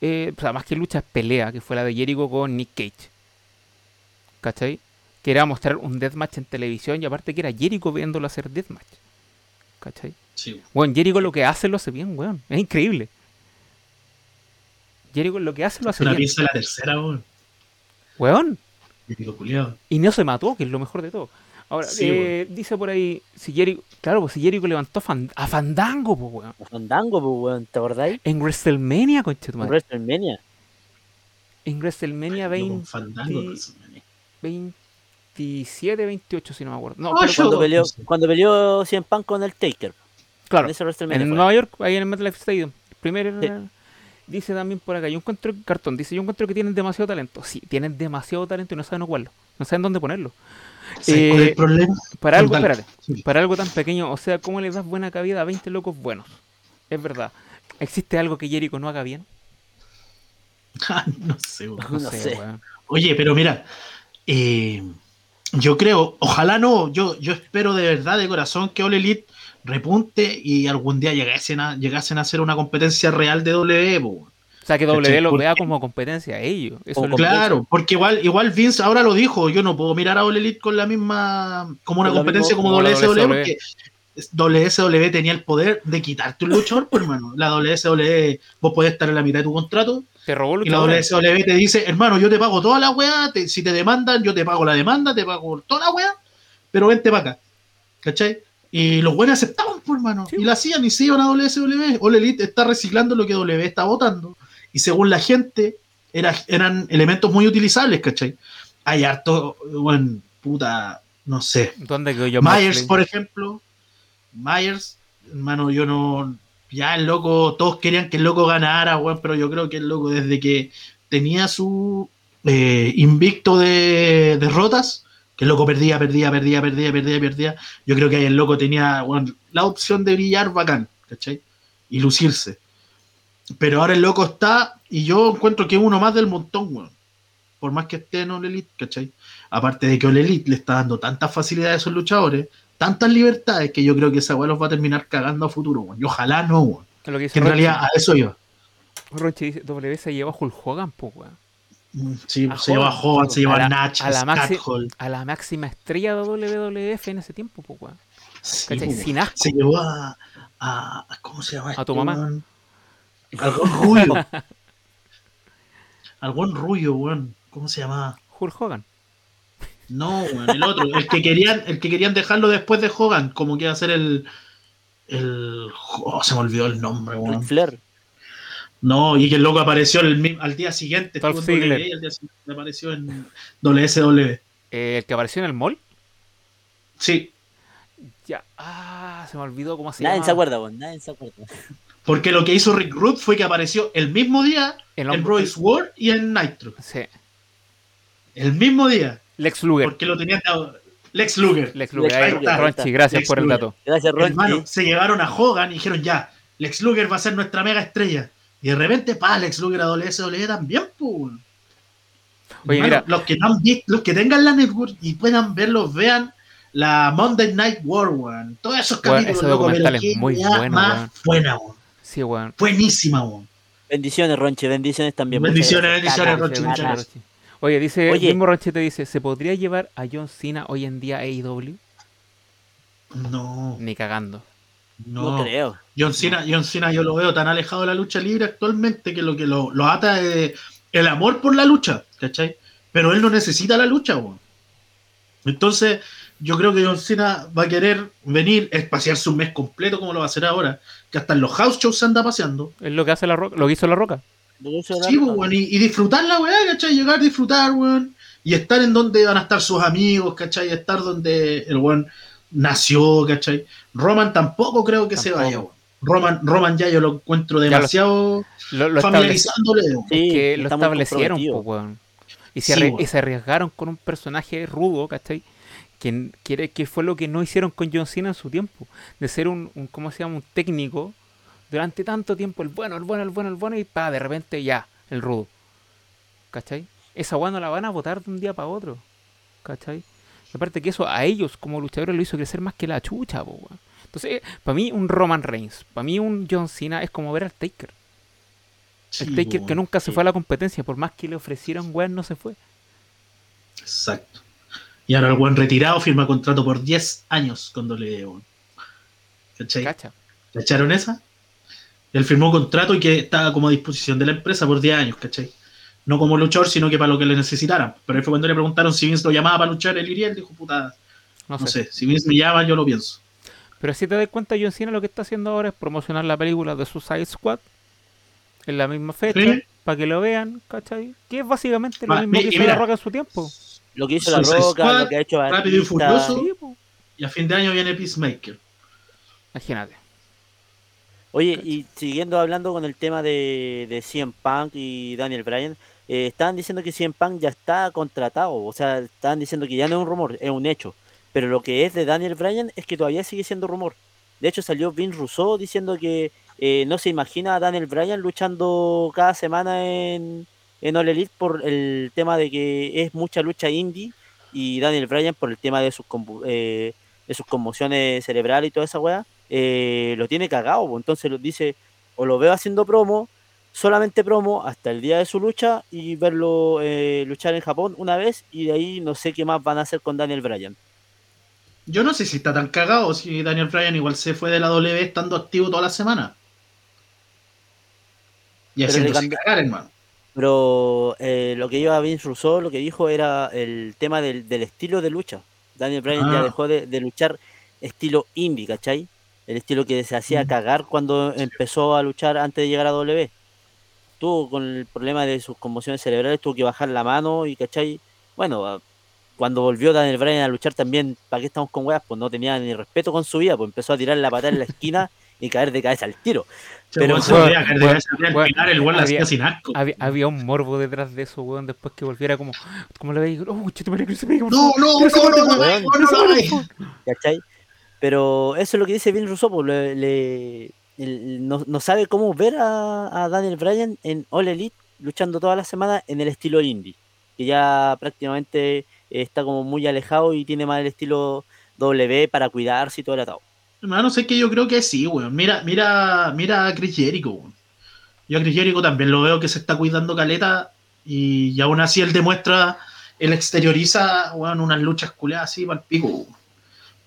eh, o sea, más que lucha es pelea, que fue la de Jericho con Nick Cage. ¿Cachai? Que era mostrar un deathmatch en televisión y aparte que era Jericho viéndolo hacer deathmatch. ¿Cachai? Sí. Bueno, Jericho lo que hace lo hace bien, weón. Es increíble. Jericho lo que hace lo hace Una bien. pieza de la tercera, weón. Weón. Yo digo, culiado. Y no se mató, que es lo mejor de todo. Ahora, Sí, eh, dice por ahí, si Jericho, claro, pues si Jericho levantó Fan- a Fandango, pues, weón. A Fandango, po, weón, ¿te acordáis? En WrestleMania, Con conchetumadre. WrestleMania. En WrestleMania Yo 20, con Fandango, no sé. 27, 28, si no me acuerdo. No, pero Cuando peleó, cuando peleó CM Punk con el Taker. claro, En ese WrestleMania en. Nueva York, ahí en el MetLife Stadium. Primer, Sí. Dice también por acá, yo encuentro, cartón, dice, yo encuentro que tienen demasiado talento. Sí, tienen demasiado talento y no saben ocuparlo. No saben dónde ponerlo. ¿Sabes cuál es Eh, el problema? Para algo, espérate, Sí. para algo tan pequeño, o sea, ¿cómo le das buena cabida a 20 locos buenos? Es verdad. ¿Existe algo que Jericho no haga bien? *laughs* Ah, no sé. No sé. Oye, pero mira, eh, yo creo, ojalá no, yo, yo espero de verdad, de corazón, que All Elite repunte y algún día llegasen a, llegasen a hacer una competencia real de WWE. po. O sea, que. W los Porque- vea como competencia a ellos. Eso lo- Claro, porque igual, igual Vince ahora lo dijo, yo no puedo mirar a All Elite con la misma, como una competencia misma- como como WSW, porque WSW tenía el poder de quitarte un luchador, pues, hermano. La WSW, vos podés estar en la mitad de tu contrato Te robó y la. WSW te dice, hermano, yo te pago toda la weá, te- si te demandan, yo te pago la demanda, te pago toda la weá, pero vente para acá. ¿Cachai? Y los buenos aceptaban, pues, hermano. Sí. Y la hacían y se iban a WSW. All Elite está reciclando lo que W está votando. Y según la gente, era, eran elementos muy utilizables, ¿cachai? Hay harto, bueno, puta, no sé. ¿Dónde yo Myers, por ejemplo. Myers, hermano, yo no. Ya el loco, todos querían que el loco ganara, weón, pero yo creo que el loco, desde que tenía su eh, invicto de derrotas, que el loco perdía, perdía, perdía, perdía, perdía, perdía. Yo creo que ahí el loco tenía weón, la opción de brillar bacán, ¿cachai? Y lucirse. Pero ahora el loco está, y yo encuentro que es uno más del montón, weón. Por más que esté en All Elite, ¿cachai? Aparte de que All Elite le está dando tantas facilidades a esos luchadores, tantas libertades, que yo creo que esa weá los va a terminar cagando a futuro, weón. Y ojalá no, weón. Que en realidad a eso iba. Ronchi dice, W se llevó a Hulk Hogan, pues, weón. Sí, A se lleva a Hogan, se lleva a Natch, a la a la máxima estrella de WWF en ese tiempo, pues, weón. Sí, ¿Cachai? weón. Sin asco. Se llevó a, a- ¿Cómo se llama? A tu este, mamá. weón? Al buen Rubio. *laughs* Al buen Rubio, weón. ¿Cómo se llamaba? Hulk Hogan. No, weón, el otro. El que querían, el que querían dejarlo después de Hogan, como que iba a ser el. el oh, se me olvidó el nombre, weón. Flair. No, y que el loco apareció el al día siguiente. Dolph estuvo en Ziggler. WWE, y al día siguiente apareció en WSW. Eh, el que apareció en el mall. Sí, Ya. Ah, se me olvidó cómo se Nadie llama. se acuerda, weón. Nadie se acuerda. porque lo que hizo Rick Rude fue que apareció el mismo día El en Royce World y en Nitro. Sí. El mismo día. Lex Luger. Porque lo tenían dado- Lex Luger. Lex Luger. Ahí, Lex Luger. Ronchi, gracias Lex por el Luger. dato. Gracias, Hermano, Ronchi. se llevaron a Hogan y dijeron ya, Lex Luger va a ser nuestra mega estrella. Y de repente, pa, Lex Luger a WSW también, pues. Oye, mira. los que no han visto, los que tengan la network y puedan verlos, vean la Monday Night War, weón. Todos esos capítulos, ese loco, pero es muy bueno, más weón. buena, weón. Sí, weón. Buenísima, weón. Bendiciones, Ronchi. Bendiciones también. Bendiciones, bendiciones, Sí, muchas gracias. Oye, dice, Oye. el mismo Ronchete dice, ¿se podría llevar a John Cena hoy en día a AEW? No, Ni cagando. No, no. creo. John Cena, John Cena yo lo veo tan alejado de la lucha libre actualmente que lo que lo, lo ata es el amor por la lucha, ¿cachai? Pero él no necesita la lucha, weón. Entonces, yo creo que John Cena va a querer venir, es pasearse un mes completo como lo va a hacer ahora, que hasta en los house shows se anda paseando. Es lo que hace la roca, lo que hizo la roca. Sí, pues, weón, y, y disfrutar la weá, ¿cachai? Llegar, disfrutar, weón. Y estar en donde van a estar sus amigos, ¿cachai? Estar donde el weón nació, ¿cachai? Roman tampoco creo que se vaya, weón. Roman, Roman ya yo lo encuentro demasiado Lo, lo familiarizándole. weón. Sí, que lo establecieron, po, weón. Y se, Sí, weón. y se arriesgaron con un personaje rudo, ¿cachai? Que, que, que fue lo que no hicieron con John Cena en su tiempo. De ser un, un ¿cómo se llama? Un técnico durante tanto tiempo, el bueno, el bueno, el bueno, el bueno, y pa, de repente ya, el rudo. ¿Cachai? Esa weá no la van a votar de un día para otro. ¿Cachai? Y aparte que eso a ellos como luchadores lo hizo crecer más que la chucha, po, weón. Entonces, para mí un Roman Reigns, para mí un John Cena es como ver al Taker. Sí, el Taker que weón. nunca se fue a la competencia, por más que le ofrecieron weón, no se fue. Exacto. Y ahora el buen retirado firma contrato por 10 años con WWE. weón. ¿Cachai? Cacha. ¿Le echaron esa? Él firmó contrato y que estaba como a disposición de la empresa por 10 años, ¿cachai? No como luchador, sino que para lo que le necesitaran. Pero ahí fue cuando le preguntaron si Vince lo llamaba para luchar, él iría, él dijo, puta, No, no sé. sé, si Vince me llama, yo lo pienso. Pero si te das cuenta, John Cena lo que está haciendo ahora es promocionar la película de Suicide Squad en la misma fecha, Sí. para que lo vean, ¿cachai? Que es básicamente lo Ah, mismo mi- que hizo mira, La Roca en su tiempo. Lo que hizo la Roca, Squad, lo que ha hecho Rápido y. Furioso. Sí. Y a fin de año viene Peacemaker. Imagínate. Oye, y siguiendo hablando con el tema de, de CM Punk y Daniel Bryan, eh, estaban diciendo que CM Punk ya está contratado, o sea, estaban diciendo que ya no es un rumor, es un hecho. Pero lo que es de Daniel Bryan es que todavía sigue siendo rumor. De hecho, salió Vince Russo diciendo que eh, no se imagina a Daniel Bryan luchando cada semana en, en All Elite por el tema de que es mucha lucha indie y Daniel Bryan por el tema de sus, eh, de sus conmociones cerebrales y toda esa weá, eh, lo tiene cagado. po. Entonces dice, o lo veo haciendo promo, solamente promo hasta el día de su lucha y verlo eh, luchar en Japón una vez y de ahí no sé qué más van a hacer con Daniel Bryan. Yo no sé si está tan cagado si Daniel Bryan igual se fue de la W estando activo toda la semana. Y cambi- cagar, hermano. Pero eh, lo que iba Vince Russo, lo que dijo era el tema del, del estilo de lucha. Daniel Bryan ya Ah. dejó de, de luchar estilo indie, ¿cachai? El estilo que se hacía Mm. cagar cuando empezó a luchar antes de llegar a W. Tuvo con el problema de sus conmociones cerebrales, tuvo que bajar la mano y, ¿cachai? Bueno, cuando volvió Daniel Bryan a luchar también, ¿para qué estamos con weas? Pues no tenía ni respeto con su vida, pues empezó a tirar la patada en la esquina *laughs* y caer de cabeza al tiro. Pero había- hacía sin asco. Había, había un morbo detrás de eso, weón, después que volviera como, como le veía, oh, se pegue, por No, no, no, no, no, weón, no, que no, se no, mate, no. por favor". ¿Cachai? Pero eso es lo que dice Vince Russo, pues, le- le- el- no, no sabe cómo ver a, a Daniel Bryan en All Elite luchando toda la semana en el estilo indie, que ya prácticamente está como muy alejado y tiene más el estilo W para cuidarse y todo el atado. Hermano, sé que yo creo que sí, weón. Mira, mira, mira a Chris Jericho, weón. Yo a Chris Jericho también lo veo que se está cuidando caleta y, y aún así él demuestra, él exterioriza, weón, unas luchas culeadas así para el pico, weón.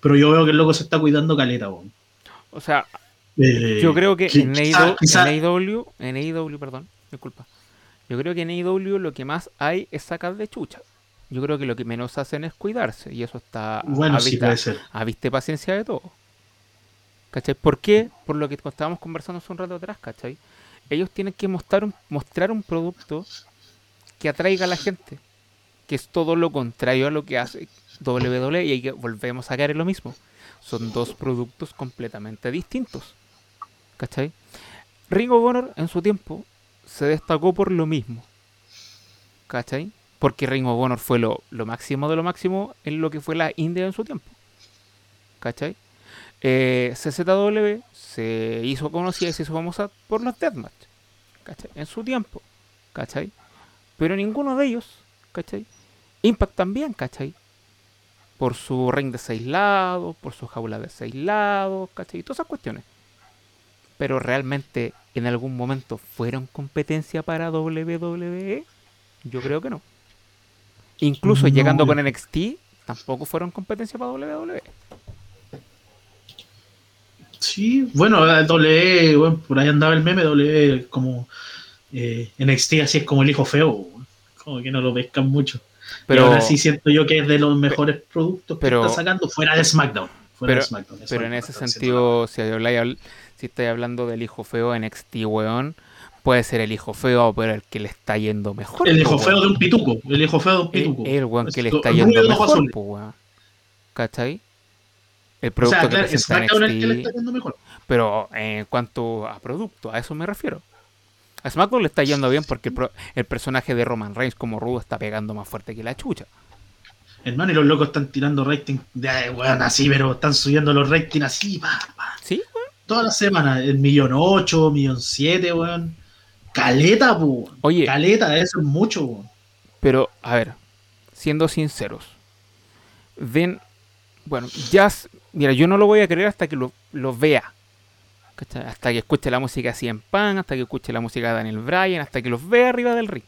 Pero yo veo que el loco se está cuidando caleta, weón. O sea, Eh, yo creo que en quizá- AEW, quizá- en AEW, en AEW, perdón, disculpa. Yo creo que en AEW lo que más hay es sacar de chucha. Yo creo que lo que menos hacen es cuidarse y eso está Bueno, a, sí vista, puede ser. a vista paciencia de todo. ¿Cachai? ¿Por qué? Por lo que estábamos conversando hace un rato atrás, ¿cachai? Ellos tienen que mostrar un, mostrar un producto que atraiga a la gente, que es todo lo contrario a lo que hace WWE y ahí volvemos a caer en lo mismo. Son dos productos completamente distintos. ¿Cachai? Ring of Honor en su tiempo se destacó por lo mismo. ¿Cachai? Porque Ring of Honor fue lo, máximo de lo máximo en lo que fue la India en su tiempo. ¿Cachai? Eh, CZW se hizo conocida y se hizo famosa por los Deathmatch. ¿Cachai? En su tiempo. ¿Cachai? Pero ninguno de ellos, ¿cachai? Impact también, ¿cachai? Por su ring de seis lados, por su jaula de seis lados, ¿cachai? Y todas esas cuestiones. Pero realmente en algún momento fueron competencia para WWE? Yo creo que no. Incluso No, llegando con NXT, tampoco fueron competencia para WWE. Sí, bueno, el W, weón, por ahí andaba el meme, W como eh, NXT así es como el hijo feo, como que no lo pescan mucho. Pero, y ahora sí siento yo que es de los mejores productos pero- que está sacando fuera de SmackDown. Fuera pero- de SmackDown, eso pero es en ese SmackDown, sentido, si, habláis si estáis hablando del hijo feo NXT, weón, puede ser el hijo feo, pero el que le está yendo mejor. El po, hijo weón. feo de un pituco. El hijo feo de un El, pituco. el weón que le está el yendo ojos mejor, po, weón. ¿Cachai? El O producto sea, que claro, es presenta SmackDown el que le NXT, está yendo mejor. pero en cuanto a producto, a eso me refiero. A SmackDown le está yendo bien porque el, pro- el personaje de Roman Reigns como rudo está pegando más fuerte que la chucha. Hermano, y los locos están tirando rating de weón así, pero están subiendo los ratings así, pa, pa. ¿Sí, weón? Todas las semanas, el millón ocho, millón siete, weón. Caleta, weón. Oye. Caleta, eso es mucho. Pero, a ver, siendo sinceros, ven, bueno, ya, s- mira, yo no lo voy a creer hasta que lo, lo vea. Hasta que escuche la música así en pan, hasta que escuche la música de Daniel Bryan, hasta que los vea arriba del ring.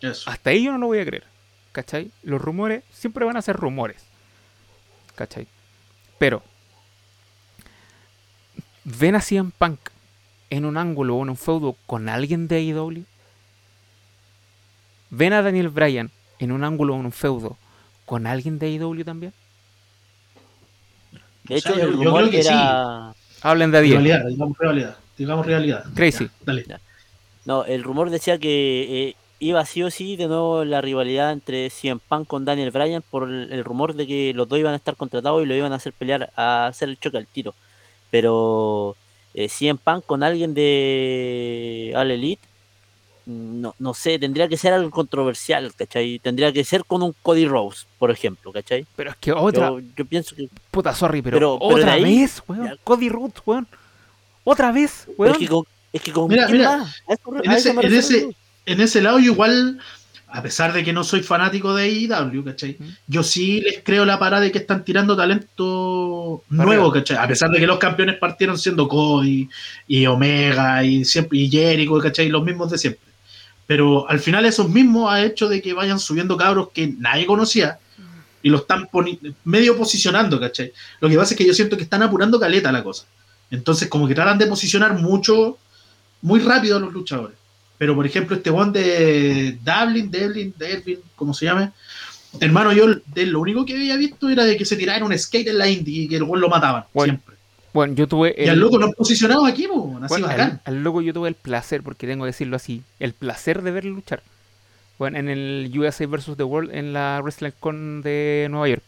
Eso. Hasta ahí yo no lo voy a creer. ¿Cachai? Los rumores siempre van a ser rumores. ¿Cachai? Pero, ¿ven así en Punk en un ángulo o en un feudo con alguien de AEW? ¿Ven a Daniel Bryan en un ángulo o en un feudo con alguien de AEW también? De O hecho, sea, yo- creo que era... Hablen de Adiel. Rivalidad, digamos rivalidad. Digamos rivalidad. Crazy. Ya, dale. No, el rumor decía que eh, iba sí o sí de nuevo la rivalidad entre CM Punk con Daniel Bryan por el, el rumor de que los dos iban a estar contratados y lo iban a hacer pelear, a hacer el choque al tiro. Pero eh, CM Punk con alguien de All Elite, no, no sé, tendría que ser algo controversial, ¿cachai? Tendría que ser con un Cody Rose, por ejemplo, ¿cachai? Pero es que otra, Yo, yo pienso que... puta, sorry, pero, pero- pero de otra ahí- vez, weón. ya. Cody Rhodes, weón. Otra vez, pero weón. es que con, es que con Mira, ¿quién mira, más? A eso- en ese- en ese-. En ese lado, yo igual, a pesar de que no soy fanático de AEW, ¿cachai? ¿Mm? Yo sí les creo la parada de que están tirando talento nuevo, ¿cachai? A pesar de que los campeones partieron siendo Cody y Omega y, siempre, y Jericho, ¿cachai? Los mismos de siempre. Pero al final esos mismos ha hecho de que vayan subiendo cabros que nadie conocía Y lo están medio posicionando, ¿cachai? Lo que pasa es que yo siento que están apurando caleta la cosa. Entonces, como que tratan de posicionar mucho, muy rápido a los luchadores. Pero, por ejemplo, este one de Dublin, Devlin, Devlin, como se llame, hermano, yo de lo único que había visto era de que se tirara en un skate en la indie y que el gol lo mataban, Bueno, siempre. Bueno, yo tuve Y al loco lo han posicionado aquí, po, así bueno, al, bacán. al loco yo tuve el placer, porque tengo que decirlo así, el placer de verlo luchar. Bueno, en el USA vs. The World en la Wrestling Con de Nueva York.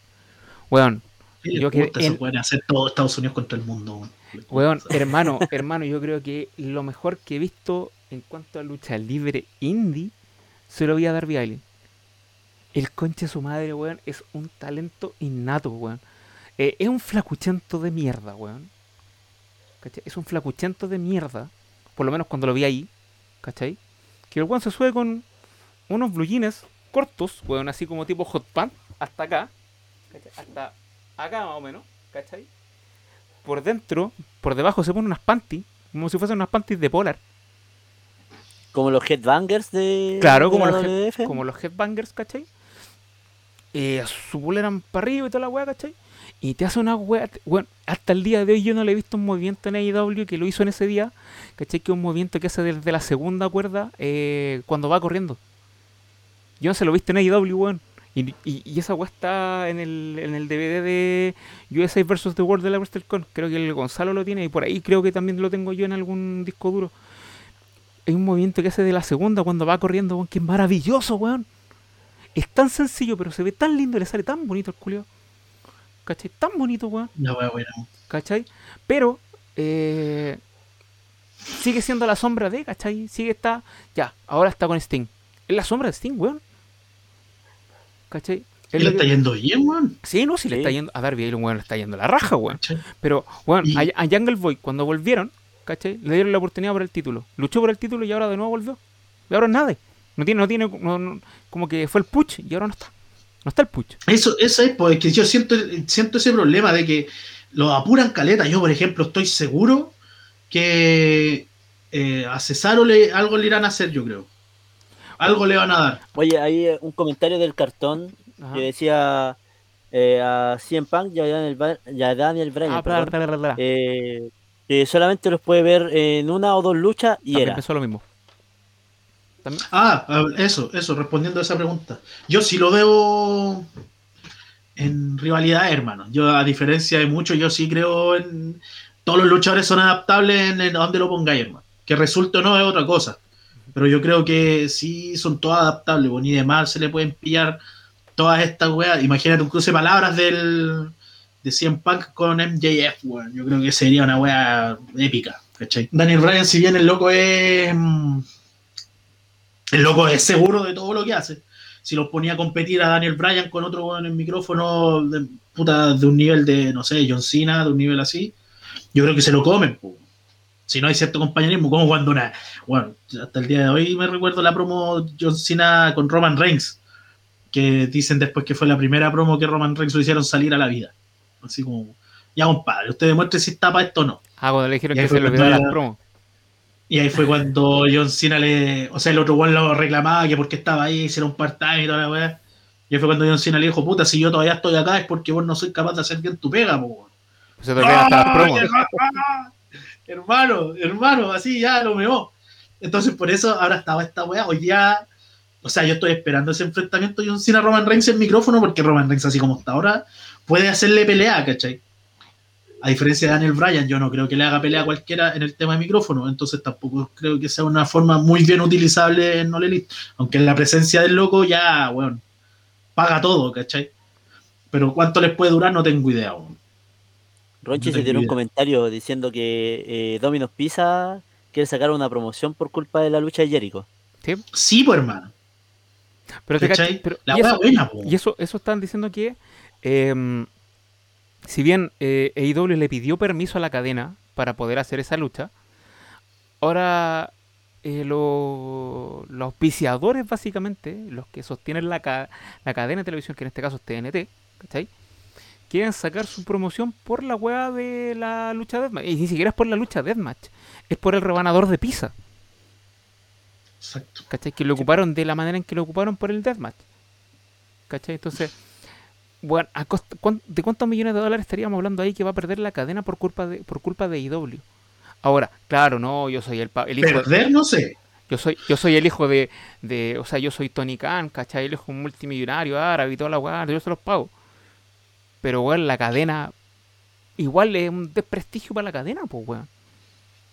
Les yo que se pueden hacer todo Estados Unidos contra el mundo. weón. Hermano, hermano, yo creo que lo mejor que he visto en cuanto a lucha libre indie se lo vi a Darby Allin. El conche su madre, weón, es un talento innato, weón. Eh, es un flacuchento de mierda, weón. ¿Cachai? Es un flacuchento de mierda. Por lo menos cuando lo vi ahí. ¿Cachai? Que el weón se sube con unos blue jeans cortos, weón, así como tipo hot pants, hasta acá. ¿cachai? Hasta acá más o menos. ¿Cachai? Por dentro, por debajo se pone unas panties. Como si fuesen unas panties de polar. Como los headbangers de. Claro, de como la los, como los headbangers, ¿cachai? Eh, su polera para arriba y toda la weá, ¿cachai? Y te hace una weá. Bueno, hasta el día de hoy yo no le he visto un movimiento en AEW que lo hizo en ese día, ¿cachai? Que es un movimiento que hace desde la segunda cuerda eh, cuando va corriendo. Yo no se lo he visto en AEW, weón. Y, y, y esa weá está en el, en el DVD de USA vs. The World de la WrestleCon. Creo que el Gonzalo lo tiene y por ahí creo que también lo tengo yo en algún disco duro. Hay un movimiento que hace de la segunda cuando va corriendo, weón, que es maravilloso, weón. Es tan sencillo, pero se ve tan lindo y le sale tan bonito el culio. ¿Cachai? Tan bonito, weón. Wea buena. ¿Cachai? Pero eh, sigue siendo la sombra de, ¿cachai? Sigue está. Ya, ahora está con Sting. Es la sombra de Sting, weón. ¿Cachai? Y le está yendo bien, weón. Sí, no, si le Sí. está yendo. A Darby Allin, weón, le está yendo la raja, weón. ¿cachai? Pero, weón, Y- a, a Jungle Boy, cuando volvieron, ¿cachai? Le dieron la oportunidad por el título. Luchó por el título y ahora de nuevo volvió. Y ahora es nada. No tiene, no tiene, no- no- como que fue el push y ahora no está. No está el push. Eso, eso es, pues, que yo siento, siento ese problema de que lo apuran caleta. Yo, por ejemplo, estoy seguro que eh, a Cesaro le, algo le irán a hacer, yo creo. Algo le van a dar. Oye, hay eh, un comentario del cartón Ajá. que decía eh, a CM Punk y a Daniel, Daniel Bryan Ah, perdón, bla. eh, que solamente los puede ver en una o dos luchas y También era. pensó lo mismo. También- Ah, a- eso, eso, respondiendo a esa pregunta. Yo sí lo veo en rivalidad, hermano. Yo, a diferencia de muchos, yo sí creo en. Todos los luchadores son adaptables en, en donde lo pongáis, hermano. Que resulte o no es otra cosa. Pero yo creo que sí son todos adaptables, pues, ni de mal se le pueden pillar todas estas weas. Imagínate un cruce de palabras del de CM Punk con MJF, weón. Yo creo que sería una wea épica, ¿cachai? Daniel Bryan, si bien el loco es. mm, el loco es seguro de todo lo que hace. Si lo ponía a competir a Daniel Bryan con otro weón en el micrófono de, puta, de un nivel de, no sé, John Cena, de un nivel así, yo creo que se lo comen. Si no hay cierto compañerismo, como cuando una. Bueno, hasta el día de hoy me recuerdo la promo John Cena con Roman Reigns, que dicen después que fue la primera promo que Roman Reigns lo hicieron salir a la vida. Así como, ya compadre, usted demuestre si está para esto o no. Ah, cuando le dijeron que se le olvidó las promos. Y ahí fue cuando John Cena le. O sea, el otro weón lo reclamaba que porque estaba ahí, hicieron part-time y toda la weá. Y ahí fue cuando John Cena le dijo, puta, si yo todavía estoy acá es porque vos no soy capaz de hacer bien tu pega, po. weón". Se te olvidan hasta las promos. ¡Ah! hermano, hermano, así ya lo meó. Entonces, por eso ahora estaba esta weá. Hoy día, o sea, yo estoy esperando ese enfrentamiento de John Cena Roman Reigns en micrófono, porque Roman Reigns, así como está ahora, puede hacerle pelea, ¿cachai? A diferencia de Daniel Bryan, yo no creo que le haga pelea a cualquiera en el tema de micrófono, entonces tampoco creo que sea una forma muy bien utilizable en All Elite. Aunque en la presencia del loco ya, weón, paga todo, ¿cachai? Pero cuánto les puede durar no tengo idea, weón. Ronchi No se tiró un comentario diciendo que eh, Domino's Pizza quiere sacar una promoción por culpa de la lucha de Jericho. ¿sí? Sí, pues hermano. Pero te pero- La y eso- buena, po. Y eso, eso están diciendo que, em, si bien eh, AEW le pidió permiso a la cadena para poder hacer esa lucha, ahora eh, lo- los auspiciadores, básicamente, los que sostienen la, ca- la cadena de televisión, que en este caso es TNT, ¿cachai? Quieren sacar su promoción por la weá de la lucha Deathmatch. Y ni siquiera es por la lucha Deathmatch, es por el rebanador de pizza. Exacto. ¿Cachai? Que lo ocuparon de la manera en que lo ocuparon por el Deathmatch. ¿Cachai? Entonces, Bueno, ¿a costa- ¿de cuántos millones de dólares estaríamos hablando ahí que va a perder la cadena por culpa de por culpa de IW? Ahora, claro, no, yo soy el, el hijo de- Perder, no sé. yo soy yo soy el hijo de, de o sea, yo soy Tony Khan, ¿cachai? El hijo un multimillonario árabe y toda la weá, yo se los pago. Pero weón, la cadena igual es un desprestigio para la cadena, pues weón.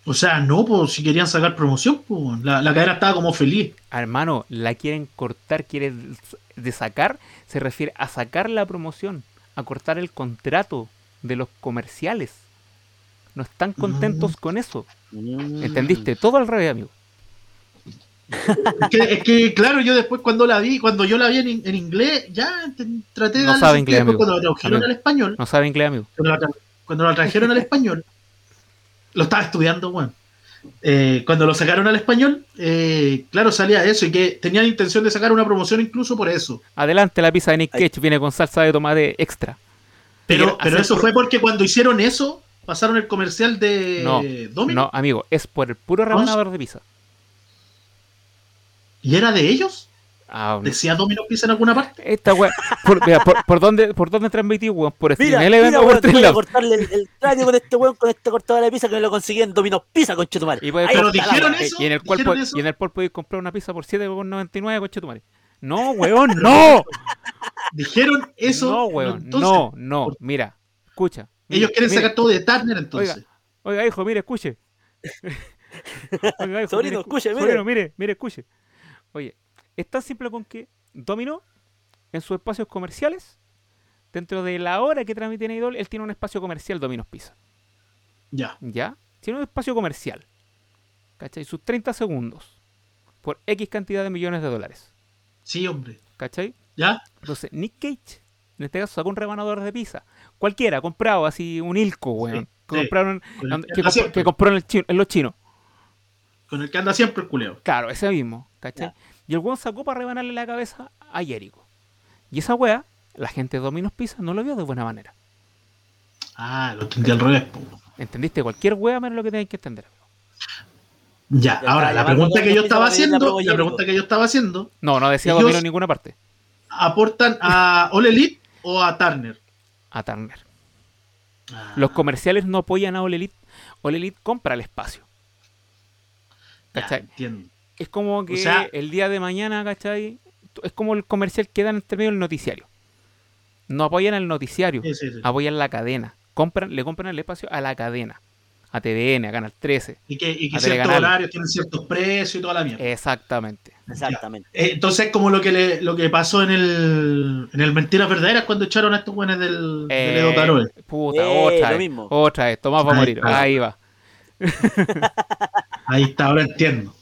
O sea, no, pues si querían sacar promoción, pues la, la cadena estaba como feliz. Hermano, la quieren cortar, quieren de sacar, se refiere a sacar la promoción, a cortar el contrato de los comerciales. No están contentos con eso. Mm. ¿Entendiste? Todo al revés, amigo. Es que, es que, claro, yo después cuando la vi, cuando yo la vi en, en inglés, ya te- traté de No sabe inglés, amigo. cuando la tradujeron Amigo. al español, No sabe inglés, amigo. cuando la, tra- cuando la trajeron al español, lo estaba estudiando, weón. Eh, cuando lo sacaron al español, eh, claro, salía eso y que tenían intención de sacar una promoción incluso por eso. Adelante, la pizza de Nick. Cage viene con salsa de tomate extra. Pero, pero eso pro- fue porque cuando hicieron eso, pasaron el comercial de No, Domino No, amigo, es por el puro rebanador de pizza. y era de ellos. No. Decía Domino Pizza en alguna parte. Esta weá. Por, mira, por, por dónde, ¿Por dónde transmití, weón? Por Mira, Stream mira, Eleven o por voy a cortarle el, el cráneo con este weón, con este cortador de pizza que me lo conseguí en Domino's Pizza, con Chetumare. Y puede- Pero dijeron eso. Y en el cual ¿Dijeron po- eso? y en el cual podéis comprar una pizza por 7,99 coche tu madre. No, weón, no. Dijeron eso. no, weón. entonces, no, no. Mira, escucha. Ellos quieren Mire, sacar todo de Turner entonces. Oiga, hijo, mire, escuche. *laughs* Oiga, hijo, Sobrino, mire, escuche, mire. Sobrino, mire, mire, escuche. Oye, es tan simple con que Domino, en sus espacios comerciales, dentro de la hora que transmite Idol, él tiene un espacio comercial Domino's Pizza. Ya. ¿Ya? Tiene un espacio comercial. ¿Cachai? Sus 30 segundos. Por X cantidad de millones de dólares. Sí, hombre. ¿Cachai? ¿Ya? Entonces, Nick Cage, en este caso, sacó un rebanador de pizza. Cualquiera, comprado así, un ilco, weón. que sí. el que, que compró en, el chino- en los chinos. Con el que anda siempre el culeo. Claro, ese mismo, ¿cachai? Ya. Y el weón sacó para rebanarle la cabeza a Jericho. Y esa wea, la gente de Domino's Pizza no lo vio de buena manera. Ah, lo entendí al revés. ¿Entendiste? Cualquier wea menos lo que tenéis que entender. Ya, Ya ahora la pregunta que yo estaba haciendo, la pregunta que yo estaba haciendo, No, no decía Domino en ninguna parte. ¿aportan a All Elite o a Turner? A Turner. Ah, Los comerciales no apoyan a All Elite. All Elite compra el espacio. ya, entiendo. Es como que sea- el día de mañana, ¿cachai? Es como el comercial que dan entre medio del noticiario. No apoyan al noticiario, Sí, sí, sí. apoyan la cadena. Compran, le compran el espacio a la cadena. A TVN, a Canal 13. Y que, y que ciertos horarios tienen ciertos precios y toda la mierda. Exactamente. Exactamente. Eh, Entonces, como lo que le, lo que pasó en el, en el Mentiras Verdaderas cuando echaron a estos buenos del, del Eh, Edo Taroe. puta, Eh, otra lo vez. mismo. Otra vez. Tomás va a morir. Ahí va. *laughs* Ahí está, ahora entiendo.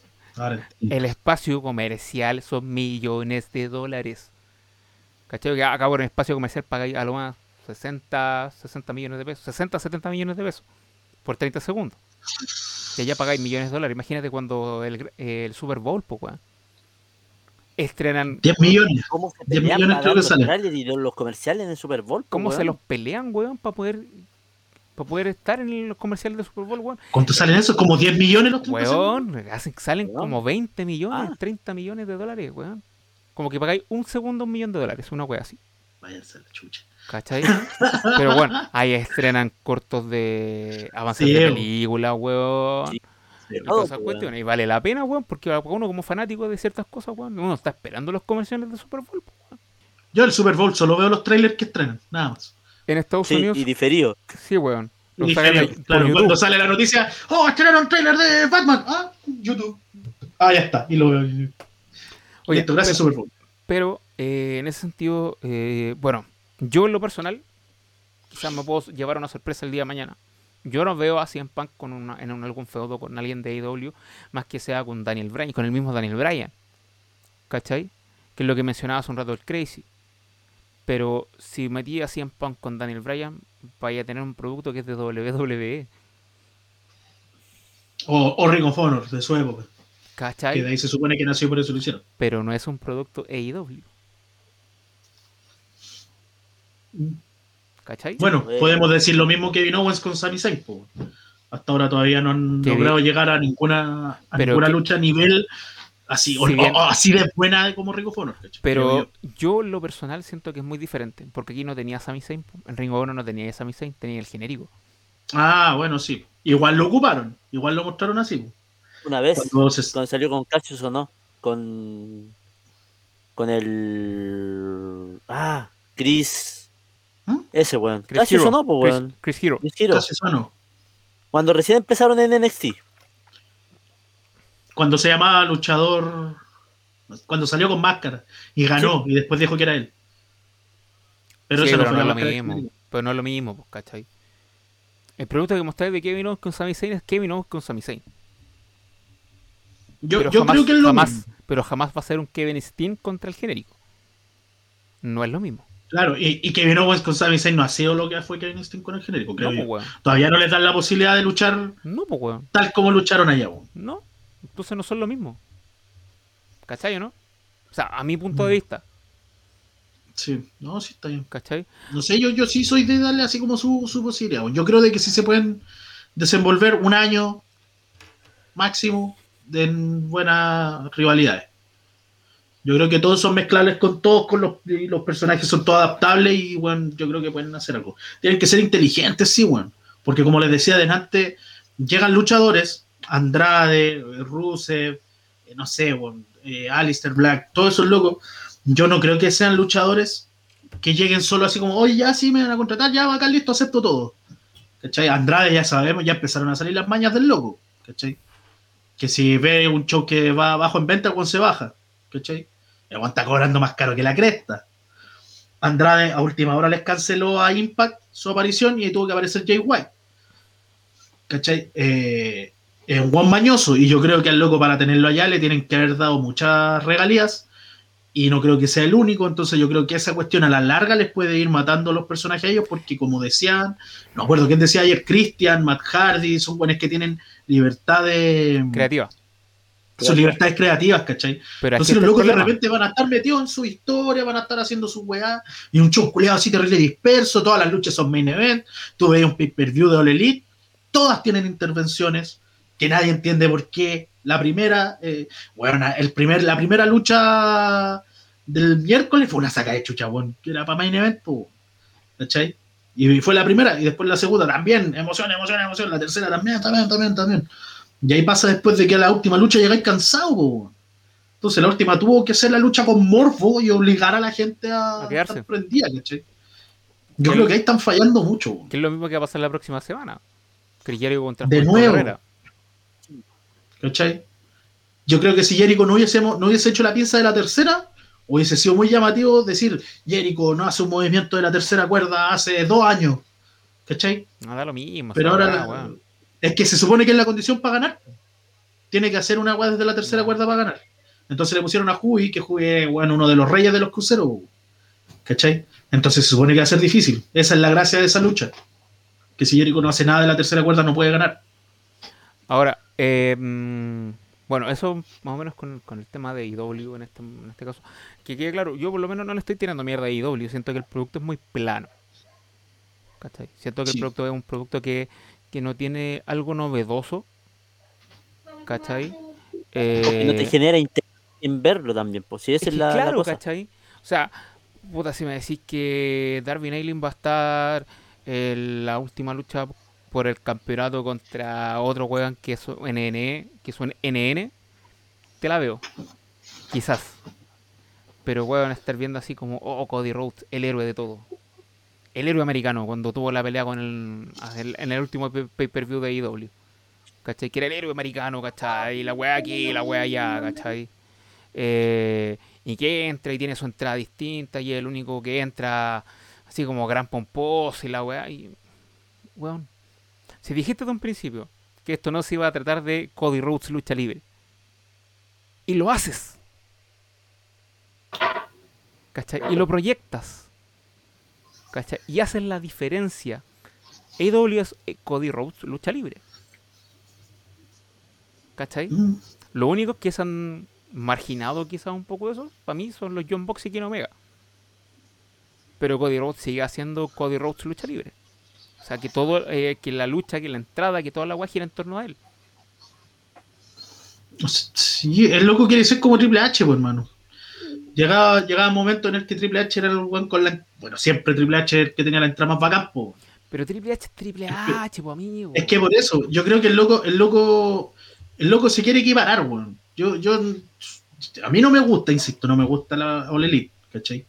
El espacio comercial son millones de dólares. ¿Cachai? Que acá por un espacio comercial pagáis a lo más 60, 60 millones de pesos. 60, 70 millones de pesos. Por 30 segundos. Que ya pagáis millones de dólares. Imagínate cuando el, el Super Bowl, pues, weón. Estrenan. 10 millones. ¿Cómo se 10 pelean millones creo que los y comerciales en el Super Bowl? ¿Cómo se los pelean, weón? Para poder. Para poder estar en los comerciales de Super Bowl, weón. ¿Cuánto salen esos? ¿Como 10 millones los 30 segundos? Weón, hacen- salen Weón. como 20 millones, Ah. 30 millones de dólares, weón. Como que pagáis un segundo un millón de dólares, una wea así. Váyanse a la chucha. ¿Cachai? *laughs* Pero bueno, ahí estrenan cortos de avances Sí, de películas, weón. Sí, y todo, todas esas cuestiones. Y vale la pena, weón, porque uno como fanático de ciertas cosas, weón, uno está esperando los comerciales de Super Bowl. weón. Yo el Super Bowl solo veo los trailers que estrenan, nada más. En Estados Sí, Unidos, y diferido. sí, weón. Sacan por claro, YouTube. cuando sale la noticia, ¡Oh, estrenaron trailer de Batman! Ah, YouTube. Ah, ya está. Y lo veo. Oye, Listo, gracias, pero- Super. Pero eh, en ese sentido, eh, bueno, yo en lo personal, quizás me puedo llevar una sorpresa el día de mañana. Yo no veo a CM Punk con una, en un- algún feudo con alguien de AEW, más que sea con Daniel Bryan, con el mismo Daniel Bryan. ¿Cachai? Que es lo que mencionaba hace un rato el Crazy. Pero si metí a CM Punk con Daniel Bryan, vaya a tener un producto que es de WWE. O, o Ring of Honor, de su época. Que de ¿Cachai? ahí se supone que nació por eso lo hicieron. Pero no es un producto AEW. ¿Cachai? Bueno, Eh. podemos decir lo mismo que vino Owens con Sami Zayn. Hasta ahora todavía no han logrado llegar a ninguna, a ninguna que- lucha a nivel Así, o, Si bien- o- o así de buena como Ring of Honor, ¿cachai? Creo Pero yo. yo en lo personal siento que es muy diferente. Porque aquí no tenía Sami Zayn. En Ring of Honor no tenía Sami Zayn, tenía el genérico. Ah, bueno, sí. Igual lo ocuparon, igual lo mostraron así. Una vez, Cuando se- cuando salió con Cassius o no, con. Con el. Ah, Chris. ¿Ah? Ese weón. Chris Cassius Hero. o no, pues Chris, weón. Chris Hero. Chris Hero. Casi sano. Cuando recién empezaron en NXT. Cuando se llamaba luchador. Cuando salió con máscara y ganó y después dijo que era él. Pero Sí, esa no fue no la lo mismo. Pero no es lo mismo, pues, ¿cachai? El producto que mostráis de Kevin Owens con Sami Zayn es Kevin Owens con Sami Zayn. Yo, pero yo jamás, creo que es lo jamás, mismo. pero jamás va a ser un Kevin Steen contra el genérico. No es lo mismo. Claro, y, y Kevin Owens con Sami Zayn no ha sido lo que fue Kevin Steen con el genérico, creo No, pues. Todavía no les dan la posibilidad de luchar No, pues, tal como lucharon allá. weón. No. Entonces no son lo mismo. ¿Cachai o no? O sea, a mi punto de Mm. vista, Sí, no, sí está bien. ¿cachai? No sé, yo, yo sí soy de darle así como su, su posibilidad. Yo creo de que sí se pueden desenvolver un año máximo de buenas rivalidades. Yo creo que todos son mezclables con todos, con los, y los personajes son todos adaptables y bueno, yo creo que pueden hacer algo. Tienen que ser inteligentes, sí, bueno. Porque como les decía adelante, llegan luchadores, Andrade, Rusev, eh, no sé, eh, Alistair Black, todos esos locos. Yo no creo que sean luchadores que lleguen solo así como, oye, ya sí me van a contratar, ya acá listo, acepto todo. ¿Cachai? Andrade ya sabemos, ya empezaron a salir las mañas del loco. ¿Cachai? Que si ve un show que va bajo en venta, el se baja. ¿Cachai? El está cobrando más caro que la cresta. Andrade a última hora les canceló a Impact su aparición y tuvo que aparecer Jay White. ¿Cachai? Eh, es un buen mañoso y yo creo que al loco para tenerlo allá le tienen que haber dado muchas regalías y no creo que sea el único, entonces yo creo que esa cuestión a la larga les puede ir matando a los personajes a ellos porque como decían, no acuerdo quién decía ayer, Christian, Matt Hardy, son buenos que tienen libertad de... Creativa. Son libertades creativas, ¿cachai? Pero Entonces los locos de repente van a estar metidos en su historia, van a estar haciendo su weá, y un show culiado así terrible disperso, todas las luchas son main event, tú ves un pay-per-view de All Elite, todas tienen intervenciones que nadie entiende por qué. La primera, eh, bueno, el primer, la primera lucha del miércoles fue una saca de chucha, weón, que era para main event, ¿cachai? Y fue la primera, y después la segunda también, emoción, emoción, emoción, la tercera también, también, también, también. Y ahí pasa después de que a la última lucha llegáis cansado, po. Entonces la última tuvo que hacer la lucha con Morfo y obligar a la gente a, A quedarse. estar prendida, ¿cachai? Yo creo que ahí están fallando mucho. Que es lo mismo que va a pasar la próxima semana. Chris Jericho contra De nuevo. ¿Cachai? Yo creo que si Jericho no, hubiésemos, no hubiese hecho la pieza de la tercera, hubiese sido muy llamativo decir, Jericho no hace un movimiento de la tercera cuerda hace dos años. ¿Cachai? No da lo mismo. Pero ahora la- es que se supone que es la condición para ganar. Tiene que hacer una weá desde la tercera cuerda para ganar. Entonces le pusieron a Hui, que Hui es bueno, uno de los reyes de los cruceros. ¿Cachai? Entonces se supone que va a ser difícil. Esa es la gracia de esa lucha. Que si Jericho no hace nada de la tercera cuerda no puede ganar. Ahora, eh, bueno, eso más o menos con, con el tema de IW en este, en este caso. Que quede claro, yo por lo menos no le estoy tirando mierda a IW. Siento que el producto es muy plano. ¿Cachai? Siento que Sí. el producto es un producto que, que no tiene algo novedoso. ¿Cachai? Que no te Eh, genera interés en verlo también, pues si esa Es es, la, la claro, cosa. ¿cachai? O sea, puta, si me decís que Darby Allin va a estar en la última lucha por el campeonato contra otro weón que es NN, que es un NN, te la veo. Quizás. Pero weón, estar viendo así como, oh, Cody Rhodes, el héroe de todo. El héroe americano, cuando tuvo la pelea con el, el- en el último pay- pay-per-view de IW. ¿Cachai? Que era el héroe americano, ¿cachai? La wea aquí, la wea allá, ¿cachai? Eh, y que entra y tiene su entrada distinta y es el único que entra así como gran pomposo y la weá. Y, weón, si dijiste de un principio que esto no se iba a tratar de Cody Rhodes lucha libre y lo haces, ¿cachai? Y lo proyectas, ¿cachai? Y haces la diferencia. AEW es eh, Cody Rhodes lucha libre. ¿Cachai? Mm. Lo único que se han marginado quizás un poco de eso, para mí son los John Box y Ken Omega. Pero Cody Rhodes sigue haciendo Cody Rhodes lucha libre. O sea, que todo, eh, que la lucha, que la entrada, que toda la guay gira en torno a él. Sí, el loco quiere ser como Triple H, pues, hermano. Llegaba, llegaba un momento en el que Triple H era el buen con la. Bueno, siempre Triple H era el que tenía la entrada más bacán, pues. Pero Triple H es Triple H, pues amigo. Es que por eso, yo creo que el loco, el loco, el loco se quiere equiparar, weón. Yo, yo, a mí no me gusta, insisto, no me gusta la All Elite, ¿cachai?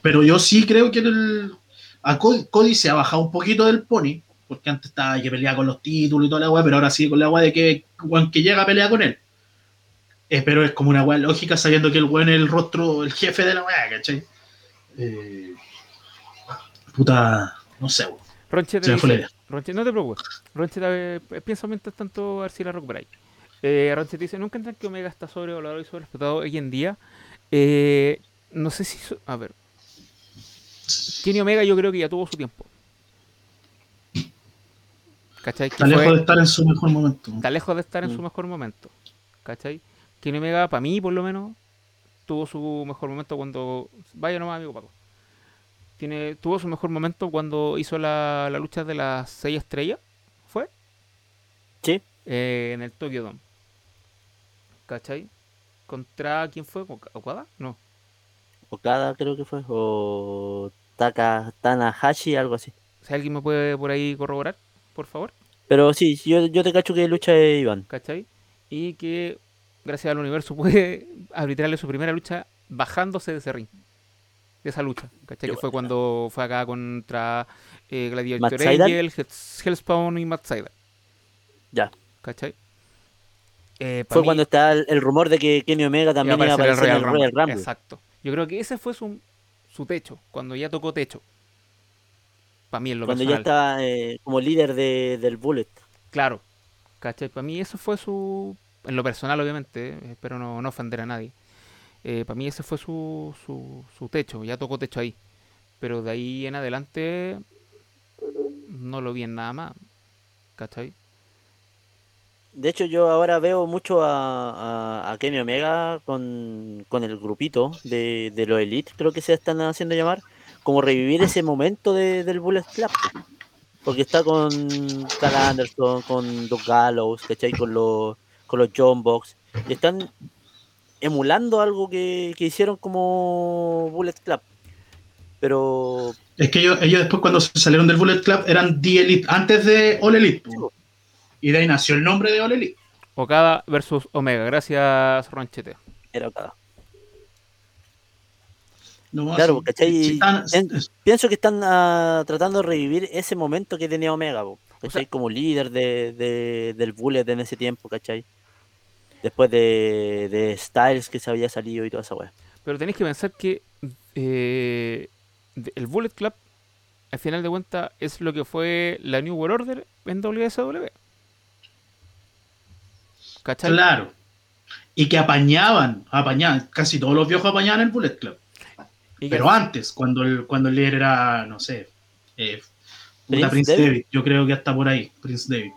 Pero yo sí creo que el, a Cody, Cody se ha bajado un poquito del pony, porque antes estaba que peleaba con los títulos y toda la weá, pero ahora sí con la weá de que weón que llega a pelear con él. Eh, pero es como una weá lógica sabiendo que el weón es el rostro, el jefe de la weá, ¿cachai? Eh, puta, no sé, weón. Ronche te dice, no te preocupes. Ronche, te- eh, piensa mientras tanto a ver si la recuperáis. Eh, Ronche te dice, ¿nunca entendido que Omega está sobrevalorado y sobreexplotado hoy en día? Eh, no sé si... so- A ver. Kenny Omega yo creo que ya tuvo su tiempo. ¿Cachai? Está fue- lejos de estar en su mejor momento. está lejos de estar en su Mm. mejor momento. ¿Cachai? Kenny Omega, para mí por lo menos, tuvo su mejor momento cuando... Vaya nomás, amigo Paco. Tiene, tuvo su mejor momento cuando hizo la, la lucha de las seis estrellas. ¿Fue? Sí. Eh, en el Tokyo Dome. ¿Cachai? ¿Contra quién fue? ¿Oka- ¿Okada? No. Okada creo que fue, o Taka, Tanahashi, algo así. Si alguien me puede por ahí corroborar, por favor. Pero sí, yo, yo te cacho que lucha es Iván. ¿Cachai? Y que gracias al universo *laughs* puede arbitrarle su primera lucha bajándose de ese ring. De esa lucha. ¿Cachai? Que fue buena. cuando fue acá contra eh, Gladiator. Angel, Hell- Hellspawn y Matt Sydal. Ya. ¿Cachai? Eh, Fue mí cuando está el, el rumor de que Kenny Omega también iba a aparecer aparecer en el Royal Rumble. Exacto. Yo creo que ese fue su, su techo, cuando ya tocó techo. Para mí en lo Cuando ya estaba eh, como líder de, del Bullet. Claro. ¿Cachai? Para mí eso fue su... En lo personal, obviamente, eh, espero no, no ofender a nadie. para mí ese fue su, su, su techo, ya tocó techo ahí. Pero de ahí en adelante no lo vi en nada más. ¿Cachai? De hecho, yo ahora veo mucho a, a, a Kenny Omega con, con el grupito de, de los Elite, creo que se están haciendo llamar, como revivir ese momento de, del Bullet Club. Porque está con Carl Anderson, con Doug Gallows, ¿cachai? Con los, con los John Box. Y están emulando algo que, que hicieron como Bullet Club. Pero Es que ellos, ellos después cuando se salieron del Bullet Club eran The Elite, antes de All Elite. Y de ahí nació el nombre de All Elite. Okada versus Omega. Gracias, Ronchete. era cada. No, Claro, sí. ¿cachai? Sí, están- En- Pienso que están ah, tratando de revivir ese momento que tenía Omega, ¿cachai? sea- como líder de, de- del Bullet en ese tiempo, ¿cachai? Después de, de Styles que se había salido y toda esa weá. Pero tenéis que pensar que eh, el Bullet Club, al final de cuentas, es lo que fue la New World Order en WSW. ¿Cachai? Claro. Y que apañaban, apañaban, casi todos los viejos apañaban el Bullet Club. Pero antes, cuando el, cuando el líder era, no sé, eh, Prince Prince David. David. yo creo que hasta por ahí, Prince David.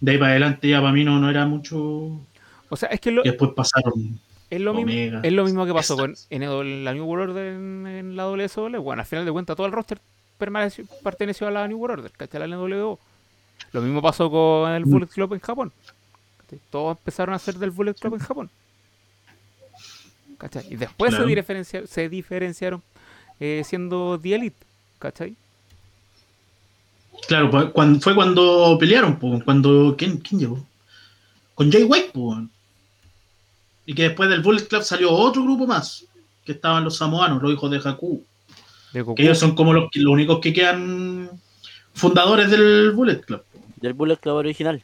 De ahí para adelante ya para mí no, no era mucho. o sea, es que lo- después pasaron. es, lo mismo, es lo mismo que pasó con en el- la New World Order en, en la WSW. Bueno, al final de cuentas, todo el roster permaneció, perteneció a la New World Order, ¿cachai? La NWO. Lo mismo pasó con el Mm. Bullet Club en Japón. ¿Cachai? Todos empezaron a ser del Bullet Club en Japón. ¿Cachai? Y después Claro. se, diferencia- se diferenciaron eh, siendo The Elite. ¿Cachai? Claro, pues, cuando, fue cuando pelearon, pues, cuando. ¿quién, ¿Quién llegó? Con Jay White, pues. Y que después del Bullet Club salió otro grupo más, que estaban los samoanos, los hijos de Haku. De. Que ellos son como los, los únicos que quedan fundadores del Bullet Club. po. Del Bullet Club original.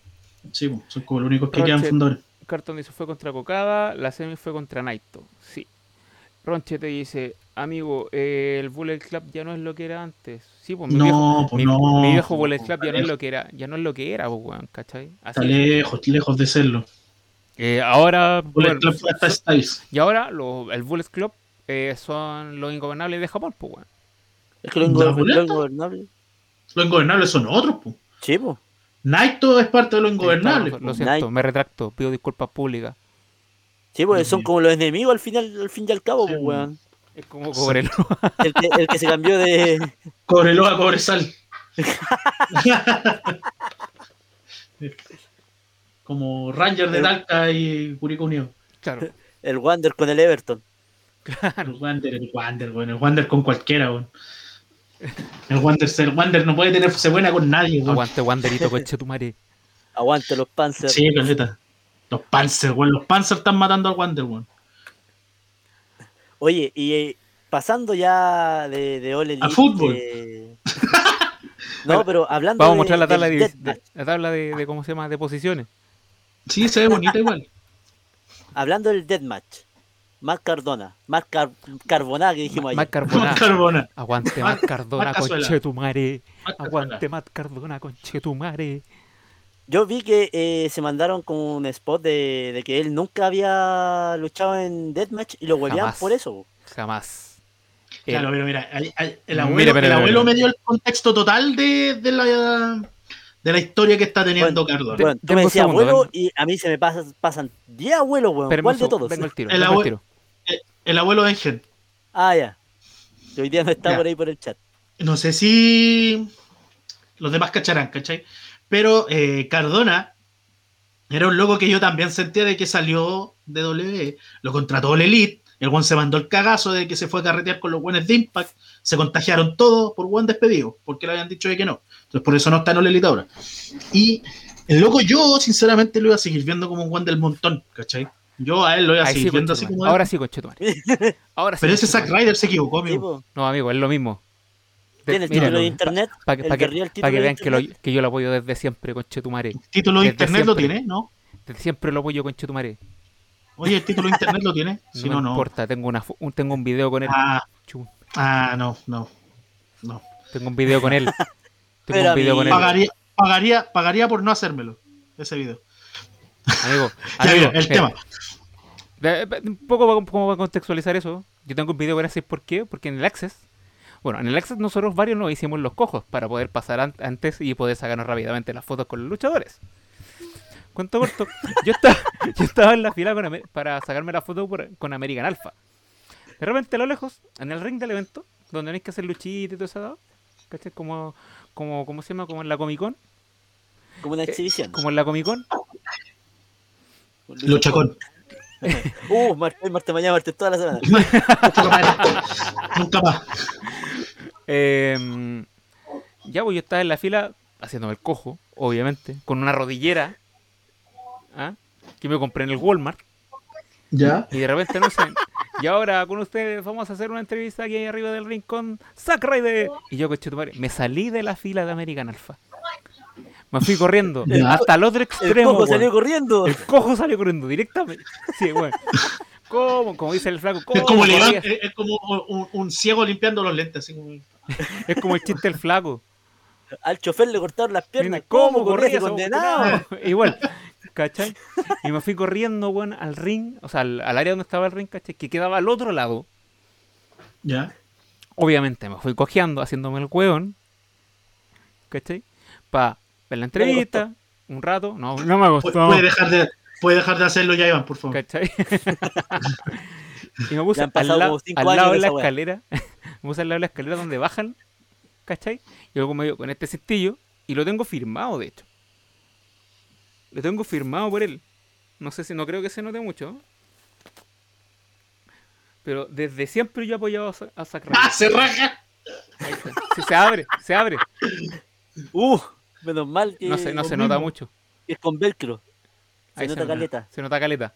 Sí, po, son como los únicos que Roche. quedan fundadores. Carton dice fue contra Cocada, la semi fue contra Naito. Sí. Ronche te dice, amigo, eh, el Bullet Club ya no es lo que era antes. Sí, pues mi No, viejo, pues mi, no, mi viejo pues, Bullet pues, Club ya no es lo que era, ya no es lo que era, pues, weón, ¿cachai? Está lejos, lejos de serlo. Eh, ahora, Bullet bueno, Club fue hasta Styles. y ahora lo- el Bullet Club eh, son los ingobernables de Japón, pues, weón. Es que lo, ¿La ingo- boleta? lo ingobernable. Los ingobernables son otros, pues. Sí, po. Naito es parte de. Lo, po. lo siento, me retracto, pido disculpas públicas. Sí, pues son como los enemigos al final, al fin y al cabo, Sí, pues, weón. Es como Sí. Cobrelo. El que, el que se cambió de. *laughs* Cobreloa, Cobresal. *laughs* como Ranger de Talca y Curicó Unido. Claro. El Wander con el Everton. El Wander, el Wander, bueno, el Wander con cualquiera, weón. El Wander, el Wander no puede tenerse buena con nadie. Aguante Wanderito, coche tu madre. *laughs* Aguante los Panzers. Sí, caleta. Los Panzer, weón. Los Panzer están matando al Wander, weón. Oye, y eh, pasando ya de, de Elite, A fútbol. eh, *laughs* no, pero hablando Vamos a mostrar la tabla, de, la tabla de, de, ¿cómo se llama? De posiciones. Sí, se ve bonita igual. *laughs* hablando del Deathmatch. Marc Cardona. Marc Car Carbona que dijimos ayer. Más carbona. Aguante Matt- Matt Cardona, Matt Cazuela. conche tu madre. Más Aguante. Matt Cardona, conche tu madre. Yo vi que eh, se mandaron con un spot de, de que él nunca había luchado en Deathmatch y lo Jamás. por eso. Jamás. Claro, Eh, pero mira, el Mira, abuelo, mira, el mira, abuelo mira. me dio el contexto total de, de la de la historia que está teniendo Cardona. Bueno, tú me decías abuelo denme- y a mí se me pasa- pasan 10 abuelos, weón. espérame ¿Cuál de todos? Vengo al tiro. El vengo tiro. El abuelo de Engen. Ah, ya. Que hoy día no está Ya. por ahí por el chat. No sé si los demás cacharán, ¿cachai? Pero eh, Cardona era un loco que yo también sentía de que salió de WWE, lo contrató el Elite, el buen se mandó el cagazo de que se fue a carretear con los buenos de Impact, se contagiaron todos por buen despedido, porque le habían dicho de que no. Entonces por eso no está en el Elite ahora. Y el loco yo sinceramente lo iba a seguir viendo como un buen del montón, ¿cachai? Yo a él lo iba a Ahí seguir sí, viendo así como... Ahora sí, conchetumare. *laughs* Ahora sí. pero ese Zack. Ryder se equivocó, amigo. No, amigo, es lo mismo. Tiene el título de internet. Para que, el pa' el pa' vean que, lo- internet. que yo lo apoyo desde siempre, conchetumare. Título de Desde internet lo tiene, ¿no? Desde siempre lo apoyo, conchetumare. Oye, el título de internet lo tiene. No *laughs* Si no, no. importa, tengo, una, un, tengo un video con él. Ah, ah, no, no. No. tengo un video con él. *laughs* Tengo Pero un video con él. Pagaría, pagaría, pagaría por no hacérmelo. Ese video. Amigo, *laughs* Ya, amigo, mira, el mira, tema. un poco para, como para contextualizar eso. Yo tengo un video con ese, ¿por qué? Porque en el Access, bueno, en el Access nosotros varios nos hicimos los cojos para poder pasar an- antes y poder sacarnos rápidamente las fotos con los luchadores. Cuento corto, yo estaba, *laughs* yo estaba en la fila con para sacarme la foto por- con American Alpha. De repente a lo lejos, en el ring del evento, donde hay que hacer luchita y todo eso, ¿cachai? Como, como, ¿cómo se llama? Como en la Comic Con. Como una exhibición. Como en la Comic Con. Luchacón. *laughs* Uh, martes, martes, mañana, martes, toda la semana. Nunca más. Eh, ya, pues yo estaba en la fila haciéndome el cojo, obviamente, con una rodillera ¿ah? que me compré en el Walmart. Ya. Y de repente no sé. Y ahora con ustedes vamos a hacer una entrevista aquí arriba del rincón. Zack Ryder. Y yo, coche tu madre, me salí de la fila de American Alpha. Me fui corriendo Ya. hasta el otro El extremo. cojo weón. salió corriendo. El cojo salió corriendo directamente. Sí, bueno. ¿Cómo? Como dice el flaco. Es ¿cómo como, es, es como un, un ciego limpiando los lentes. Así como... Es como el chiste del flaco. Al chofer le cortaron las piernas. ¿Cómo ¿Cómo corría condenado? Igual, ¿cachai? Y me fui corriendo, weón, al ring, o sea, al, al área donde estaba el ring, ¿cachai? Que quedaba al otro lado. Ya. Obviamente me fui cojeando, haciéndome el hueón, ¿cachai? Para ver la entrevista, un rato. No, no me gustó. Puede dejar de, puede dejar de hacerlo ya, Iván, por favor. ¿Cachai? *laughs* y me puse al, lado de la wea. escalera. *laughs* me puse al lado de la escalera donde bajan, ¿cachai? Y luego me dio con este cintillo y lo tengo firmado, de hecho. Lo tengo firmado por él. No sé si, no creo que se note mucho. Pero desde siempre yo he apoyado a, Sa- a Zack *laughs* Ryder. ¡Ah, se raja! Ahí está. Sí, se abre, se abre. Uh, menos mal que, No se, no lo se nota mucho. es con velcro. Se Ahí nota caleta. Se nota caleta.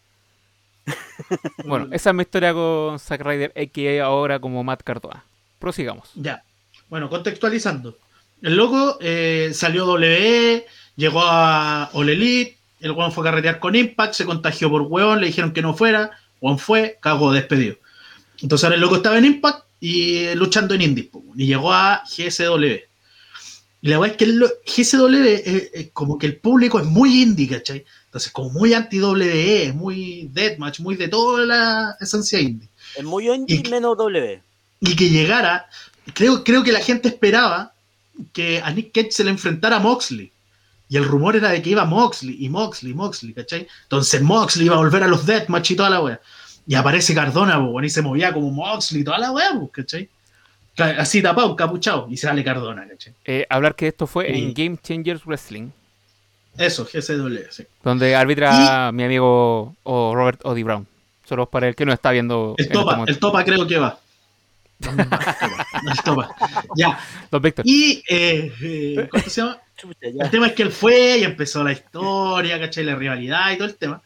*laughs* Bueno, esa es mi historia con Zack Ryder, a.k.a. ahora como Matt Cardona. Prosigamos. Ya. Bueno, contextualizando. El loco eh, salió WWE, llegó a All Elite, el weón fue a carretear con Impact, se contagió por weón, le dijeron que no fuera, weón fue, cagó, despedido. Entonces ahora el loco estaba en Impact y eh, luchando en Indies, y llegó a GSW. Y la verdad es que el GSW es, es como que el público es muy indie, ¿cachai? Entonces como muy anti-WWE, es muy deathmatch, muy de toda la esencia indie Es muy indie Y- menos W. y que llegara, creo, creo que la gente esperaba que a Nick Cage se le enfrentara a Moxley. Y el rumor era de que iba Moxley, y Moxley, Moxley, ¿cachai? Entonces Moxley iba a volver a los Deathmatch y toda la wea. Y aparece Cardona, y se movía como Moxley y toda la wea, ¿cachai? Así tapado, capuchado, y sale Cardona, ¿cachai? Eh, hablar que esto fue Sí. en Game Changers Wrestling. Eso, GCW, sí. Donde arbitra mi amigo o Robert Odi Brown. Solo para el que no está viendo. El este topa, momento. el topa creo que va. *laughs* el topa. Ya. Don Víctor. Y, eh, eh, ¿cómo se llama? El tema es que él fue y empezó la historia, ¿cachai? La rivalidad y todo el tema.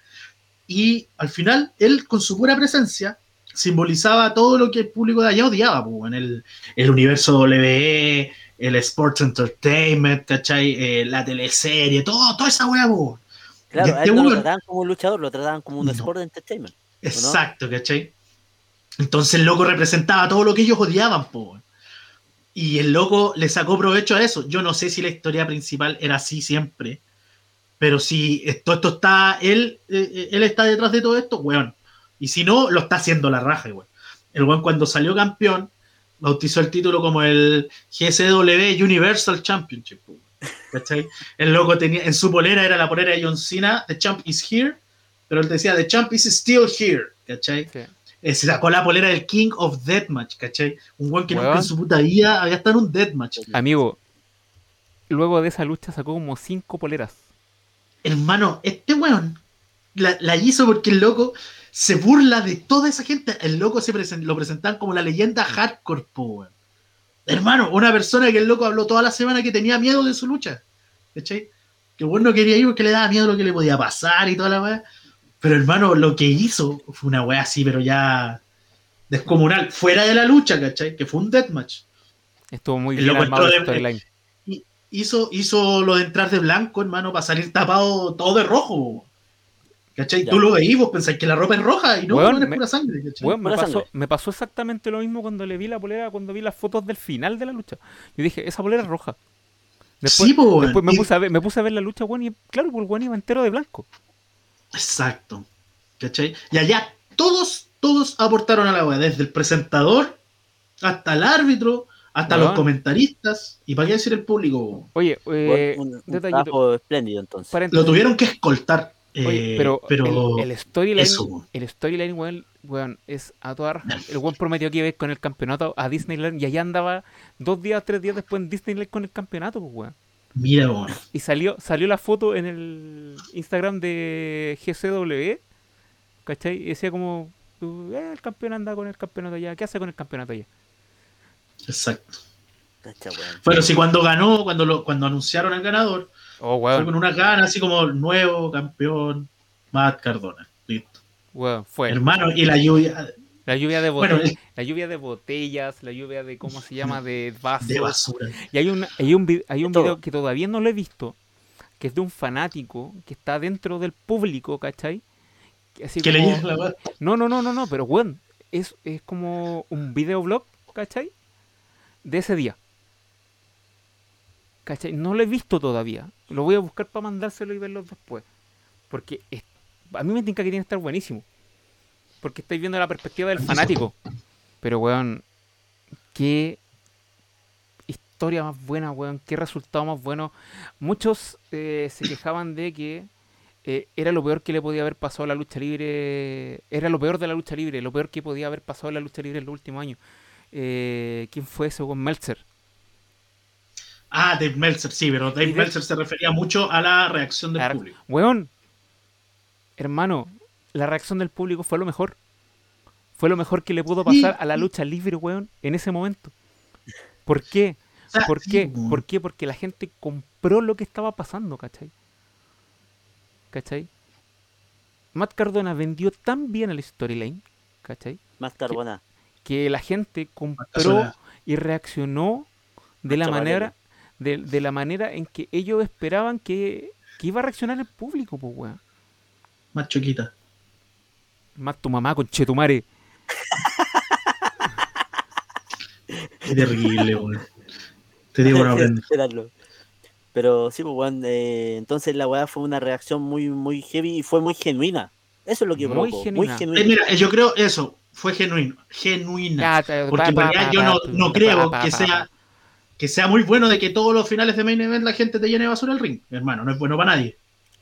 Y al final, él con su pura presencia simbolizaba todo lo que el público de allá odiaba, pues, en el, el universo WWE, el Sports Entertainment, ¿cachai? Eh, la teleserie, todo, toda esa pues. Claro, a este él no lo trataban como un luchador, lo trataban como un No. sport entertainment. Exacto, ¿cachai? Entonces el loco representaba todo lo que ellos odiaban, po. Y el loco le sacó provecho a eso. Yo no sé si la historia principal era así siempre, pero si esto, esto está, él, eh, eh, él está detrás de todo esto, weón. Y si no, lo está haciendo la raja, weón. El weón cuando salió campeón, bautizó el título como el GSW Universal Championship, ¿cachai? El loco tenía, en su polera era la polera de John Cena, The Champ is here, pero él decía, The Champ is still here, ¿cachai? Eh, se sacó la polera del King of Deathmatch, ¿cachai? Un weón que nunca en su puta vida había estado en un Deathmatch. Amigo, luego de esa lucha sacó como cinco poleras. Hermano, este weón la, la hizo porque el loco se burla de toda esa gente. El loco se lo presentaban como la leyenda hardcore, po. Hermano, una persona que el loco habló toda la semana que tenía miedo de su lucha. ¿Cachai? Que bueno no quería ir porque le daba miedo lo que le podía pasar y toda la weá. Pero hermano, lo que hizo fue una weá así, pero ya descomunal. Fuera de la lucha, ¿cachai? Que fue un deathmatch. Estuvo muy El bien armado de- hizo, hizo lo de entrar de blanco, hermano, para salir tapado todo de rojo. ¿Cachai? Ya. Tú lo veís, vos pensáis que la ropa es roja y no, weón, es me- pura sangre. ¿cachai? Weón, me, Pura pasó, sangre. me pasó exactamente lo mismo cuando le vi la polera, cuando vi las fotos del final de la lucha. Yo dije, esa polera es roja. Después, sí, po, después me, Y- puse a ver, me puse a ver la lucha, weón, y claro, pues el weón iba entero de blanco. Exacto. ¿Cachai? Y allá todos, todos aportaron a la weá, desde el presentador hasta el árbitro, hasta los comentaristas. ¿Y para qué decir el público? Oye, eh, un, un detallito, espléndido entonces. Lo tuvieron que escoltar. Oye, eh, pero, el, el storyline, el storyline, weón, weón, es a toda raja. El weón prometió que iba a ir con el campeonato a Disneyland y allá andaba dos días, tres días después en Disneyland con el campeonato, pues, weón. Mira, weón. Y salió, salió la foto en el Instagram de GCW, ¿cachai? Y decía como, eh, el campeón anda con el campeonato allá, ¿qué hace con el campeonato allá? Exacto. Cacha. Bueno, sí, cuando ganó, cuando, lo, cuando anunciaron al ganador, Oh, fue weón, con unas ganas así como nuevo campeón, Matt Cardona. Listo. fue. Hermano, y la lluvia La lluvia de Bueno, botellas, la lluvia de botellas, la lluvia de, ¿cómo se llama? De *laughs* vasos. de basura. Y hay un, hay un, hay un todo. video que todavía no lo he visto, que es de un fanático que está dentro del público, ¿cachai? Que Así Que le como- la. No, no, no, no, no, pero weón, es, es como un videoblog, ¿cachai? De ese día. No lo he visto todavía. Lo voy a buscar para mandárselo y verlo después. Porque a mí me tinca que tiene que estar buenísimo. Porque estáis viendo la perspectiva del fanático. Pero weón, qué historia más buena, weón, qué resultado más bueno. Muchos eh, se quejaban de que eh, era lo peor que le podía haber pasado a la lucha libre. Era lo peor de la lucha libre, lo peor que podía haber pasado a la lucha libre en los últimos años. Eh, ¿Quién fue ese con Meltzer? Ah, Dave Meltzer, sí, pero Dave Meltzer se refería mucho a la reacción del La re- público. Weón, hermano, la reacción del público fue lo mejor. Fue lo mejor que le pudo Sí. pasar a la lucha libre, weón, en ese momento. ¿Por qué? ¿Por qué? ¿Por qué? Porque la gente compró lo que estaba pasando, ¿cachai? ¿Cachai? Matt Cardona vendió tan bien el storyline, ¿cachai? Más carbona. Que la gente compró y reaccionó de la manera de, de la manera en que ellos esperaban que, que iba a reaccionar el público, pues weón. Más choquita. Más tu mamá, conchetumare. Qué terrible, weón. Te digo una. *laughs* Pero sí, pues, weón, eh, entonces la weá fue una reacción muy, muy heavy y fue muy genuina. Eso es lo que Muy provocó, genuina. Muy Eh, mira, eh, yo creo eso, fue genuino, genuina. Ya, Porque en pa- realidad pa- yo no, pa- no pa- creo pa- que pa- sea que sea muy bueno de que todos los finales de main event la gente te llene de basura el ring, hermano, no es bueno para nadie.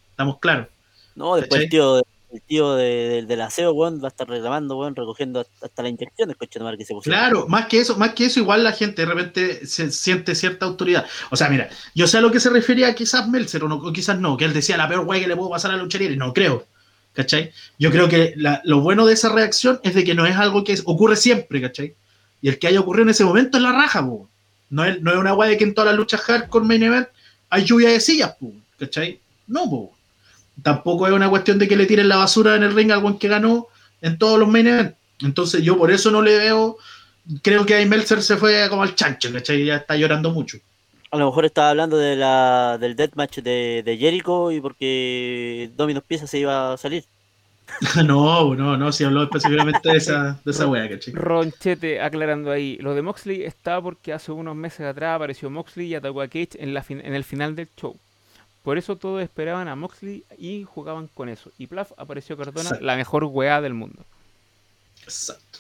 Estamos claros. No, después ¿cachai? el tío el tío de, de- del aseo, weón, va a estar reclamando, weón, recogiendo hasta las inyecciones, coche de que se pusieron. Claro, más que eso, más que eso, igual la gente de repente se siente cierta autoridad. O sea, mira, yo sé a lo que se refería quizás Meltzer o, no, o quizás no, que él decía la peor wey que le puedo pasar a la libre. No creo. ¿Cachai? Yo creo que la- lo bueno de esa reacción es de que no es algo que es- ocurre siempre, ¿cachai? Y el que haya ocurrido en ese momento es la raja, po. No es, no es una wey de que en todas las luchas hardcore main event hay lluvia de sillas, ¿cachai? No, po. Tampoco es una cuestión de que le tiren la basura en el ring al buen que ganó en todos los main event. Entonces yo por eso no le veo creo que ahí Meltzer se fue como al chancho, ¿cachai? Ya está llorando mucho. A lo mejor estaba hablando de la, del deathmatch de, de Jericho y porque Domino's Pieza se iba a salir. *laughs* no, no, no, si habló específicamente de esa, de esa wea, ¿cachai? Ronchete aclarando ahí. Lo de Moxley está porque hace unos meses atrás apareció Moxley y atacó a Cage en, la fin- en el final del show. Por eso todos esperaban a Moxley y jugaban con eso. Y plaf apareció Cardona, Exacto. la mejor weá del mundo. Exacto,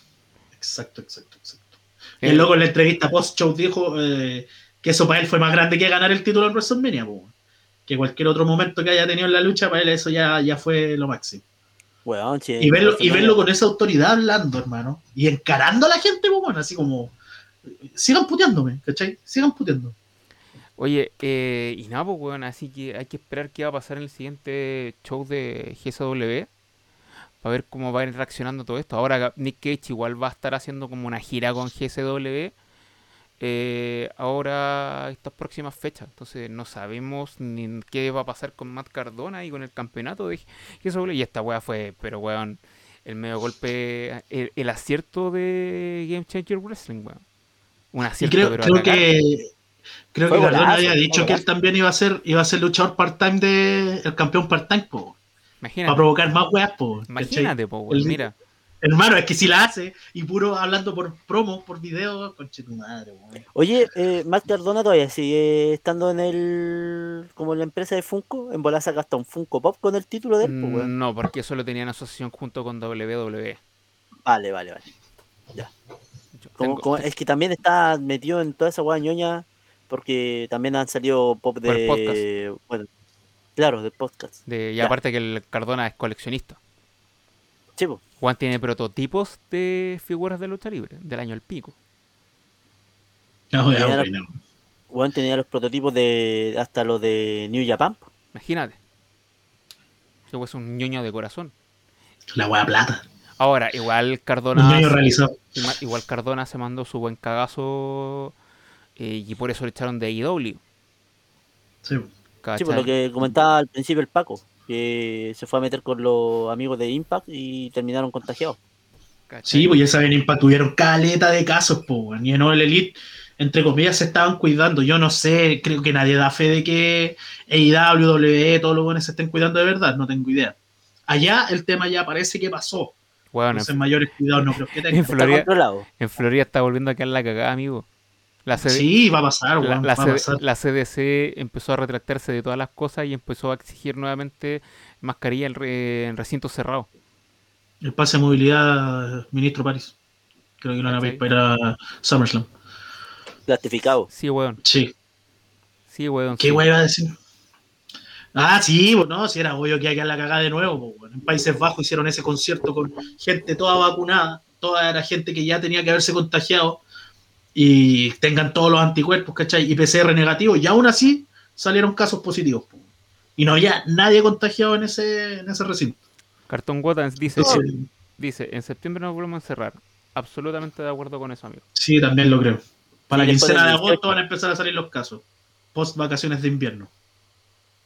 exacto, exacto, exacto. Eh, Y el loco en la entrevista post-show dijo eh, que eso para él fue más grande que ganar el título en WrestleMania, po. que cualquier otro momento que haya tenido en la lucha, para él eso ya, ya fue lo máximo. Y verlo, y verlo con esa autoridad hablando, hermano, y encarando a la gente, pues bueno, así como, sigan puteándome, ¿cachai? Sigan puteando. Oye, eh, y nada, pues, weón, así que hay que esperar qué va a pasar en el siguiente show de GSW para ver cómo va a ir reaccionando todo esto. Ahora Nick Cage igual va a estar haciendo como una gira con GSW eh, ahora estas próximas fechas. Entonces no sabemos ni qué va a pasar con Matt Cardona y con el campeonato de *laughs* GSW. Y esta weá fue, pero weón, el medio golpe, el, el acierto de Game Changer Wrestling, weón. Un Y acierto, creo, pero creo que creo Fue que Cardona golazo, había dicho que él también iba a ser, iba a ser luchador part-time de el campeón part-time, po, para Imagínate. provocar más weas, po. Imagínate, po, weón, El- mira. Hermano, es que si la hace y puro hablando por promo, por video, conche tu madre, weón. Oye, eh, Matt Cardona todavía sigue estando en el. como en la empresa de Funko. En bola saca hasta un Funko Pop con el título de él, pues, weón. No, porque eso lo tenían en asociación junto con WWE. Vale, vale, vale. Yo Como- tengo- como- es que también está metido en toda esa weá ñoña. Porque también han salido pop de. Bueno, claro, del podcast. de- y ya. aparte que el Cardona es coleccionista. Sí, po. Juan tiene prototipos de figuras de lucha libre del año el pico. No, ya. Weón tenía los prototipos de. hasta los de New Japan. Imagínate. Yo es un ñoño de corazón. La wea plata. Ahora, igual Un Cardona. niño realizado. ima- Igual Cardona se mandó su buen cagazo. eh, y por eso le echaron de AEW. Sí. Sí, por lo que comentaba al principio el Paco. Que se fue a meter con los amigos de Impact y terminaron contagiados. Sí, pues ya saben, Impact tuvieron caleta de casos, pues, y en el Elite, entre comillas, se estaban cuidando. Yo no sé, creo que nadie da fe de que AEW, WWE, todos los buenos se estén cuidando de verdad, no tengo idea. Allá el tema ya parece que pasó. Bueno, Entonces, mayores cuidados no creo que en tengan. Está Florida, controlado. en Florida está volviendo a quedar la cagada, amigo. La CD Sí, va a pasar, la, weón, la va a CD pasar. la CDC empezó a retractarse de todas las cosas y empezó a exigir nuevamente mascarilla en, re- en recintos cerrados. El pase de movilidad, ministro París. Creo que lo van a para ir a SummerSlam. Plastificado. Sí, weón. Sí. Sí, weón. ¿Qué sí. weón iba a decir? Ah, sí, pues no, si era obvio que hay que la cagada de nuevo. pues, weón. En Países Bajos hicieron ese concierto con gente toda vacunada, toda era gente que ya tenía que haberse contagiado y tengan todos los anticuerpos, ¿cachai? Y PCR negativo, y aún así salieron casos positivos. Y no había nadie contagiado en ese, en ese recinto. Cartón Gotans dice, dice, en septiembre nos volvemos a encerrar. Absolutamente de acuerdo con eso, amigo. sí, también lo creo. Para la quincena de agosto 18. van a empezar a salir los casos. Post vacaciones de invierno.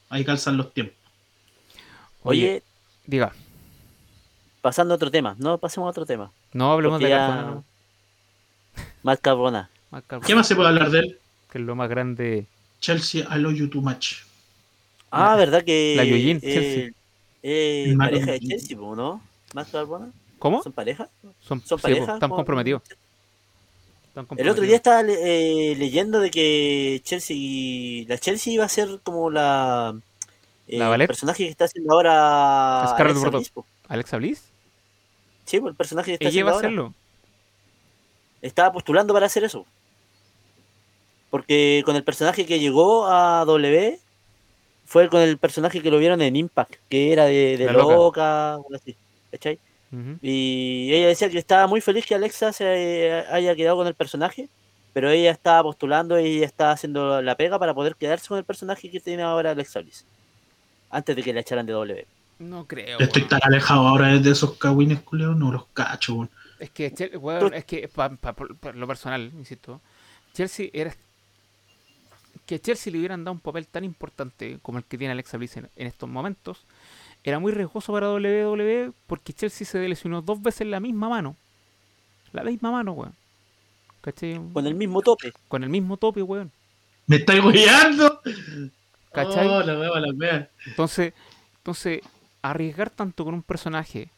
Ahí calzan los tiempos. Oye, Oye, diga, pasando a otro tema. No, pasemos a otro tema. no hablemos Porque de ya- Más Cardona, ¿Qué más se puede hablar de él? que es lo más grande. Chelsea, I love you too much. Ah, La- ¿verdad que. la Yojin, eh, Chelsea. eh, pareja de. Chelsea. ¿Cómo? ¿Son pareja? Son, ¿Son pareja? están comprometidos. están El otro día estaba eh, leyendo de que Chelsea. La Chelsea iba a ser como la. eh, ¿La el personaje que está haciendo ahora. Scarlett Alexa. Bliss, po. ¿Alexa Bliss? Sí, el personaje que está Ella iba haciendo a ahora. Estaba postulando para hacer eso. Porque con el personaje que llegó a W, fue con el personaje que lo vieron en Impact, que era de, de La loca. loca, algo así, ¿cachai? Y ella decía que estaba muy feliz que Alexa se haya quedado con el personaje, pero ella estaba postulando y ella estaba haciendo la pega para poder quedarse con el personaje que tiene ahora Alexa Bliss. Antes de que la echaran de W. No creo. Estoy tan alejado ahora de esos cagüines, culeos, no los cacho. Es que, weón, es que pa- pa- por, por lo personal, insisto, Chelsea era. Que Chelsea le hubieran dado un papel tan importante como el que tiene Alexa Bliss en, en estos momentos, era muy riesgoso para WWE porque Chelsea se lesionó dos veces la misma mano. La misma mano, weón. ¿Cachai? Con el mismo tope. Con el mismo tope, weón. ¿Me estáis guiando? ¿Cachai? Oh, la wea, la wea. Entonces, entonces, arriesgar tanto con un personaje,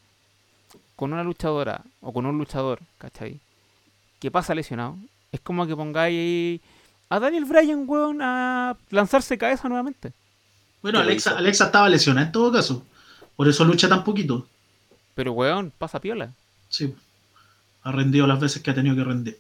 con una luchadora o con un luchador, ¿cachai? Que pasa lesionado, es como que pongáis a Daniel Bryan, weón, a lanzarse cabeza nuevamente. Bueno, ¿Qué lo Alexa? Alexa estaba lesionada en todo caso. Por eso lucha tan poquito. Pero, weón, pasa piola. Sí. Ha rendido las veces que ha tenido que rendir.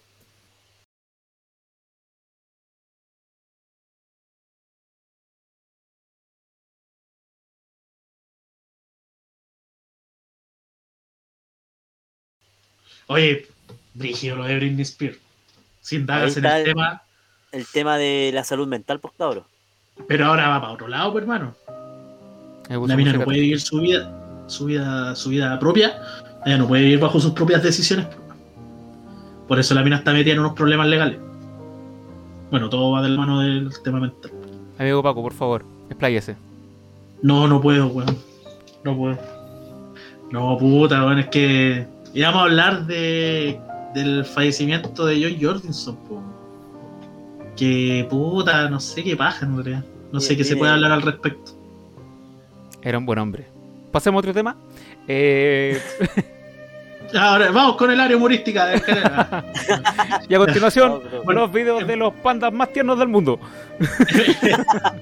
Oye, brígido lo de Britney Spears. Sin dagas en el el- tema, El tema de la salud mental, pues cabros. pero ahora va para otro lado, pues, hermano. La mina no puede vivir su vida, su vida, su vida propia. Ella no puede vivir bajo sus propias decisiones. Por eso la mina está metida en unos problemas legales. Bueno, todo va de la mano del tema mental. Amigo Paco, por favor, expláyese. No, no puedo, weón. No puedo. No, puta, weón, es que íbamos a hablar de del fallecimiento de John Jordinson, po. Que puta, no sé qué paja, en realidad. No sé qué se puede hablar al respecto. Era un buen hombre. Pasemos a otro tema. Eh, *laughs* Ahora, vamos con el área humorística de *laughs* y a continuación, *laughs* No, pero- los videos de los pandas más tiernos del mundo.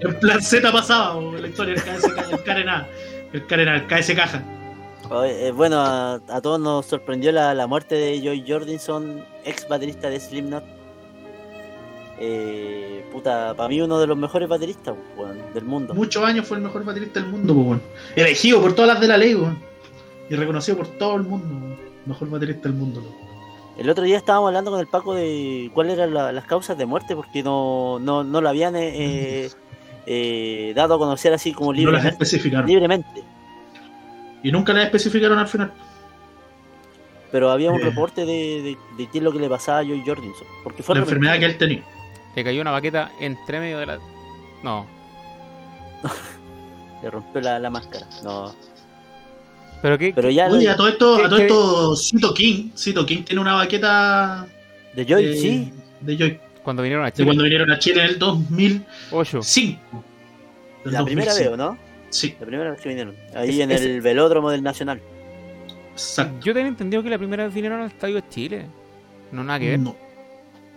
en plan Z pasaba, la historia del KS, el Karena. El Karena, el KS Caja. Eh, bueno, a, a todos nos sorprendió la, la muerte de Joy Jordinson, ex baterista de Slipknot. Eh, puta, para mí uno de los mejores bateristas del mundo. Muchos años fue el mejor baterista del mundo, weón. Elegido por todas las de la ley. Y reconocido por todo el mundo. Mejor baterista del mundo. El otro día estábamos hablando con el Paco de cuáles eran la- las causas de muerte porque no, no, no lo habían eh, *laughs* eh, dado a conocer así como No las libremente. especificaron. libremente. Y nunca las especificaron al final. Pero había un Eh. reporte de, de, de qué es lo que le pasaba a Joy Jordinson. Porque fue la enfermedad que él tenía. Le cayó una baqueta entre medio de la. No. *laughs* Le rompió la, la máscara. No. Pero qué. Pero ya Oye, a todo esto, ¿Qué- a todo qué- esto, Cito King, Cito King tiene una baqueta de Joy, de, sí. de Joy, Cuando vinieron a de Chile. cuando vinieron a Chile en el 2005. 8. Del La primera 2005. vez, ¿o ¿no? Sí, La primera vez que vinieron. Ahí Es- en es- el velódromo del Nacional. exacto. Yo tenía entendido que la primera vez vinieron al estadio de Chile. No, nada que ver. No.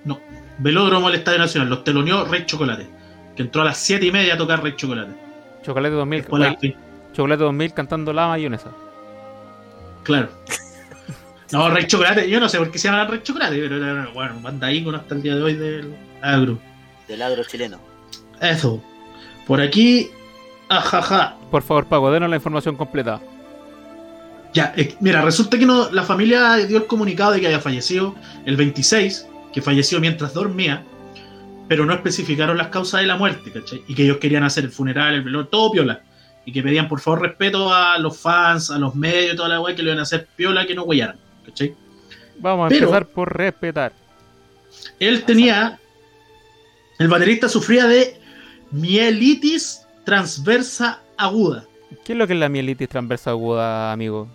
No. Velódromo del Estadio Nacional, los teloneó Rey Chocolate. Que entró a las 7 y media a tocar Rey Chocolate. Chocolate 2000. Después a las bail- Chocolate 2000 cantando la mayonesa. Claro. *laughs* No, Rey Chocolate, yo no sé por qué se llama Rey Chocolate, pero era bueno, banda ícono hasta el día de hoy del agro. Del agro chileno. Eso. Por aquí, ajaja. Por favor, Paco, denos la información completa. Ya, eh, mira, resulta que no, la familia dio el comunicado de que había fallecido el 26, que falleció mientras dormía, pero no especificaron las causas de la muerte, ¿cachai? Y que ellos querían hacer el funeral, el velorio, todo piola. Y que pedían por favor respeto a los fans, a los medios, toda la weá, que lo iban a hacer piola, que no huellaran, ¿cachai? Vamos a Pero- empezar por respetar. Él tenía. El baterista sufría de mielitis transversa aguda. ¿Qué es lo que es la mielitis transversa aguda, amigo?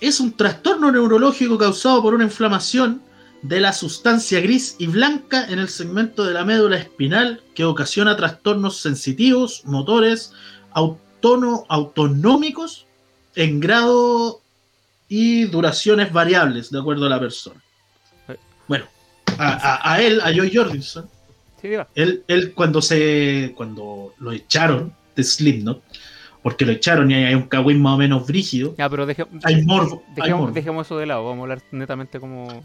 Es un trastorno neurológico causado por una inflamación de la sustancia gris y blanca en el segmento de la médula espinal que ocasiona trastornos sensitivos, motores, autóno- autonómicos en grado y duraciones variables de acuerdo a la persona. Eh. Bueno, a, a- a él, a Joy Jordison, Sí, él, él cuando se cuando lo echaron de Slipknot, porque lo echaron y hay un cagüín más o menos brígido, Ya, pero deje- hay morbo, hay dejemos, morbo. dejemos eso de lado. Vamos a hablar netamente como.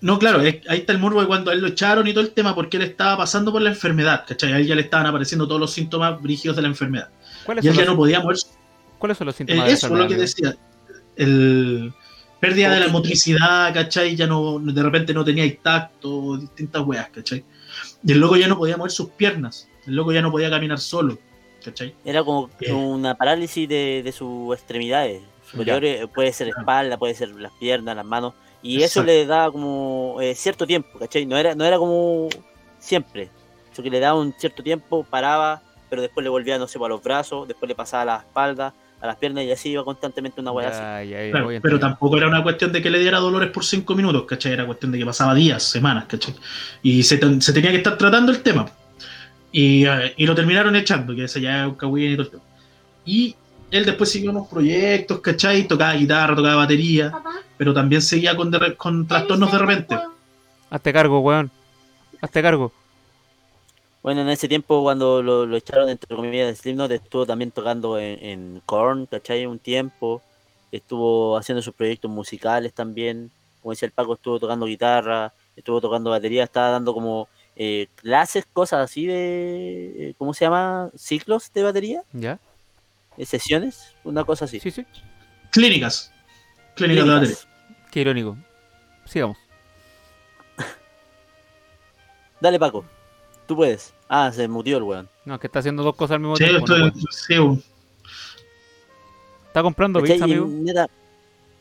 No, claro, es- ahí está el morbo de cuando a él lo echaron y todo el tema, porque él estaba pasando por la enfermedad, ¿cachai? A él ya le estaban apareciendo todos los síntomas brígidos de la enfermedad. ¿Cuáles Y él ya no podía mover cuáles son los Eh, síntomas de eso es lo que decía. El pérdida de la motricidad, ¿cachai? Ya no, de repente no tenía tacto, distintas weas, ¿cachai? Y el loco ya no podía mover sus piernas. El loco ya no podía caminar solo, ¿cachai? Era como Eh. una parálisis de, de sus extremidades superiores. Puede ser espalda, puede ser las piernas, las manos. Y eso le daba como eh, cierto tiempo, ¿cachai? No era, no era como siempre. Eso que le daba un cierto tiempo, paraba, pero después le volvía, no sé, a los brazos, después le pasaba a la espalda, a las piernas y así iba constantemente una weá así. Ya, ya, ya, Claro, voy pero tampoco era una cuestión de que le diera dolores por cinco minutos, ¿cachai? Era cuestión de que pasaba días, semanas, ¿cachai? Y se, ten- se tenía que estar tratando el tema. Y, eh, y lo terminaron echando, que ese ya es un cagüín y todo el tema. Y él después siguió unos proyectos, ¿cachai? Tocaba guitarra, tocaba batería, pero también seguía con, de con trastornos de repente. Hazte cargo, weón. Hazte cargo. Bueno, en ese tiempo cuando lo, lo echaron entre comillas de Slipknot estuvo también tocando en, en Korn, ¿cachai? Un tiempo. Estuvo haciendo sus proyectos musicales también. Como decía el Paco, estuvo tocando guitarra, estuvo tocando batería, estaba dando como eh, clases, cosas así de... eh, ¿Cómo se llama? ¿Ciclos de batería? ¿Ya? Eh, ¿Sesiones? Una cosa así. Sí, sí. Clínicas. Clínicas de batería. Clínicas. Qué irónico. Sigamos. *laughs* Dale, Paco. Tú puedes. Ah, se mutió el weón. No, que está haciendo dos cosas al mismo Sí, tiempo. no estoy- puede. sí, ¿Está comprando bits, amigo? neta-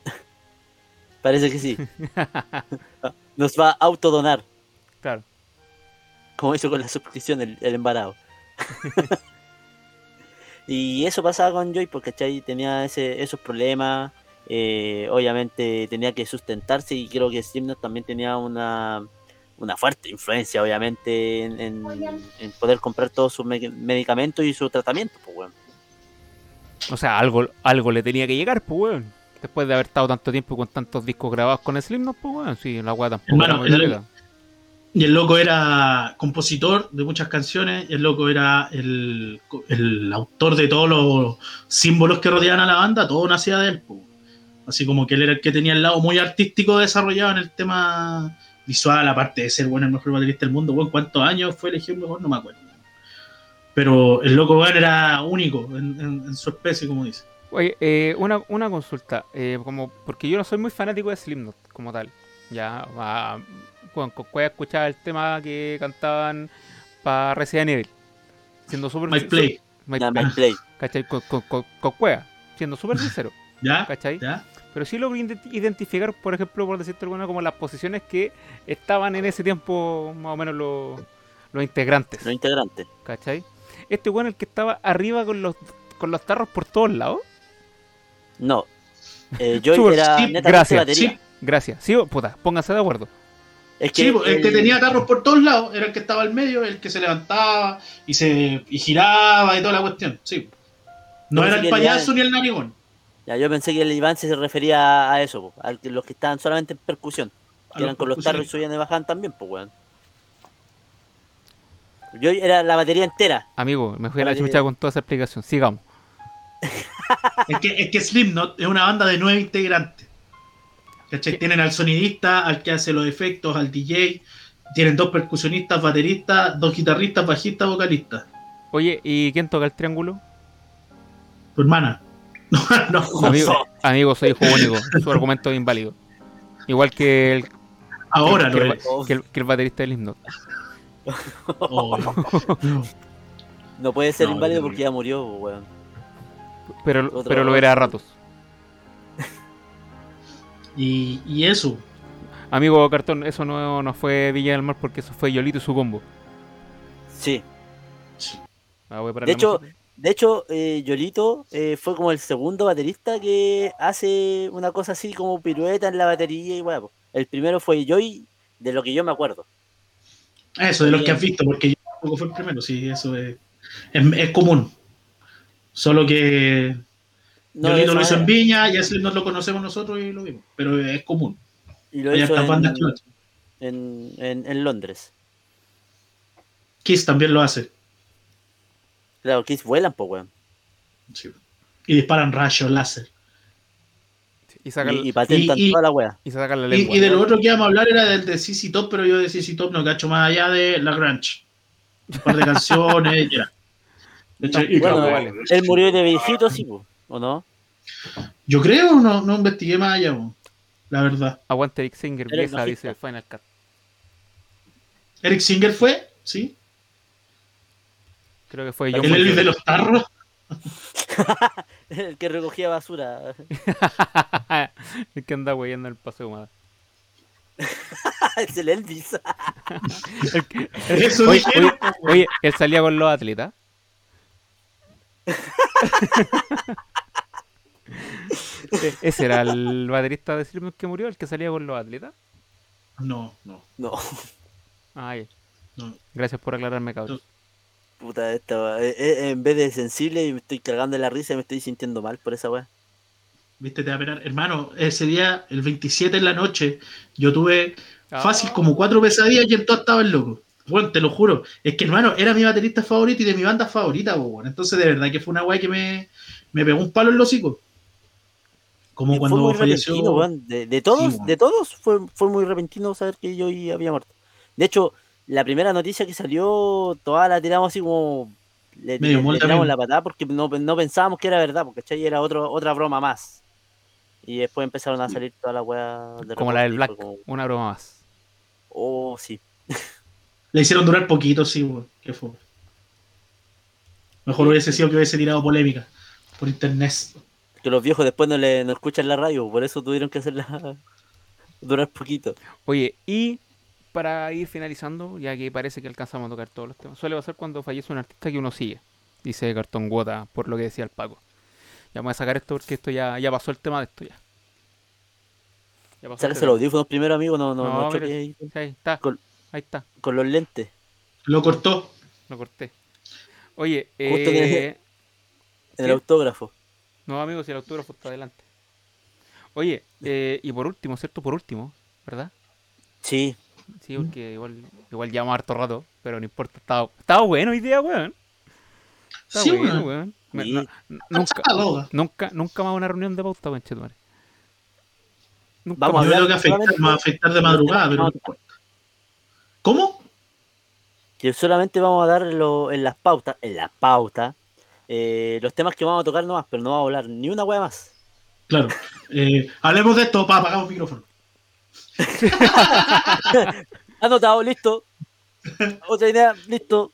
*laughs* Parece que sí. *laughs* Nos va a autodonar. Claro. como hizo con la suscripción el, el embarado. *laughs* y eso pasaba con Joy porque ¿cachai? tenía ese, esos problemas, eh, obviamente tenía que sustentarse y creo que Slipknot también tenía una, una fuerte influencia obviamente en, en- en poder comprar todos sus me- medicamentos y su tratamiento. Pues, weón. O sea, algo, algo le tenía que llegar, pues, weón. Después de haber estado tanto tiempo con tantos discos grabados con Slipknot, pues, weón. Sí, la weá tampoco Hermano, era muy el-. Y el loco era compositor de muchas canciones, y el loco era el, el autor de todos los símbolos que rodeaban a la banda, todo nacía de él. po. Así como que él era el que tenía el lado muy artístico desarrollado en el tema visual, aparte de ser bueno el mejor baterista del mundo. Bueno, ¿Cuántos años fue elegido mejor? No me acuerdo. Pero el loco bueno, era único en, en- en su especie, como dice. Oye, eh, una, una consulta, eh, como porque yo no soy muy fanático de Slipknot como tal. Ya, bueno, escuchaba el tema que cantaban para Resident Evil. Siendo súper My Play, My Play, My Play. ¿cachai? Con, con, con- con Cueva, siendo súper sincero, *laughs* ¿ya? ¿cachai? ¿Ya? Pero sí ident- identificar, por ejemplo, por decirte alguna, como las posiciones que estaban en ese tiempo, más o menos los, los integrantes, Los integrantes. ¿cachai? Este bueno el que estaba arriba con los con los tarros por todos lados. No. Eh, *laughs* Súper, era sí, gracias, batería. Sí, Gracias. Sí, puta, pónganse de acuerdo. Es que Sí, pues, el que tenía tarros por todos lados era el que estaba al medio, el que se levantaba y se y giraba y toda la cuestión. Sí. No Yo era el payaso ya- ni el narigón. Ya, yo pensé que el Iván se refería a eso, po, a los que estaban solamente en percusión. Que eran con los tarros y subían y bajaban también, pues, weón. Yo era la batería entera. Amigo, me fui a la chucha con toda esa explicación. Sigamos. *laughs* Es que, es que Slipknot es una banda de nueve integrantes. ¿Cachai? Tienen al sonidista, al que hace los efectos, al DJ. Tienen dos percusionistas, bateristas, dos guitarristas, bajistas, vocalistas. Oye, ¿y quién toca el triángulo? Tu hermana. *laughs* No, no. Amigo, amigo soy hijo único. Su argumento es inválido. Igual que el, Ahora que, lo el, es. que el- que el baterista del himno. Oh, *laughs* no. No puede ser No, inválido no, porque ya murió, weón. Pero, Otro- pero lo era a ratos. *laughs* Y, y eso. Amigo Cartón, eso no, no fue Villa del Mar porque eso fue Yolito y su combo. Sí. Ah, voy a parar De hecho, música. De hecho eh, Yolito eh, fue como el segundo baterista que hace una cosa así como pirueta en la batería y po. El primero fue Joy, de lo que yo me acuerdo. Eso, de los que Bien. has visto, porque yo tampoco fue el primero, sí, eso es, es, es común. Solo que No, Yolito lo hizo en Viña y así no lo conocemos nosotros y lo vimos, pero es común. y lo Hay hizo en, en, en- en Londres. Kiss también lo hace. Claro, que vuelan, pues, weón. sí. Y disparan rayos láser. Y sacan, y, y patentan Y- toda la wea. y se sacan la Y, lengua. y de lo otro que íbamos a hablar era del de CC Top, pero yo de CC Top no cacho más allá de La Grange. Un par de canciones, ya. *laughs* De hecho, y Bueno, no, claro, vale. Él murió de viejito, sí, po, ¿o no? Yo creo, no, no investigué más allá, po, la verdad. Aguante Eric Singer, vieja, dice Final Cut. Eric Singer fue, ¿sí? Creo que fue John El Elvis de los tarros. *laughs* El que recogía basura. *laughs* *laughs* El que anda weyendo en el paseo humada. es el Elvis. El que- Eso oye, dijeron, oye, oye, él salía con los atletas. E- Ese era el baterista de Slipknot que murió, el que salía con los atletas. No, no, No, Ay, no. gracias por aclararme, cabrón. Puta, esta, eh, eh, en vez de sensible y me estoy cargando de la risa y me estoy sintiendo mal por esa wea. Viste, te va a penar. Hermano, ese día, el 27 en la noche, yo tuve Ah. fácil como cuatro pesadillas y en todas estaba el loco. Bueno, te lo juro. Es que, hermano, era mi baterista favorito y de mi banda favorita, weón. Entonces, de verdad que fue una guay que me, me pegó un palo en los hocico. Como Y cuando muy falleció. repentino. De, de todos, de todos fue, fue muy repentino saber que yo había muerto. De hecho, la primera noticia que salió, toda la tiramos así como. Le, Medio le- le tiramos la patada porque no, no pensábamos que era verdad, porque ¿cachai? era otro, otra broma más. Y después empezaron a salir todas las weas de Como la del Black, como, una broma más. oh, sí. Le hicieron durar poquito, sí, weón. Qué fue. Mejor hubiese sido que hubiese tirado polémica por internet. Que los viejos después no le no escuchan la radio, por eso tuvieron que hacerla *laughs* durar poquito. Oye, y para ir finalizando, ya que parece que alcanzamos a tocar todos los temas, suele pasar cuando fallece un artista que uno sigue, dice Cartón Guota, por lo que decía el Paco. Ya vamos a sacar esto porque esto ya, ya pasó el tema de esto ya. Ya pasó Sáquese los audífonos primero, amigo, no, no, No, no ahí ahí está, Con- ahí está, con los lentes. Lo cortó. lo corté. Oye, Justo que- eh, En el autógrafo. no amigos, si el autógrafo está adelante. Oye, eh, y por último, ¿cierto? Por último, ¿verdad? Sí, Sí, porque igual, igual llevamos harto rato, pero no importa. Estaba, estaba bueno hoy día, weón. Está Sí, bueno, weón. weón. Me- Sí. no- nunca, nunca, nunca más una reunión de pauta, weón, chetumare. Nunca Vamos Yo más. creo que afectar, va a afectar de madrugada, pero no importa. ¿Cómo? que solamente vamos a dar lo- en las pautas, en las pautas, eh, los temas que vamos a tocar nomás, pero no vamos a hablar ni una wea más. Claro. Eh, hablemos de esto, para apagar el micrófono. *laughs* Anotado, listo. Otra idea, listo.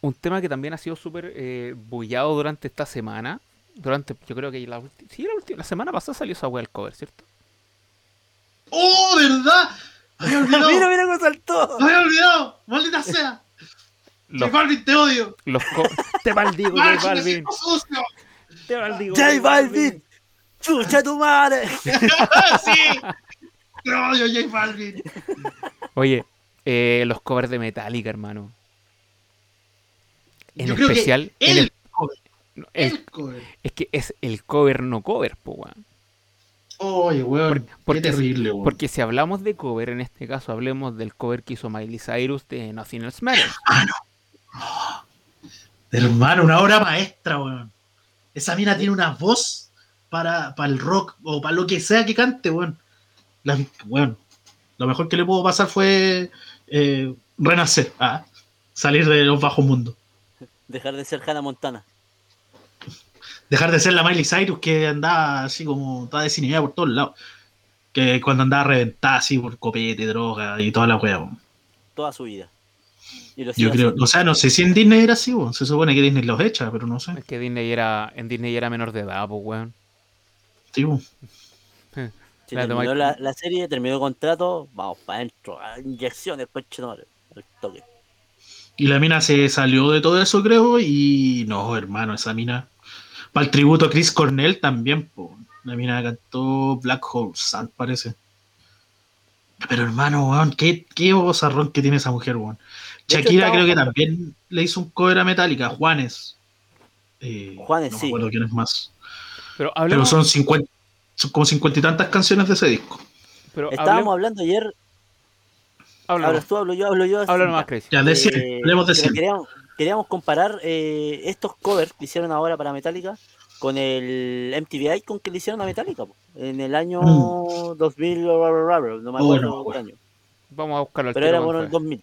Un tema que también ha sido súper eh, bullado durante esta semana. Durante, yo creo que la última. Sí, la última. La semana pasada salió esa wea del cover, ¿cierto? ¡Oh, verdad! Había olvidado. mira, mira cómo saltó. Había olvidado. Maldita sea. Los, J Balvin, te odio. los co- Te maldigo, J Balvin. Te maldigo. J Balvin. Chucha tu madre. *laughs* sí. Te odio, J Balvin. Oye, eh, los covers de Metallica, hermano. En Yo creo que especial. en El, el- cover, no, el- el cover. es que es el cover no cover, po, weón. Oye, weón. porque- qué terrible, weón. Porque si hablamos de cover, en este caso hablemos del cover que hizo Miley Cyrus de Nothing Else Matters. Hermano, una obra maestra, weón. Esa mina tiene una voz para, para el rock o para lo que sea que cante, weón. La, weón, lo mejor que le pudo pasar fue eh, renacer, ah, salir de los bajos mundos. Dejar de ser Hannah Montana. Dejar de ser la Miley Cyrus que andaba así como toda desinhibida por todos lados. Que cuando andaba reventada así por copete, droga y toda la weá, weón. Toda su vida. Y Yo creo, o sea, no sé si en Disney era así, weón. Se supone que Disney los echa, pero no sé. Es que Disney era, en Disney era menor de edad, pues, weón. La terminó la, la serie, terminó el contrato, vamos para adentro, a inyecciones, coche no, al toque. Y la mina se salió de todo eso, creo, y no, hermano, esa mina. Para el tributo a Chris Cornell también, po. La mina cantó Black Hole Sun, parece. Pero hermano, weón, qué, qué bozarrón que tiene esa mujer, weón. Hecho, Shakira creo que también le hizo un cover a Metallica, Juanes. Eh, Juanes, no sí. me acuerdo quién es más. Pero Pero hablemos, son 50, son como cincuenta y tantas canciones de ese disco. pero Estábamos hablando ayer, hablas tú, hablo yo, hablo yo. así, háblanos ya. más, Crazy. Ya, de Eh, 100, hablemos de pero 100. Queríamos, queríamos comparar eh, estos covers que hicieron ahora para Metallica con el MTV Icon que le hicieron a Metallica po, en el año Mm. 2000, no me Oh, acuerdo no me qué acuerdo. año, Vamos a buscarlo al pero era bueno el fue. 2000.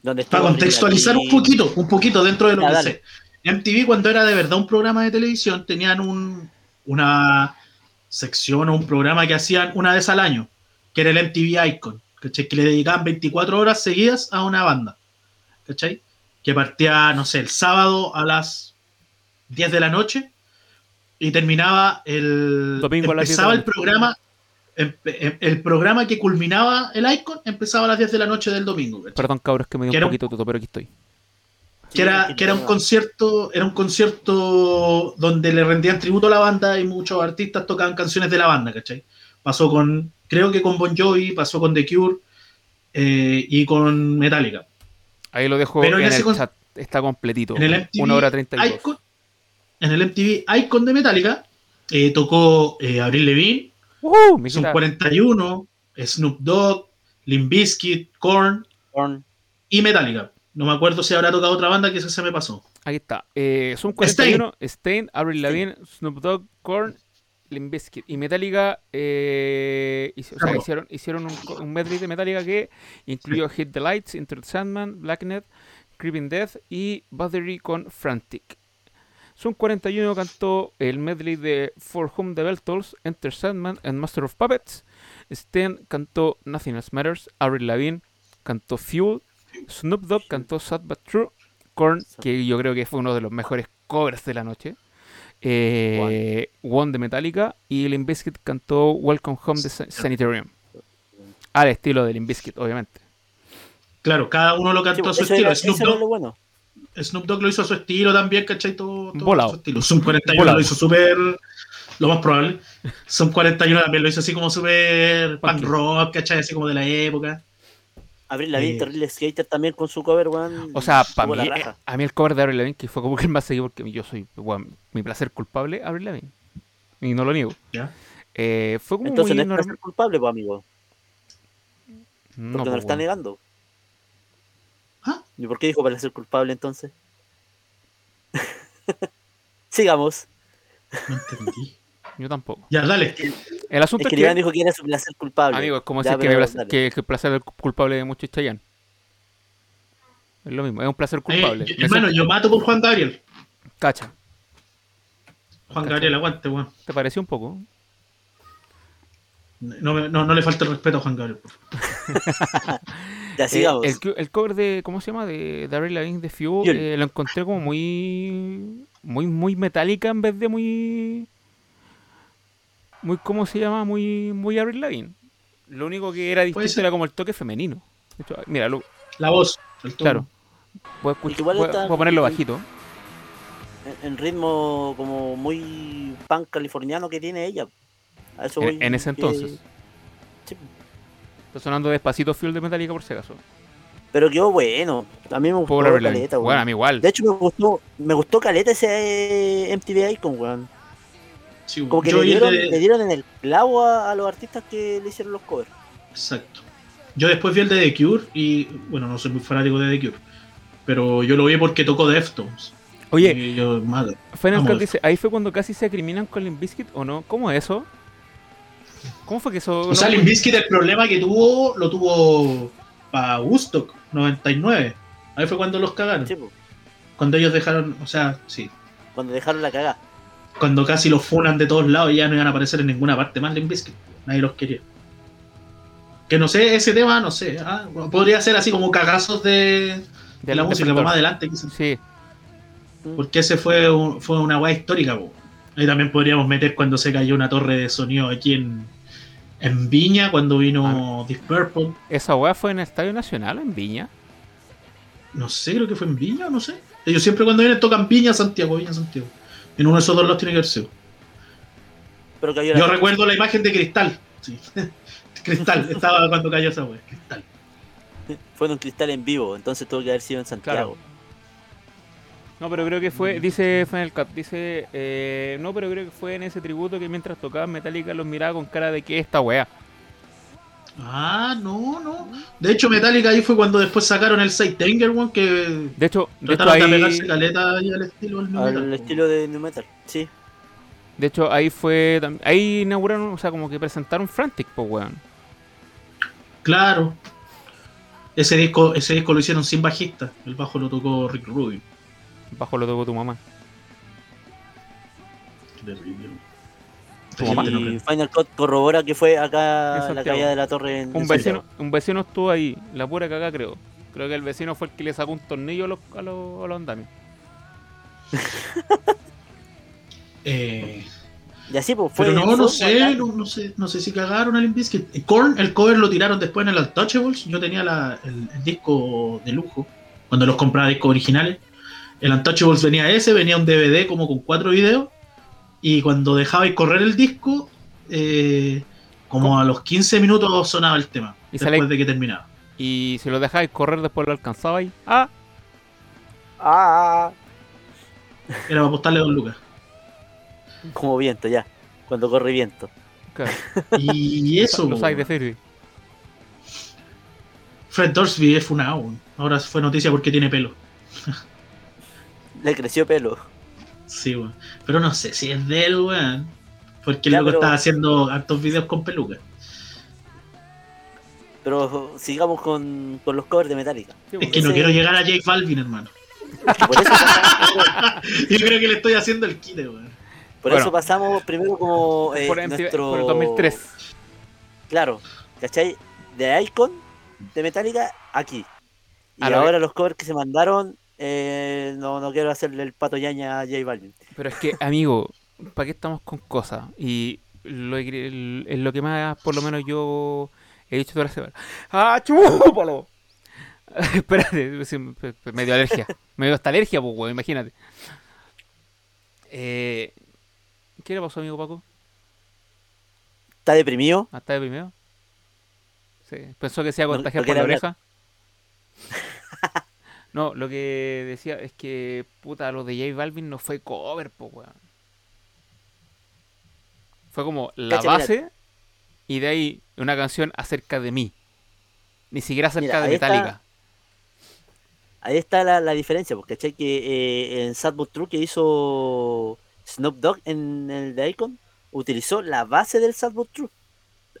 Donde Para contextualizar un Britney poquito, un poquito dentro de lo Ya, que dale. sé. MTV cuando era de verdad un programa de televisión tenían un, una sección o un programa que hacían una vez al año, que era el MTV Icon, ¿cachai? Que le dedicaban 24 horas seguidas a una banda, ¿cachai? Que partía, no sé, el sábado a las 10 de la noche y terminaba el... Domingo a las 10 de empezaba el programa... empe- em- El programa que culminaba el Icon empezaba a las 10 de la noche del domingo. ¿cachai? Perdón, cabros, que me dio un un- poquito de todo, pero aquí estoy. Que era, que era un concierto, era un concierto donde le rendían tributo a la banda y muchos artistas tocaban canciones de la banda, ¿cachai? Pasó con, creo que con Bon Jovi, pasó con The Cure eh, y con Metallica. Ahí lo dejo Pero en en ese el con- chat. Está completito. En el MTV Una hora treinta y dos. Icon, en el MTV Icon de Metallica eh, tocó eh, Avril Lavigne, ¡Uh! Son guitarra. 41, Snoop Dogg, Limp Bizkit, Korn Korn. y Metallica. No me acuerdo si habrá tocado otra banda que esa se me pasó. Aquí está. Eh, son 41. Stain, Avril Lavigne, Snoop Dogg, Korn, Limp Bizkit. Y Metallica eh, hizo- o sea, Claro. hicieron, hicieron un, medley de Metallica que incluyó Hit the Lights, Into the Sandman, Blacknet, Creeping Death y Battery con Frantic. Sun 41 cantó el medley de For Whom the Bell Tolls, Enter Sandman and Master of Puppets. Stan cantó Nothing Else Matters. Avril Lavigne cantó Fuel. Snoop Dogg cantó Sad But True. Korn, que yo creo que fue uno de los mejores covers de la noche. Eh, One de Metallica. Y Limp Bizkit cantó Welcome Home de Sa- Sanitarium. Al estilo de Limp Bizkit, obviamente. Claro, cada uno lo Sí, cantó a su estilo. era, Snoop Dogg lo bueno. Snoop Dogg lo hizo a su estilo también, ¿cachai? Todo, todo Volado. a su estilo. Zoom 41 Volado. lo hizo súper. Lo más probable. Zoom 41 también lo hizo así como súper punk rock, ¿cachai? Así como de la época. Abril Lavigne, Eh. terrible skater también con su cover, weón. O sea, para mí, eh, a mí el cover de Avril Lavigne, que fue como que el más seguido, porque yo soy, weón, mi placer culpable, Avril Lavigne. Y no lo niego. ¿ya? Eh, fue como Entonces muy no es ser culpable, pues, amigo. No, Porque no, pues, lo está negando. ¿Ah? ¿Y por qué dijo para ser culpable entonces? *laughs* Sigamos. No entendí. Yo tampoco. Ya, dale. El asunto Es es que que, Iván dijo que era su placer culpable. amigo, es como Ya, decir que, placer- que- que el placer culpable de mucho es Chayanne. Es lo mismo, es un placer culpable. Eh, yo- hermano, siento- yo mato por Juan Gabriel. Cacha, Juan Cacha. Gabriel, aguante, weón. ¿te pareció un poco? No, me- no, no le falta el respeto a Juan Gabriel. por favor. *laughs* Ya Eh, sigamos. el, co- el cover de, ¿cómo se llama? De, de Avril Lavigne de Fuel. eh, lo encontré como muy, muy, muy metálica en vez de muy, muy, ¿cómo se llama? Muy, muy Avril Lavigne. Lo único que era distinto era como el toque femenino. De hecho, mira, lo, La voz. el tono. claro. Voy a, escuchar- voy a- está- voy a ponerlo bajito. En, en ritmo como muy punk californiano que tiene ella. A eso voy, En, en ese que- entonces. sí, Está sonando despacito Fuel de Metallica por si acaso. Pero quedó bueno. A mí me gustó Pobre Avril Lavigne. caleta, Bueno, weón. a mí igual. De hecho me gustó, me gustó caleta ese eh, MTV Icon, weón. Sí. Como que le dieron, de- le dieron en el clavo a, a los artistas que le hicieron los covers. Exacto. Yo después vi el de The Cure y, bueno, no soy muy fanático de The Cure, pero yo lo vi porque tocó Deftones. Oye, Y yo, madre. Final dice, ahí fue cuando casi se acriminan con Limp Bizkit o no? ¿Cómo es eso? ¿Cómo fue que eso? O sea, no- Limp Bizkit el problema que tuvo, lo tuvo para Woodstock 99. Ahí fue cuando los cagaron. Sí, Cuando ellos dejaron, o sea, sí. cuando dejaron la cagada. Cuando casi los funan de todos lados y ya no iban a aparecer en ninguna parte más Limp Bizkit. Nadie los quería. Que no sé, ese tema, no sé. ah, podría ser así como cagazos de, de la música, para más adelante. quizás. Sí, Porque ese fue, un- fue una weá histórica. po. Ahí también podríamos meter cuando se cayó una torre de sonido aquí en, en Viña, cuando vino Deep Purple. esa weá fue en el Estadio Nacional, en Viña. No sé, creo que fue en Viña, no sé. Ellos siempre cuando vienen tocan Viña, Santiago, Viña, Santiago. En uno de esos dos los tiene que haber sido. Pero cayó la Yo recuerdo la imagen de Cristal. Sí. *laughs* Cristal, estaba cuando cayó esa weá. Cristal. fue en un cristal en vivo, entonces tuvo que haber sido en Santiago. No, pero creo que fue, dice Final Cut, dice, eh, no, pero creo que fue en ese tributo que mientras tocaban Metallica los miraba con cara de que esta weá. Ah, no, no. De hecho, Metallica ahí fue cuando después sacaron el Sidetenger, weón, que De hecho, de hecho trataron de ahí, pegarse caleta ahí al estilo del new Al metal, estilo de New Metal, sí. de hecho ahí fue, ahí inauguraron, o sea, como que presentaron Frantic, pues weón. Claro. Ese disco, ese disco lo hicieron sin bajista. El bajo lo tocó Rick Rubin. Bajo lo tocó tu mamá. Qué terrible. Y. Final Cut corrobora que fue acá en la caída de la torre en Un vecino, un vecino estuvo ahí, la pura cagada creo. Creo que el vecino fue el que le sacó un tornillo a los, a los, a los andamios. *laughs* Eh, Y así pues fue. pero no, no sé, no, no sé, no sé si cagaron al Limbiskit. El Korn, el cover lo tiraron después en el Untouchables. Yo tenía la- el, el disco de lujo cuando los compraba discos originales. El Untouchables venía ese, venía un DVD como con cuatro videos. Y cuando dejabais correr el disco, eh, como a los 15 minutos sonaba el tema. Y después sale- de que terminaba. Y si lo dejáis correr después lo alcanzabais. Ah, Ah, Era para apostarle dos lucas. como viento ya. Cuando corre viento. Y eso, Los hay de. Fred Dorsby es funado. Ahora fue noticia porque tiene pelo. Le creció pelo. Sí, weón. Pero no sé si es de él, weón. Porque el Ya, loco pero- está haciendo hartos videos con pelucas. Pero sigamos con, con los covers de Metallica. Sí, Es que no Ese- quiero llegar a Jake Balvin, hermano. Por eso pasamos, *laughs* Yo creo que le estoy haciendo el quite, weón. por Bueno. eso pasamos primero como eh, por, MTV nuestro... por el 2003. Claro, ¿cachai? De Icon, de Metallica, aquí. Y A ahora los covers que se mandaron, eh, no, no quiero hacerle el pato yaña a J Balvin. Pero es que, amigo, ¿para qué estamos con cosas? Y lo, es lo que más, por lo menos, yo he dicho toda la semana. ¡Ah, chúpalo! *laughs* Espérate, me- dio alergia. Me dio hasta alergia, pues, weón, imagínate. Eh, ¿Qué le pasó, amigo Paco? ¿Está deprimido? ¿Hasta de primero? Sí. Pensó que se iba a contagiar no por la quiere oreja. No, lo que decía es que, puta, lo de J Balvin no fue cover, po, weón. Fue como la mira. base y de ahí una canción acerca de mí. Ni siquiera acerca Mira, de está- Metallica. Ahí está la, la diferencia, porque ¿cachai? Que eh, en Sad But True que hizo Snoop Dogg en el de Icon, utilizó la base del Sad But True.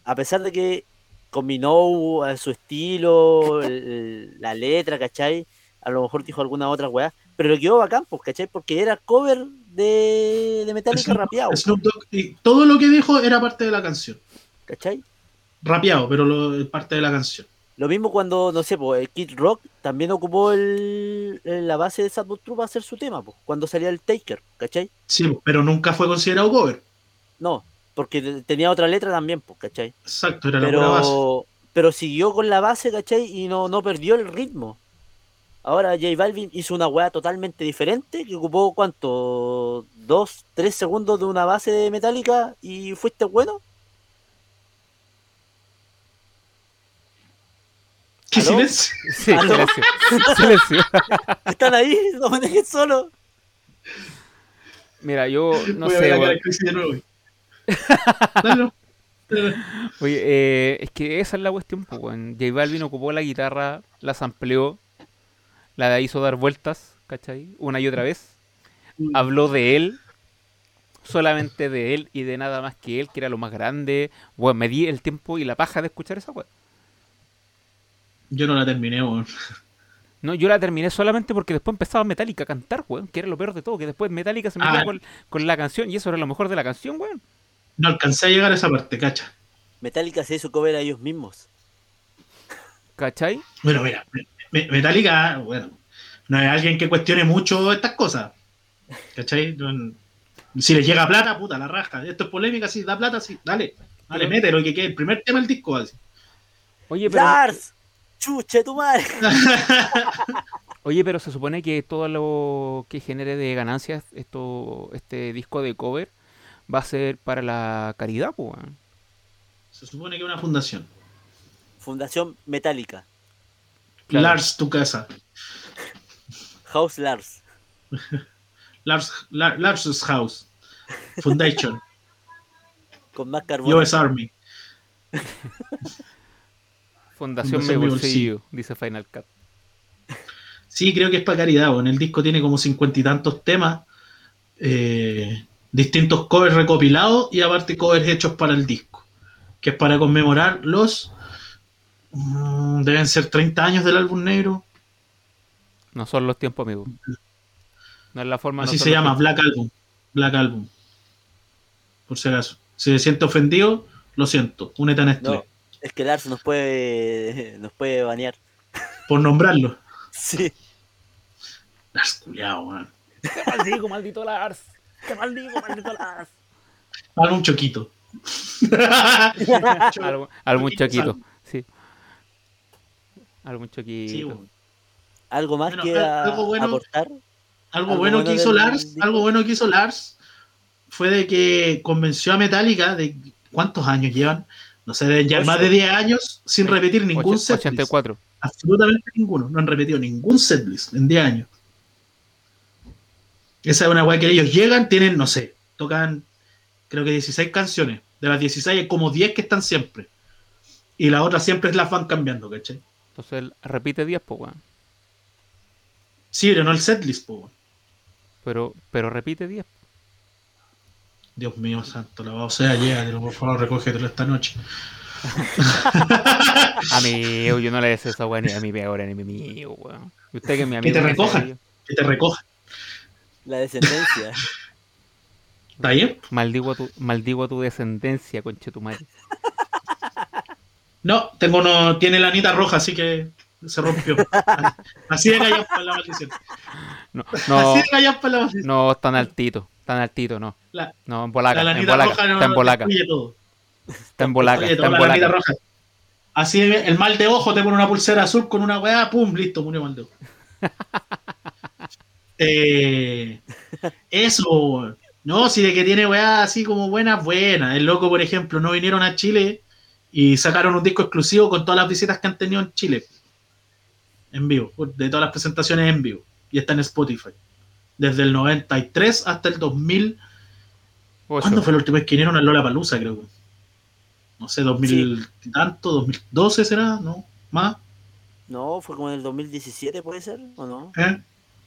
A pesar de que combinó eh, su estilo, el- la letra, ¿cachai? A lo mejor dijo alguna otra weá, pero le quedó bacán, pues, ¿cachai? Porque era cover de, de Metallica Snoop- rapeado, Snoop Dogg, y todo lo que dijo era parte de la canción. ¿cachai? Rapeado, pero lo, parte de la canción. Lo mismo cuando, no sé, pues, el Kid Rock también ocupó el, la base de Sad But True para hacer su tema, pues, cuando salía el Taker, ¿cachai? Sí, pero nunca fue considerado cover. No, porque te- tenía otra letra también, pues, ¿cachai? Exacto, era la pura base. Pero, pero siguió con la base, ¿cachai? Y no, no perdió el ritmo. Ahora J Balvin hizo una weá totalmente diferente que ocupó, ¿cuánto? ¿Dos, tres segundos de una base de metálica y fuiste bueno? ¿Qué ¿Aló? silencio? *laughs* Sí, ¿Aló? silencio. *laughs* silencio. *laughs* Están ahí, no me dejen solo. Mira, yo no Voy a sé, ver la nuevo. Dale. Oye, eh, es que esa es la cuestión, pues. J Balvin ocupó la guitarra, la sampleó, la hizo dar vueltas, ¿cachai? Una y otra vez. Habló de él, solamente de él y de nada más que él, que era lo más grande. Bueno, me di el tiempo y la paja de escuchar esa weón. Yo no la terminé, weón. No, yo la terminé solamente porque después empezaba Metallica a cantar, weón, que era lo peor de todo, que después Metallica se metió Ah. con, con la canción y eso era lo mejor de la canción, weón. No alcancé a llegar a esa parte, cacha. Metallica se hizo cover a ellos mismos. ¿Cachai? Bueno, mira, Me- Metallica, bueno, no es alguien que cuestione mucho estas cosas. ¿Cachai? Si les llega plata, puta, la raja. Esto es polémica, sí, da plata, sí, dale. Dale, Pero- mételo, que quede el primer tema del disco. así. Oye, pero, ¡Lars! ¡Chuche tu madre! *laughs* oye, pero se supone que todo lo que genere de ganancias esto, este disco de cover va a ser para la caridad, pues, weón. Se supone que es una fundación. Fundación Metallica. Claro. Lars, tu casa. House Lars. Lars, La- Lars' House. Foundation. *laughs* Con más carbono. US Army. Fundación Fundación Mi Bolsillo, dice Final Cut. Sí, creo que es para caridad. En el disco tiene como cincuenta y tantos temas, eh, distintos covers recopilados y aparte covers hechos para el disco, que es para conmemorar los... mm, deben ser 30 años del álbum negro. No son los tiempos, amigo. No es la forma. no Así son se llama, tiempos. Black Album. Black Album. Por si acaso. Si se siente ofendido, lo siento. Únete a Nestlé. No, es que Lars nos puede, *laughs* nos puede banear. Por nombrarlo. *laughs* Sí. Las culiao, weón. Te maldigo, maldito Lars. Te maldigo, maldito Lars. Dale un choquito. *laughs* Algo- Algún Choquito sí. Algún choquito. Sí, weón. ¿Algo más Bueno, que a- algo bueno- aportar? Algo Algo bueno bueno que hizo Lars, disco. algo bueno que hizo Lars fue de que convenció a Metallica de cuántos años llevan, no sé, deben llevar Ocho. más de 10 años sin repetir ningún Och- setlist. 84. Absolutamente ninguno. No han repetido ningún setlist en 10 años. Esa es una weá que ellos llegan, tienen, no sé, tocan creo que 16 canciones. De las 16 hay como 10 que están siempre. Y las otras siempre las van cambiando, ¿cachai? Entonces él repite 10, pues, weón. Sí, pero no el setlist, po. weón. Pero, pero repite 10. Dios mío santo, la o sea, llévatelo, por favor, recógetelo esta noche. *laughs* Amigo, yo no le deseo esa weón ni a mi peor enemigo, weón. Y usted que es mi amigo. te me recojan. Que te recoja. La descendencia. *laughs* ¿Está bien? Maldigo a tu, maldigo a tu descendencia, conche tu madre. No, tengo uno, tiene la anita roja, así que se rompió. *laughs* Así de callampa la maldición. No, no, Así de la maldición. no, tan altito, tan altito, no. La, No, en bolaca, la en bolaca, roja no está en bolaca, todo. está en bolaca, Oye, está en la lanita bolaca. roja. Así de- el mal de ojo te pone una pulsera azul con una weá, pum, listo, murió mal de ojo. *laughs* Eh, eso, no, si de que tiene weá así como buenas, buenas. El loco, por ejemplo, no vinieron a Chile y sacaron un disco exclusivo con todas las visitas que han tenido en Chile. En vivo, de todas las presentaciones en vivo. Y está en Spotify. Desde el 93 hasta el 2000. Ocho. ¿Cuándo fue la última vez que vinieron a Lola Palusa, creo? No sé, 2000 y tanto, 2012 será, ¿no? ¿Más? No, fue como en el 2017, ¿puede ser? ¿O no? ¿Eh?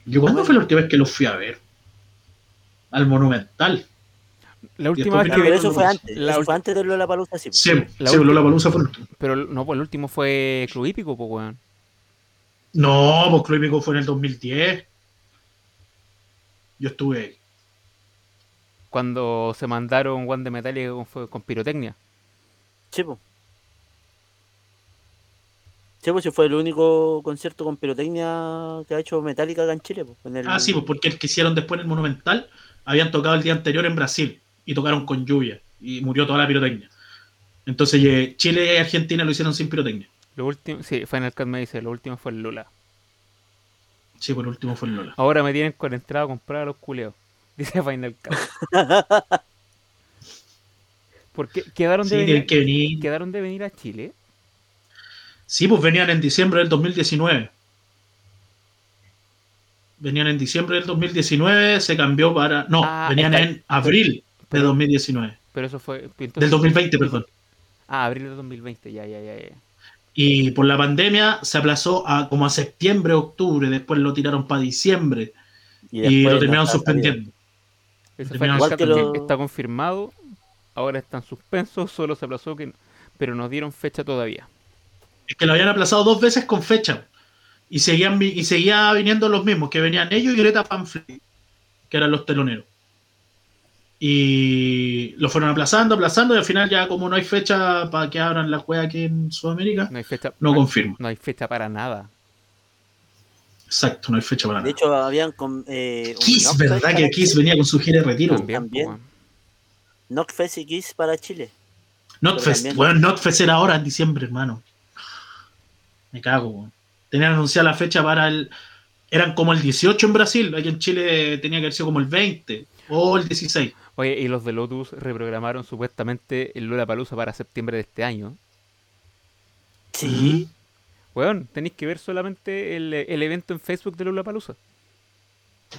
¿Yo cuándo fue la última vez que los fui a ver? Al Monumental. La última vez que pero eso fue antes. La eso fue antes de la palusa, sí. Sí, La sí, Lola Palusa fue el último. Pero no, pues el último fue Club Hípico, pues, weón. No, pues Club Hípico fue en el 2010. Yo estuve ahí. Cuando se mandaron One de Metallica con, fue con pirotecnia. Sí, po. Sí, pues, fue el único concierto con pirotecnia que ha hecho Metallica acá en Chile. en el- Ah, sí, pues porque el que hicieron después en el Monumental habían tocado el día anterior en Brasil y tocaron con lluvia y murió toda la pirotecnia. Entonces eh, Chile y Argentina lo hicieron sin pirotecnia. Lo último, sí, Final Cut me dice, lo último fue el Lula. Sí, por último fue el Lola. Ahora me tienen con entrada a comprar a los culeos. *laughs* Dice Final Cut. *laughs* Porque quedaron Sí, de, venir, que venir. quedaron de venir a Chile. Sí, pues venían en diciembre del 2019. Venían en diciembre del 2019, se cambió para... No, Ah, venían está- en abril de pero- 2019. Pero eso fue. entonces- Del 2020, perdón. Ah, abril de 2020, ya, ya, ya. ya. Y por la pandemia se aplazó a como a septiembre, octubre, después lo tiraron para diciembre y, lo terminaron suspendiendo. Ese Terminaron Final Igual que lo- está confirmado. Ahora está en suspenso, solo se aplazó, que, pero nos dieron fecha todavía. Es que lo habían aplazado dos veces con fecha. Y seguían y seguía viniendo los mismos, que venían ellos y Greta Pamphlet, que eran los teloneros. Y lo fueron aplazando, aplazando, y al final ya como no hay fecha para que abran la juega aquí en Sudamérica, No hay fecha. no confirmo. no hay fecha para nada. Exacto, no hay fecha para De nada. hecho, habían con, eh, Kiss, Knockfest ¿verdad que Kiss Chile. venía con su gira de retiro? También, también. Knockfest y Kiss para Chile. Notfest, también- bueno, Notfest era ahora en diciembre, hermano. Me cago, weón. Tenían anunciada la fecha para el. Eran como el 18 en Brasil, aquí en Chile tenía que haber sido como el 20 o el 16. Oye, y los de Lotus reprogramaron supuestamente el Lula Palusa para septiembre de este año. Sí. Weón, tenéis que ver solamente el, el evento en Facebook de Lula Palusa.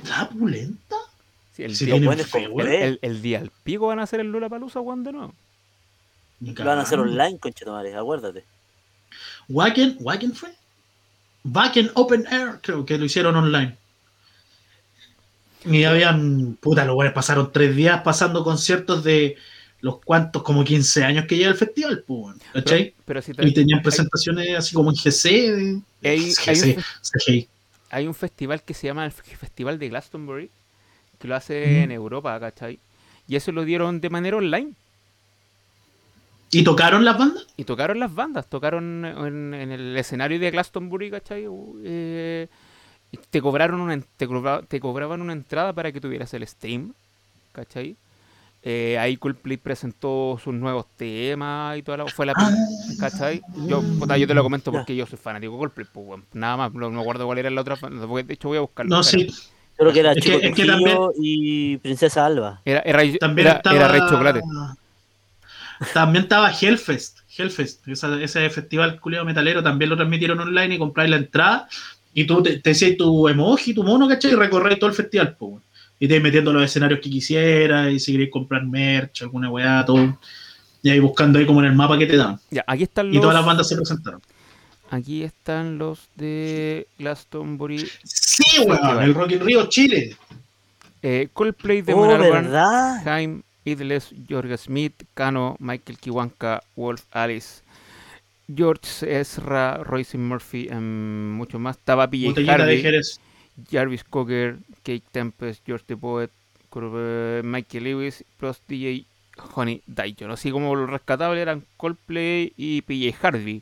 ¿La pulenta? el, Sí, día, weón. fe. el, el día al pico van a hacer el Lula Palusa, weón, de nuevo. Lo van a hacer online, conchetumare, acuérdate. Wacken, Wacken fue. Wacken Open Air, creo que lo hicieron online. Y habían, puta, los güeyes pasaron tres días pasando conciertos de los cuantos, como 15 años que lleva el festival, pues, ¿cachai? Pero, pero si te- Y tenían hay- presentaciones así como en GC, de, Hay- GC, hay un- CGI. hay un festival que se llama el Festival de Glastonbury, que lo hace Mm. en Europa, ¿cachai? Y eso lo dieron de manera online. ¿Y tocaron las bandas? Y tocaron las bandas, tocaron en, en el escenario de Glastonbury, ¿cachai? Eh, y te, cobraron una, te, cobra- te cobraban una entrada para que tuvieras el stream, ¿cachai? Eh, ahí Coldplay presentó sus nuevos temas y toda la... Fue la Ah. ¿cachai? Yo, puta, yo te lo comento Ya. porque yo soy fanático de Coldplay, pues, weón. nada más, no me acuerdo cuál era la otra, de hecho voy a buscarlo. No, sí. Creo que era Es que- Chico es que Trujillo y Princesa Alba. Era, era, También era, estaba. era Rey Chocolate. También estaba Hellfest. Hellfest, esa- ese festival culeo metalero, también lo transmitieron online y compráis la entrada. Y tú te, te decías tu emoji, tu mono, ¿cachai? Y recorréis todo el festival, pues. weón. Y te ibas metiendo los escenarios que quisieras, y si queréis comprar merch, alguna weá, todo. Y ahí buscando ahí como en el mapa que te dan. Ya, aquí están Y los... todas las bandas se presentaron. Aquí están los de Glastonbury. Sí, weón, el Rock in Rio Chile. Eh, Coldplay de Oh. Jaime Idles, George Smith, Kano, Michael Kiwanka, Wolf Alice, George Ezra, Royce Murphy, y mucho más. Estaba PJ Harvey. Jarvis Cocker, Kate Tempest, George the Poet, Curve- Michael Lewis, plus DJ Honey Dijon. Así como los rescatables eran Coldplay y PJ Harvey.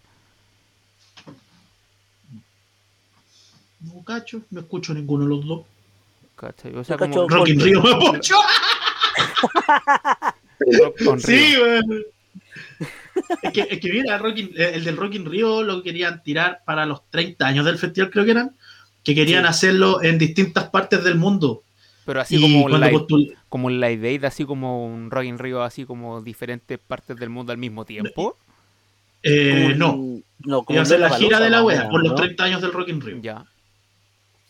No cacho, no escucho ninguno de los dos. ¿cachai? O sea, Yo como cacho- *laughs* Rock in Rio *laughs* me on Sí, weón. *laughs* Es que, es que mira, Rock in- eh, el del Rock in Rio lo querían tirar para los 30 años del festival, creo que eran, que querían Sí. hacerlo en distintas partes del mundo. Pero así y como cuando live, postul- como un Live Aid, así como un Rock in Rio, así como diferentes partes del mundo al mismo tiempo. eh, Como no, un- no, como un hacer la gira de la wea por los ¿no? 30 años del Rock in Rio. Ya.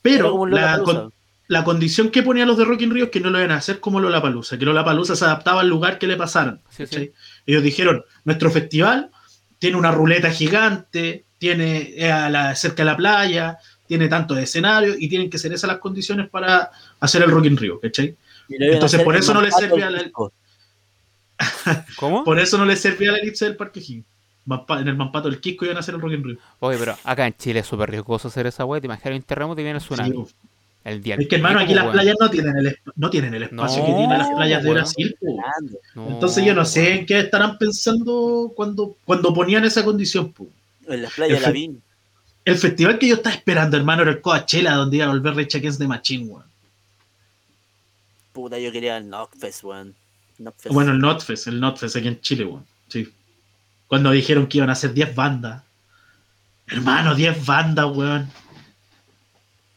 Pero un la, Lollapalooza. con- la condición que ponían los de Rock in Rio es que no lo iban a hacer como Lollapalooza, que Lollapalooza se adaptaba al lugar que le pasaran. Sí, sí. Ellos dijeron, nuestro festival tiene una ruleta gigante, tiene eh, a la, cerca de la playa, tiene tantos escenarios y tienen que ser esas las condiciones para hacer el Rock in Rio, ¿cachai? Entonces, *laughs* por eso no le servía la-. ¿Cómo? Por eso no les servía la elipse del Parque Higgins. En el Mampato del Quisco iban a hacer el Rock in Rio. Oye, pero acá en Chile es súper riesgoso hacer esa wea. Te imaginas un terremoto y viene el tsunami. Sí. El día es que hermano, aquí las playas no tienen el, esp- no tienen el espacio que tienen las playas de. Brasil. No, Entonces yo no sé en qué estarán pensando cuando, cuando ponían esa condición. pues. En las playas de El la fe- Vin. El festival que yo estaba esperando, hermano, era el Coachella, donde iba a volver Against the Machine, weón. Puta, yo quería el Knockfest, weón. Bueno, el Notfest, el Notfest aquí en Chile, weón. Sí. Cuando dijeron que iban a hacer 10 bandas. Hermano, 10 bandas, weón.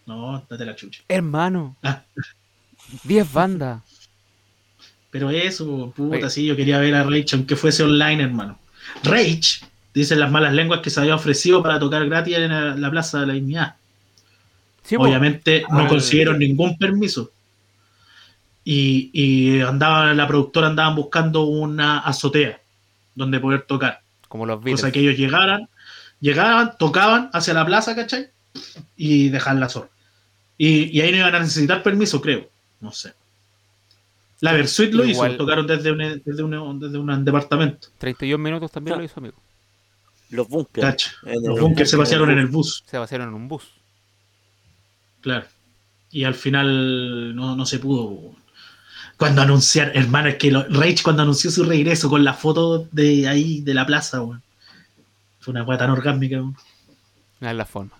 No, date la chucha. Hermano, Ah, 10 bandas. pero eso, puta, Oye. sí, yo quería ver a Rage, aunque fuese online, hermano. Rage, dicen las malas lenguas que se había ofrecido para tocar gratis en la, la Plaza de la Dignidad. Sí, po. Obviamente no Al- consiguieron ningún permiso. Y, y andaba, la productora andaban buscando una azotea donde poder tocar. Como los Beatles. que ellos llegaran, llegaban, tocaban hacia la plaza, ¿cachai? Y dejar la zorra. Y, y ahí no iban a necesitar permiso, creo. No sé. La Versuit lo Igual- hizo, tocaron desde un, desde un, desde un departamento. 31 minutos también Ah. lo hizo, amigo. Los bunkers. Los bunkers se pasearon en el bus, Se vaciaron en un bus. claro. Y al final no, no se pudo. Cuando anunciaron, hermano, es que lo- Rage cuando anunció su regreso con la foto de ahí de la plaza, weón. Fue una weá tan orgánica, weón. No es la forma.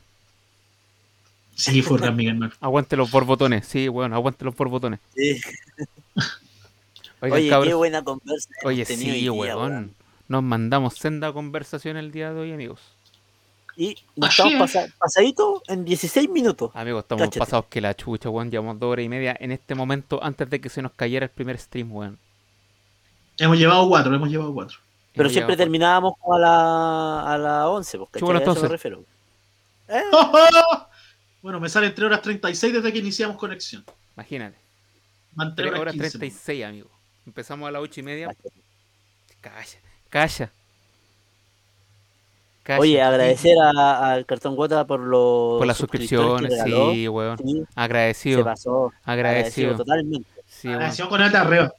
Sí, fue orgánica, hermano. *laughs* Aguante los borbotones. Sí, bueno, aguante los borbotones. Sí. Oigan, Oye, cabros. qué buena conversa. Oye, sí, día, weón. Nos mandamos senda conversación el día de hoy, amigos. Y nos estamos es. pasa- pasaditos en 16 minutos. Amigos, estamos Cáchate. pasados que la chucha, weón. Llevamos dos horas y media en este momento antes de que se nos cayera el primer stream, weón. Hemos llevado cuatro, hemos llevado cuatro. Pero siempre terminábamos a la, a la 11, porque a eso me refiero. Eh, *laughs* Bueno, me sale 3 horas 36 desde que iniciamos conexión. Imagínate. Van 3 3 horas 15, 36, amigo. Empezamos a las 8 y media. Calla, calla. Oye, agradecer al cartón Gota por los por las suscripciones, sí, weón. Sí, se Agradecido, pasó. agradecido. totalmente. Sí, weón. Agradeció con alta arriba.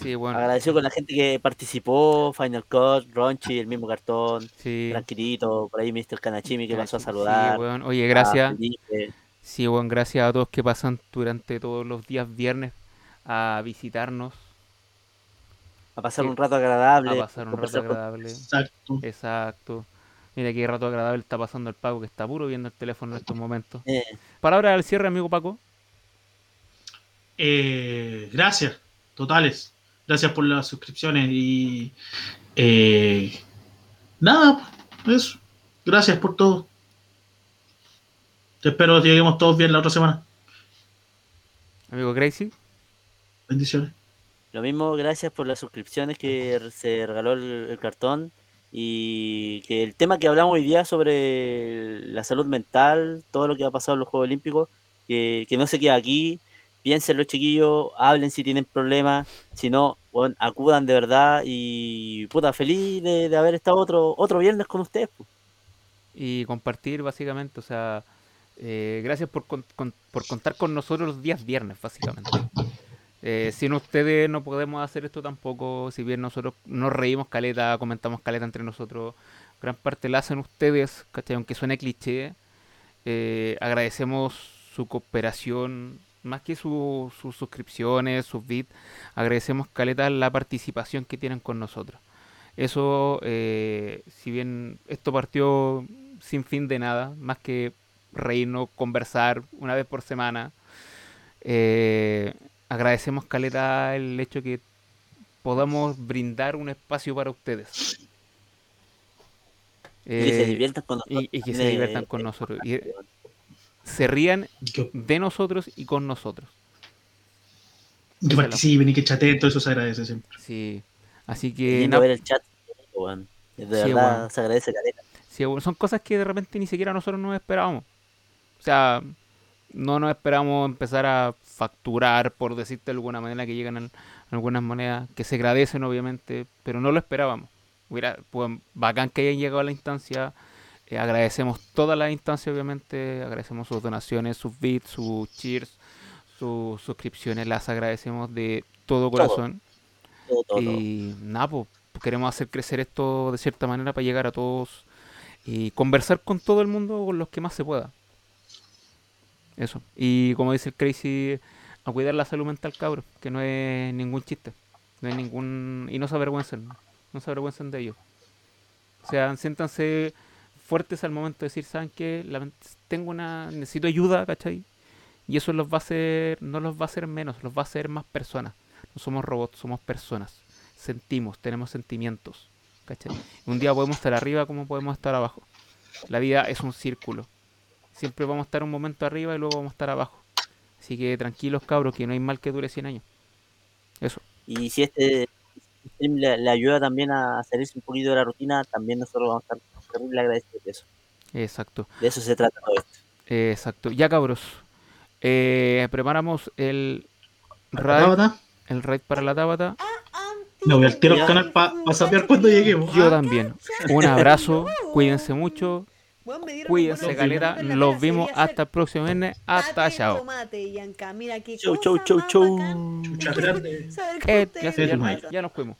Sí, bueno. Agradecido con la gente que participó, Final Cut, Ronchi, el mismo cartón, Sí. Tranquilito, por ahí Mr. Kanachimi que pasó a Sí, saludar. Oye, gracias. Sí, bueno, gracias a todos que pasan durante todos los días viernes a visitarnos, a pasar Sí. un rato agradable. a pasar un rato agradable. Exacto. Exacto. Mira qué rato agradable está pasando el Paco, que está puro viendo el teléfono en estos momentos. Eh, Palabra al cierre, amigo Paco. Eh, gracias, totales. Gracias por las suscripciones y eh, nada, eso. Gracias por todo. Te espero que lleguemos todos bien la otra semana. Amigo Crazy. Bendiciones. Lo mismo, gracias por las suscripciones que se regaló el, el cartón y que el tema que hablamos hoy día sobre la salud mental, todo lo que ha pasado en los Juegos Olímpicos, que, que no se queda aquí, piensen los chiquillos, hablen si tienen problemas, si no, acudan de verdad y puta, feliz de, de haber estado otro, otro viernes con ustedes. y compartir básicamente, o sea, eh, gracias por, con- con- por contar con nosotros los días viernes, básicamente. Eh, sin ustedes no podemos hacer esto tampoco, si bien nosotros nos reímos caleta, comentamos caleta entre nosotros, gran parte la hacen ustedes, ¿cachai? Aunque suene cliché, eh, agradecemos su cooperación, más que su- sus suscripciones, sus bits, agradecemos caleta la participación que tienen con nosotros. Eso, eh, si bien esto partió sin fin de nada, más que reírnos, conversar una vez por semana, eh, agradecemos caleta el hecho que podamos brindar un espacio para ustedes. y que se Eh, diviertan con nosotros. y, y que se también, diviertan eh, con nosotros. Y se rían de nosotros y con nosotros. que participen y que chateen, todo eso se agradece siempre. Sí. Así que na- ver el chat. weón. De Sí, verdad se agradece caleta. sí, bueno, son cosas que de repente ni siquiera nosotros nos esperábamos. O sea, no nos esperamos empezar a facturar, por decirte de alguna manera, que llegan al- algunas monedas que se agradecen, obviamente, pero no lo esperábamos. Hubiera, pues, bacán que hayan llegado a la instancia. Eh, agradecemos todas las instancias, obviamente. Agradecemos sus donaciones, sus bits, sus cheers, sus suscripciones. Las agradecemos de todo corazón. Todo, todo, todo. Y nada, pues queremos hacer crecer esto de cierta manera para llegar a todos y conversar con todo el mundo, con los que más se pueda. Eso. Y como dice el Crazy, a cuidar la salud mental, cabros, que no es ningún chiste. No es ningún. Y no se avergüencen. No se avergüencen de ello. O sea, siéntanse fuertes al momento de decir, ¿saben qué? Tengo una. Necesito ayuda, ¿cachai? Y eso los va a hacer. No los va a hacer menos, los va a hacer más personas. No somos robots, somos personas. Sentimos, tenemos sentimientos. ¿Cachai? Un día podemos estar arriba como podemos estar abajo. La vida es un círculo. Siempre vamos a estar un momento arriba y luego vamos a estar abajo. Así que tranquilos cabros, que no hay mal que dure 100 años. Eso. Y si este le, le ayuda también a salirse un poquito de la rutina, también nosotros vamos a estar terrible agradecidos de eso. Exacto. De eso se trata todo esto. Exacto. Ya cabros. Eh, preparamos el raid, el raid para la Tabata. Me voy al tiro al canal para sapear cuando lleguemos. Yo también. Un abrazo. Cuídense mucho. Cuídense, caleta. Los vimos hasta el próximo viernes. Hasta chao. Chau, chau, chau, chau. Chucha grande. Saber ya nos fuimos.